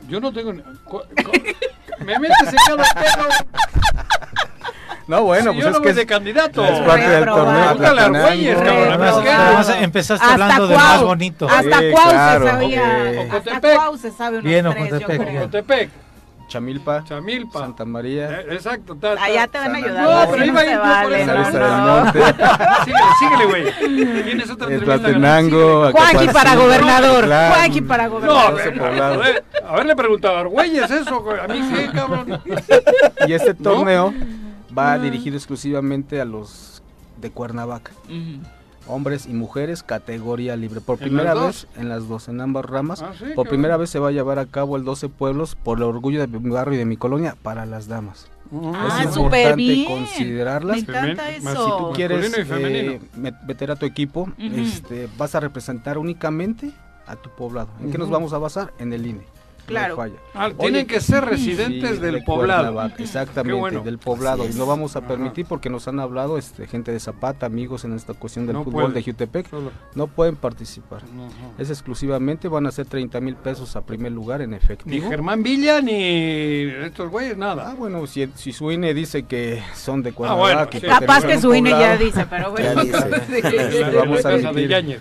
yo no tengo... me metes en cada pelo. No, bueno, pues es que es de candidato. Es parte del torneo. Además, empezaste hablando de más bonito. Hasta Cuau se sabía. Hasta Cuau se sabe Bien, Ocotepec. Ocotepec. Chamilpa, Chamilpa, Santa María. Eh, exacto. Allá te van a ayudar. No, pero iba a ir vale, no, no. síguele, síguele, güey. Tienes otra entrevista. Juanqui para gobernador. Juanqui para gobernador. No, a ver, haberle preguntado a Argüelles eso, a mí qué, cabrón. Y este torneo va ah. dirigido exclusivamente a los de Cuernavaca. Hombres y mujeres, categoría libre. Por primera vez, en las dos, en ambas ramas, ah, por primera vez se va a llevar a cabo el 12 pueblos por el orgullo de mi barrio y de mi colonia para las damas. Ah, es importante considerarlas. Me encanta eso. Si tú quieres eh, meter a tu equipo, este, vas a representar únicamente a tu poblado. ¿En qué nos vamos a basar? En el INE. Claro. Ah, tienen que ser residentes del poblado. exactamente, del poblado. Y lo vamos a permitir porque nos han hablado este, gente de Zapata, amigos en esta cuestión del fútbol de Jutepec. No pueden participar. Es exclusivamente, van a ser 30 mil pesos a primer lugar en efectivo. Ni Germán Villa ni estos güeyes, nada. Ah, bueno, si, si su INE dice que son de Cuernavaca. Ah, bueno, Capaz que su INE ya dice, pero bueno. vamos a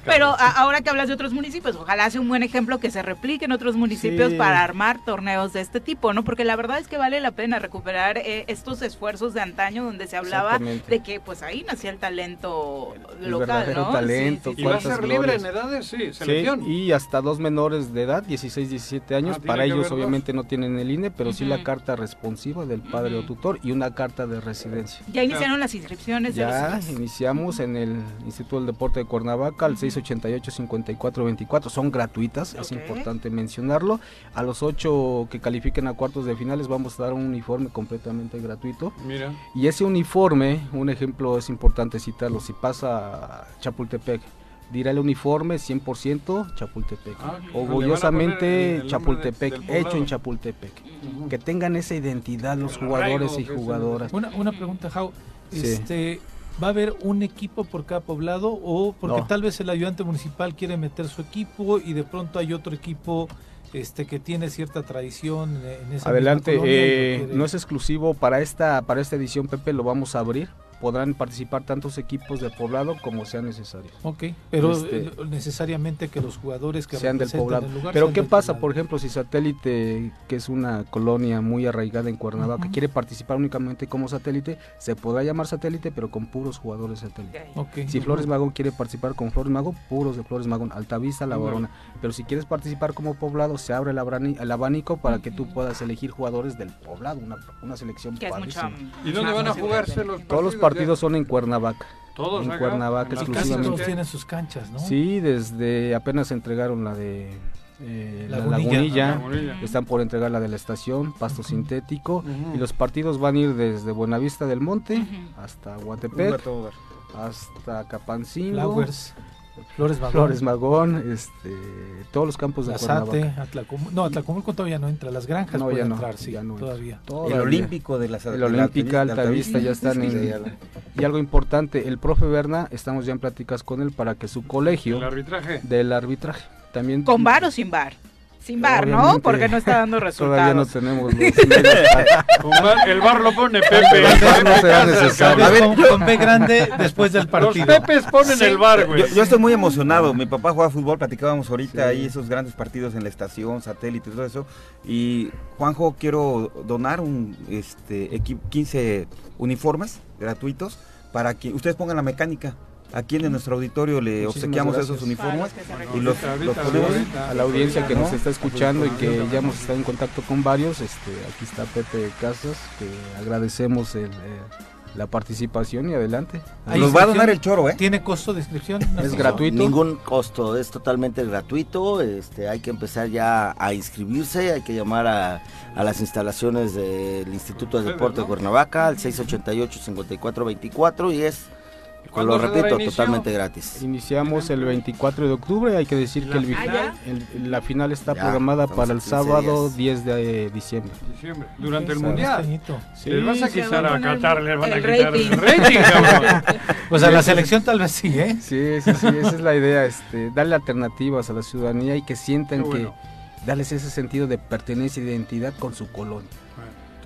pero ahora que hablas de otros municipios, ojalá sea un buen ejemplo que se replique en otros municipios para armar torneos de este tipo, ¿no? Porque la verdad es que vale la pena recuperar eh, estos esfuerzos de antaño donde se hablaba de que pues ahí nacía el talento local, ¿no? talento. y va a ser libre en edades, sí, selección. y hasta dos menores de edad, 16, 17 años, ah, para ellos obviamente no tienen el INE, pero sí la carta responsiva del padre o tutor y una carta de residencia. ¿Ya iniciaron las inscripciones? Ya iniciamos en el Instituto del Deporte de Cuernavaca al 688-5424, son gratuitas, es importante mencionarlo. A los ocho que califiquen a cuartos de finales vamos a dar un uniforme completamente gratuito. Mira. Y ese uniforme, un ejemplo es importante citarlo, si pasa a Chapultepec, dirá el uniforme 100% Chapultepec. Ah, Orgullosamente Chapultepec, hecho en Chapultepec. Que tengan esa identidad los jugadores y jugadoras. Una, una pregunta, Jau. Este, ¿Va a haber un equipo por cada poblado o porque tal vez el ayudante municipal quiere meter su equipo y de pronto hay otro equipo este que tiene cierta tradición en esa Adelante, eh, no es exclusivo para esta para esta edición Pepe, lo vamos a abrir podrán participar tantos equipos del poblado como sea necesario. Ok, pero este, necesariamente que los jugadores que sean del poblado. pero ¿qué pasa, por ejemplo, si satélite, que es una colonia muy arraigada en Cuernavaca, quiere participar únicamente como satélite, se podrá llamar satélite, pero con puros jugadores satélite. Okay. Si Flores Magón quiere participar con Flores Magón, puros de Flores Magón, Altavista, La Barona. Pero si quieres participar como poblado, se abre el, abanico para que tú puedas elegir jugadores del poblado, una, una selección ¿Y dónde van a jugarse los partidos? Todos los partidos son en Cuernavaca. Todos en Cuernavaca exclusivamente. Todos tienen sus canchas, ¿no? Sí, desde apenas entregaron la de eh, la, lagunilla, están por entregar la de la estación, pasto sintético, y los partidos van a ir desde Buenavista del Monte hasta Huatepec, hasta Capancingo, Flowers. Flores Magón. Flores Magón, este, todos los campos de Lazate, Atlacomulco. No, Atlacomulco todavía no entra, las granjas no, pueden entrar, sí, ya no todavía. El Olímpico de las El Olímpica, Altavista, ya están en... Y algo importante, el profe Berna, estamos ya en pláticas con él para que su colegio... ¿El arbitraje? Del arbitraje. También, ¿Con bar o sin bar? Sin bar, ¿no? Porque no está dando resultados. Todavía no tenemos los El bar lo pone Pepe. no será necesario. A ver, con P grande después del partido. Los Pepes ponen el bar, güey. Yo, estoy muy emocionado. Mi papá juega fútbol, platicábamos ahorita ahí esos grandes partidos en la estación, satélite, todo eso. Y Juanjo, quiero donar un este 15 uniformes gratuitos para que ustedes pongan la mecánica aquí en nuestro auditorio le obsequiamos esos uniformes y los, ponemos a la audiencia que nos está escuchando y que ya hemos estado en contacto con varios. Este, aquí está Pepe Casas, que agradecemos el, eh, la participación y adelante. Nos va a donar el choro, ¿eh? ¿Tiene costo de inscripción? es gratuito. Ningún costo, es totalmente gratuito. Este, hay que empezar ya a inscribirse, hay que llamar a, a las instalaciones del Instituto de Deporte de Cuernavaca al 688-5424 y es lo repito, totalmente gratis. Iniciamos el 24 de octubre, hay que decir que el, la final está programada para el sábado 10 de diciembre. diciembre. Durante el Mundial. Sí, les vas a quitar a Qatar, les van a quitar el rating, pues a la selección tal vez sí, ¿eh? Sí, sí, sí, esa es la idea, este, darle alternativas a la ciudadanía y que sientan que darles ese sentido de pertenencia e identidad con su colonia.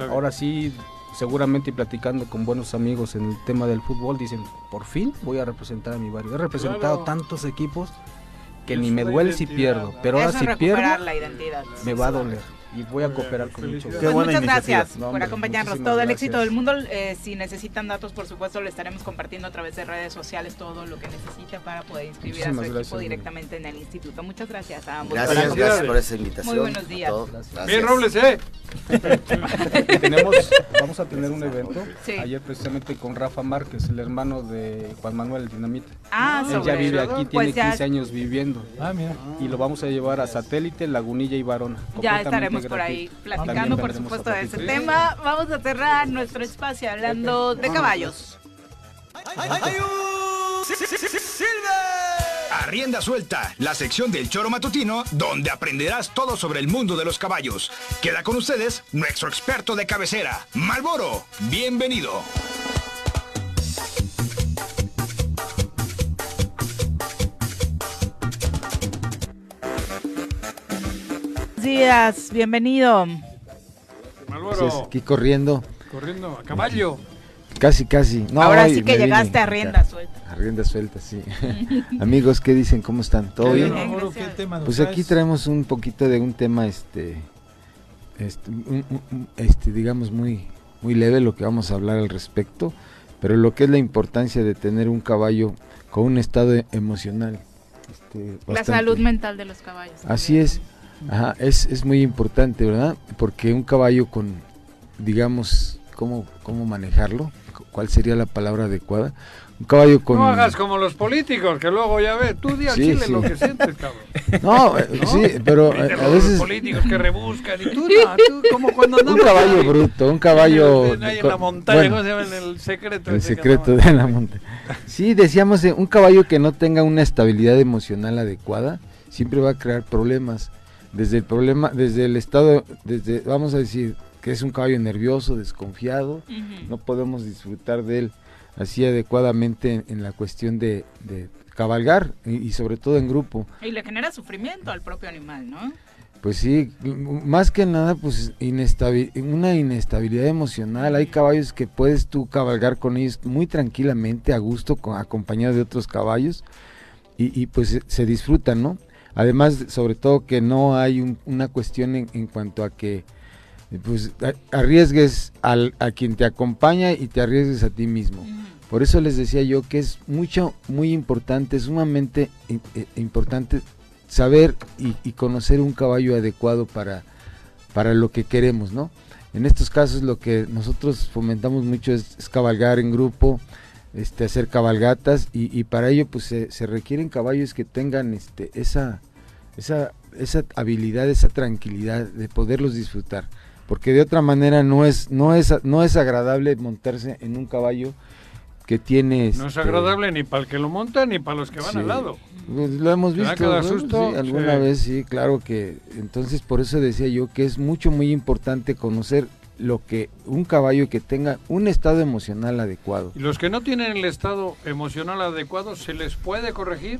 Ahora sí, seguramente platicando con buenos amigos en el tema del fútbol, dicen, por fin voy a representar a mi barrio. He representado tantos equipos que ni me duele si pierdo, pero ahora si pierdo, me va a doler y voy a cooperar con mucho pues muchas gracias por acompañarnos. todo el éxito del mundo. Eh, si necesitan datos, por supuesto, le estaremos compartiendo a través de redes sociales todo lo que necesiten para poder inscribir a su equipo directamente en el instituto. Muchas gracias a ambos. Gracias, gracias por esa invitación. Muy buenos días. Bien, Robles, ¿eh? Tenemos, vamos a tener un evento ayer precisamente con Rafa Márquez, el hermano de Juan Manuel Dinamita. Ah, Él ya vive aquí, pues tiene 15 años viviendo. Ah, mira. Y lo vamos a llevar a Satélite, Lagunilla y Varona. Ya estaremos por ahí platicando, por supuesto, de ese tema. Vamos a cerrar nuestro espacio hablando de caballos. Arrienda Suelta, la sección del choro matutino, donde aprenderás todo sobre el mundo de los caballos. Queda con ustedes nuestro experto de cabecera, Malboro. Bienvenido. días, bienvenido. aquí corriendo. Corriendo a caballo. Casi, casi. Ahora sí que llegaste a rienda suelta. A rienda suelta, sí. Amigos, ¿qué dicen? ¿Cómo están? ¿Todo bien? pues aquí traemos un poquito de un tema, este, este, este, digamos, muy, muy leve lo que vamos a hablar al respecto, pero lo que es la importancia de tener un caballo con un estado emocional. Este, la salud mental de los caballos. Así es. Ajá, es, es muy importante, ¿verdad? Porque un caballo con, digamos, ¿cómo, cómo manejarlo? ¿Cuál sería la palabra adecuada? Un caballo con... No hagas como los políticos, que luego ya ves, tú di al chile lo que sientes, cabrón. No, eh, sí, pero eh, a veces... Los políticos que rebuscan y tú, no, tú como cuando Un caballo bruto, un caballo... Ahí en la montaña, ¿cómo se llama? En el secreto. El secreto de la montaña. Sí, decíamos, un caballo que no tenga una estabilidad emocional adecuada, siempre va a crear problemas desde el problema, desde el estado, desde, vamos a decir, que es un caballo nervioso, desconfiado, no podemos disfrutar de él así adecuadamente en, la cuestión de, cabalgar y, sobre todo en grupo. Y le genera sufrimiento al propio animal, ¿no? Pues sí, más que nada, pues una inestabilidad emocional. Hay caballos que puedes tú cabalgar con ellos muy tranquilamente, a gusto, con, acompañado de otros caballos, y, pues se disfrutan, ¿no? Además, sobre todo que no hay una cuestión en, cuanto a que pues arriesgues al, a quien te acompaña y te arriesgues a ti mismo. Por eso les decía yo que es mucho, muy importante, sumamente eh, importante saber y, conocer un caballo adecuado para, para lo que queremos, ¿no? En estos casos lo que nosotros fomentamos mucho es, cabalgar en grupo, este, hacer cabalgatas y, para ello pues se, requieren caballos que tengan este, esa, esa, esa habilidad, esa tranquilidad de poderlos disfrutar, porque de otra manera no es, no es, no es agradable montarse en un caballo que tiene... no es este, agradable ni para el que lo monta ni para los que van al lado. Pues, lo hemos visto susto? alguna vez, sí, claro que. Entonces, por eso decía yo que es mucho, muy importante conocer lo que un caballo que tenga un estado emocional adecuado. ¿Y los que no tienen el estado emocional adecuado, se les puede corregir?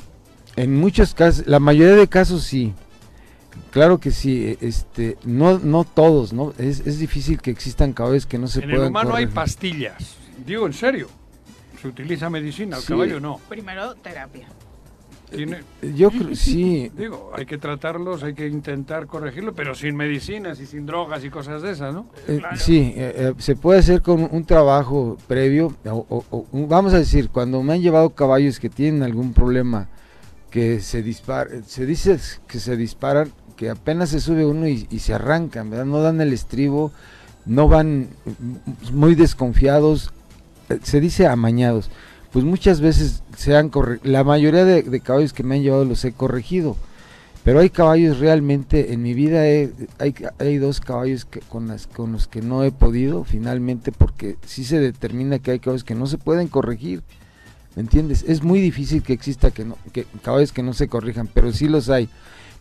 En muchos casos, la mayoría de casos sí. Claro que sí, e, este, no, no todos, ¿no? Es, es difícil que existan caballos que no se puedan. En el humano hay pastillas, digo en serio se utiliza medicina, el caballo no. Primero terapia. Yo creo, sí. Digo, hay que tratarlos, hay que intentar corregirlo, pero sin medicinas y sin drogas y cosas de esas, ¿no? Eh, sí, eh, eh, se puede hacer con un trabajo previo, o, vamos a decir, cuando me han llevado caballos que tienen algún problema, que se dispara, se dice que se disparan, que apenas se sube uno y, se arrancan. No dan el estribo, no van muy desconfiados, se dice amañados, pues muchas veces se han la mayoría de, caballos que me han llevado los he corregido, pero hay caballos realmente, en mi vida hay, dos caballos con los que no he podido finalmente porque sí se determina que hay caballos que no se pueden corregir. ¿Me entiendes? Es muy difícil que exista que, no, que caballos que no se corrijan, pero sí los hay.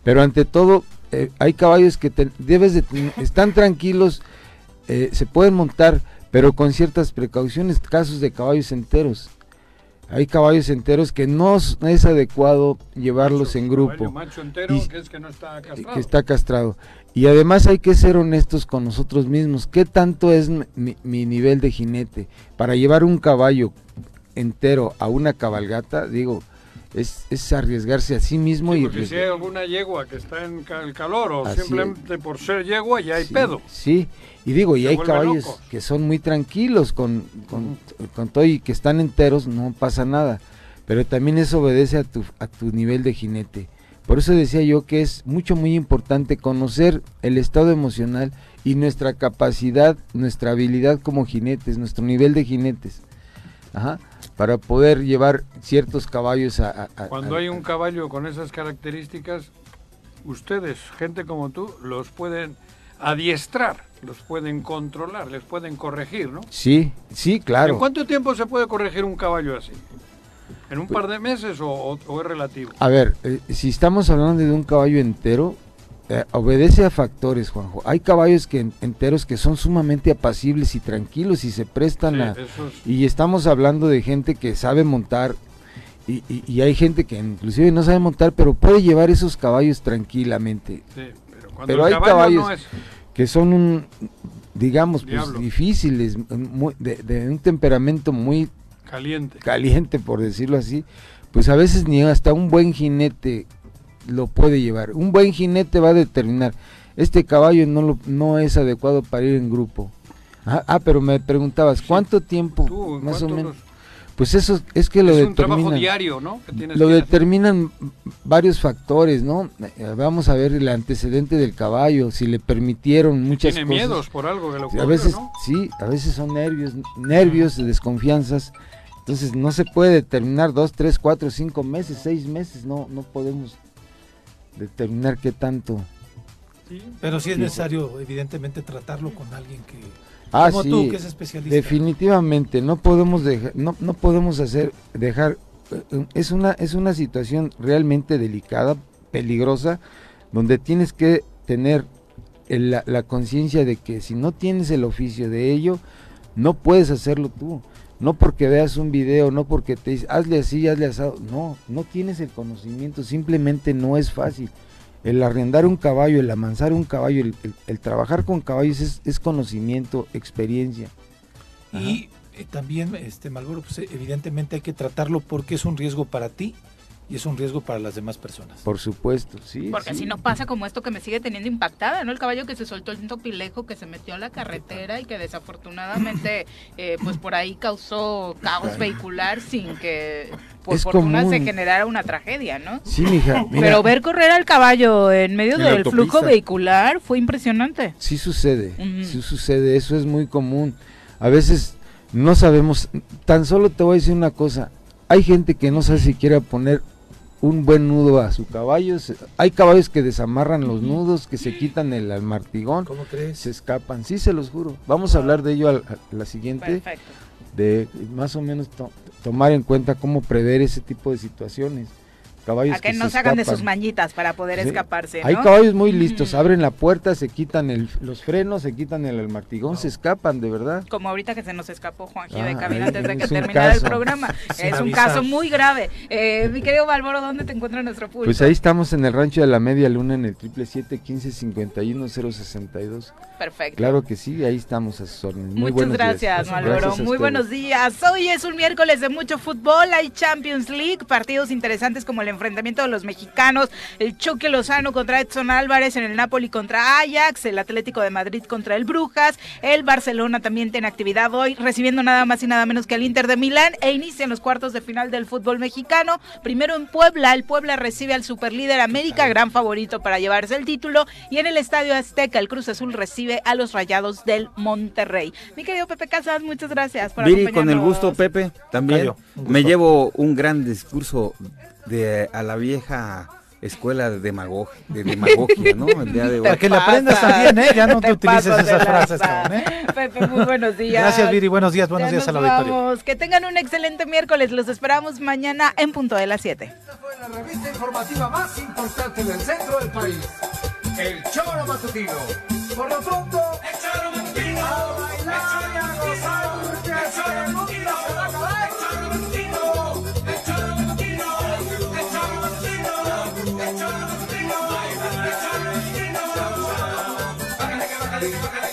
Pero ante todo, eh, hay caballos que debes de, están tranquilos, eh, se pueden montar, pero con ciertas precauciones, casos de caballos enteros. Hay caballos enteros que no es adecuado llevarlos en grupo. Macho entero que, es que, no está castrado. que está castrado. Y además hay que ser honestos con nosotros mismos. ¿Qué tanto es mi, mi nivel de jinete? Para llevar un caballo entero a una cabalgata, digo, es, es arriesgarse a sí mismo y porque si hay alguna yegua que está en el calor o simplemente por ser yegua ya hay pedo. sí y digo y hay caballos que son muy tranquilos con, con, todo y que están enteros no pasa nada pero también eso obedece a tu a tu nivel de jinete. Por eso decía yo que es mucho muy importante conocer el estado emocional y nuestra capacidad nuestra habilidad como jinetes nuestro nivel de jinetes Ajá para poder llevar ciertos caballos a... Cuando hay un caballo con esas características, ustedes, gente como tú, los pueden adiestrar, los pueden controlar, les pueden corregir, ¿no? Sí, sí, claro. ¿En cuánto tiempo se puede corregir un caballo así? ¿En un par de meses o, es relativo? A ver, eh, si estamos hablando de un caballo entero, eh, obedece a factores, Juanjo. Hay caballos que enteros que son sumamente apacibles y tranquilos y se prestan a... Y estamos hablando de gente que sabe montar y, hay gente que inclusive no sabe montar, pero puede llevar esos caballos tranquilamente. pero, hay caballos que son un, digamos, pues, difíciles, de, un temperamento muy caliente. caliente, por decirlo así. Pues a veces ni hasta un buen jinete lo puede llevar. Un buen jinete va a determinar, este caballo no, lo, no es adecuado para ir en grupo. Ah, ah pero me preguntabas, ¿cuánto tiempo más o menos? Pues eso es que lo es un trabajo diario, ¿no? lo determinan varios factores, ¿no? Eh, vamos a ver el antecedente del caballo, si le permitieron muchas tiene miedos por algo que lo A veces, sí, a veces son nervios, nervios, desconfianzas. Entonces no se puede determinar dos, tres, cuatro, cinco meses, seis meses, no, no podemos determinar qué tanto. Pero sí es necesario, evidentemente, tratarlo con alguien que, ah, como tú, que es especialista. Definitivamente, no podemos dejar, no, no podemos hacer, dejar, eh, es una, es una situación realmente delicada, peligrosa, donde tienes que tener la, la conciencia de que si no tienes el oficio de ello, no puedes hacerlo tú. No porque veas un video, no porque te dices, hazle así, hazle asado. No, no tienes el conocimiento, simplemente no es fácil. el arrendar un caballo, el amansar un caballo, el, trabajar con caballos es, conocimiento, experiencia. Y eh, también, este Malboro, pues evidentemente hay que tratarlo porque es un riesgo para ti y es un riesgo para las demás personas. Por supuesto, sí. Porque si no pasa como esto que me sigue teniendo impactada, ¿no? El caballo que se soltó el topilejo, que se metió a la carretera y que desafortunadamente, eh, pues por ahí causó caos vehicular sin que por fortuna se generara una tragedia, ¿no? Sí, mija. Pero ver correr al caballo en medio del flujo vehicular fue impresionante. Sí sucede, sí sucede, eso es muy común. A veces no sabemos, tan solo te voy a decir una cosa, hay gente que no sabe si quiere poner un buen nudo a su caballo. Hay caballos que desamarran los nudos, que se quitan el, martigón. ¿Cómo crees? Se escapan, sí, se los juro. Vamos a hablar de ello a, la siguiente. De más o menos tomar en cuenta cómo prever ese tipo de situaciones a que, no se hagan de sus mañitas para poder escaparse. Hay caballos muy listos, abren la puerta, se quitan los frenos, se quitan el, martigón, se escapan, de verdad. Como ahorita que se nos escapó Juan de ah, Cabina antes de que terminara el programa. es un caso muy grave. Eh, mi querido Valmoro, ¿dónde te encuentra nuestro público? Pues ahí estamos en el rancho de la Media Luna en el triple siete quince cincuenta y uno cero sesenta y dos. Perfecto. Claro que sí, ahí estamos a sus órdenes. Muy Muchas gracias, Malboro. Muy buenos días. Hoy es un miércoles de mucho fútbol, hay Champions League, partidos interesantes como el enfrentamiento de los mexicanos, el choque Lozano contra Edson Álvarez, en el Napoli contra Ajax, el Atlético de Madrid contra el Brujas, el Barcelona también tiene actividad hoy, recibiendo nada más y nada menos que al Inter de Milán e inician los cuartos de final del fútbol mexicano. Primero en Puebla, el Puebla recibe al superlíder América, gran favorito para llevarse el título, y en el Estadio Azteca el Cruz Azul recibe a los Rayados del Monterrey. Mi querido Pepe Casas, muchas gracias por Viri, con el gusto, Pepe, también. Me llevo un gran discurso de a la vieja escuela de, demagogia, de demagogia, ¿no? El día de hoy. que la aprendas también, ¿eh? Ya no te, utilices esas frases, ¿eh? Pepe, muy buenos días. Gracias, Viri. Buenos días, buenos días a la auditorio. Que tengan un excelente miércoles. Los esperamos mañana en punto de las 7. Esta fue la revista informativa más importante del centro del país. El Choro Matutino. Por lo pronto, el Choro Matutino. A bailar. Thank you.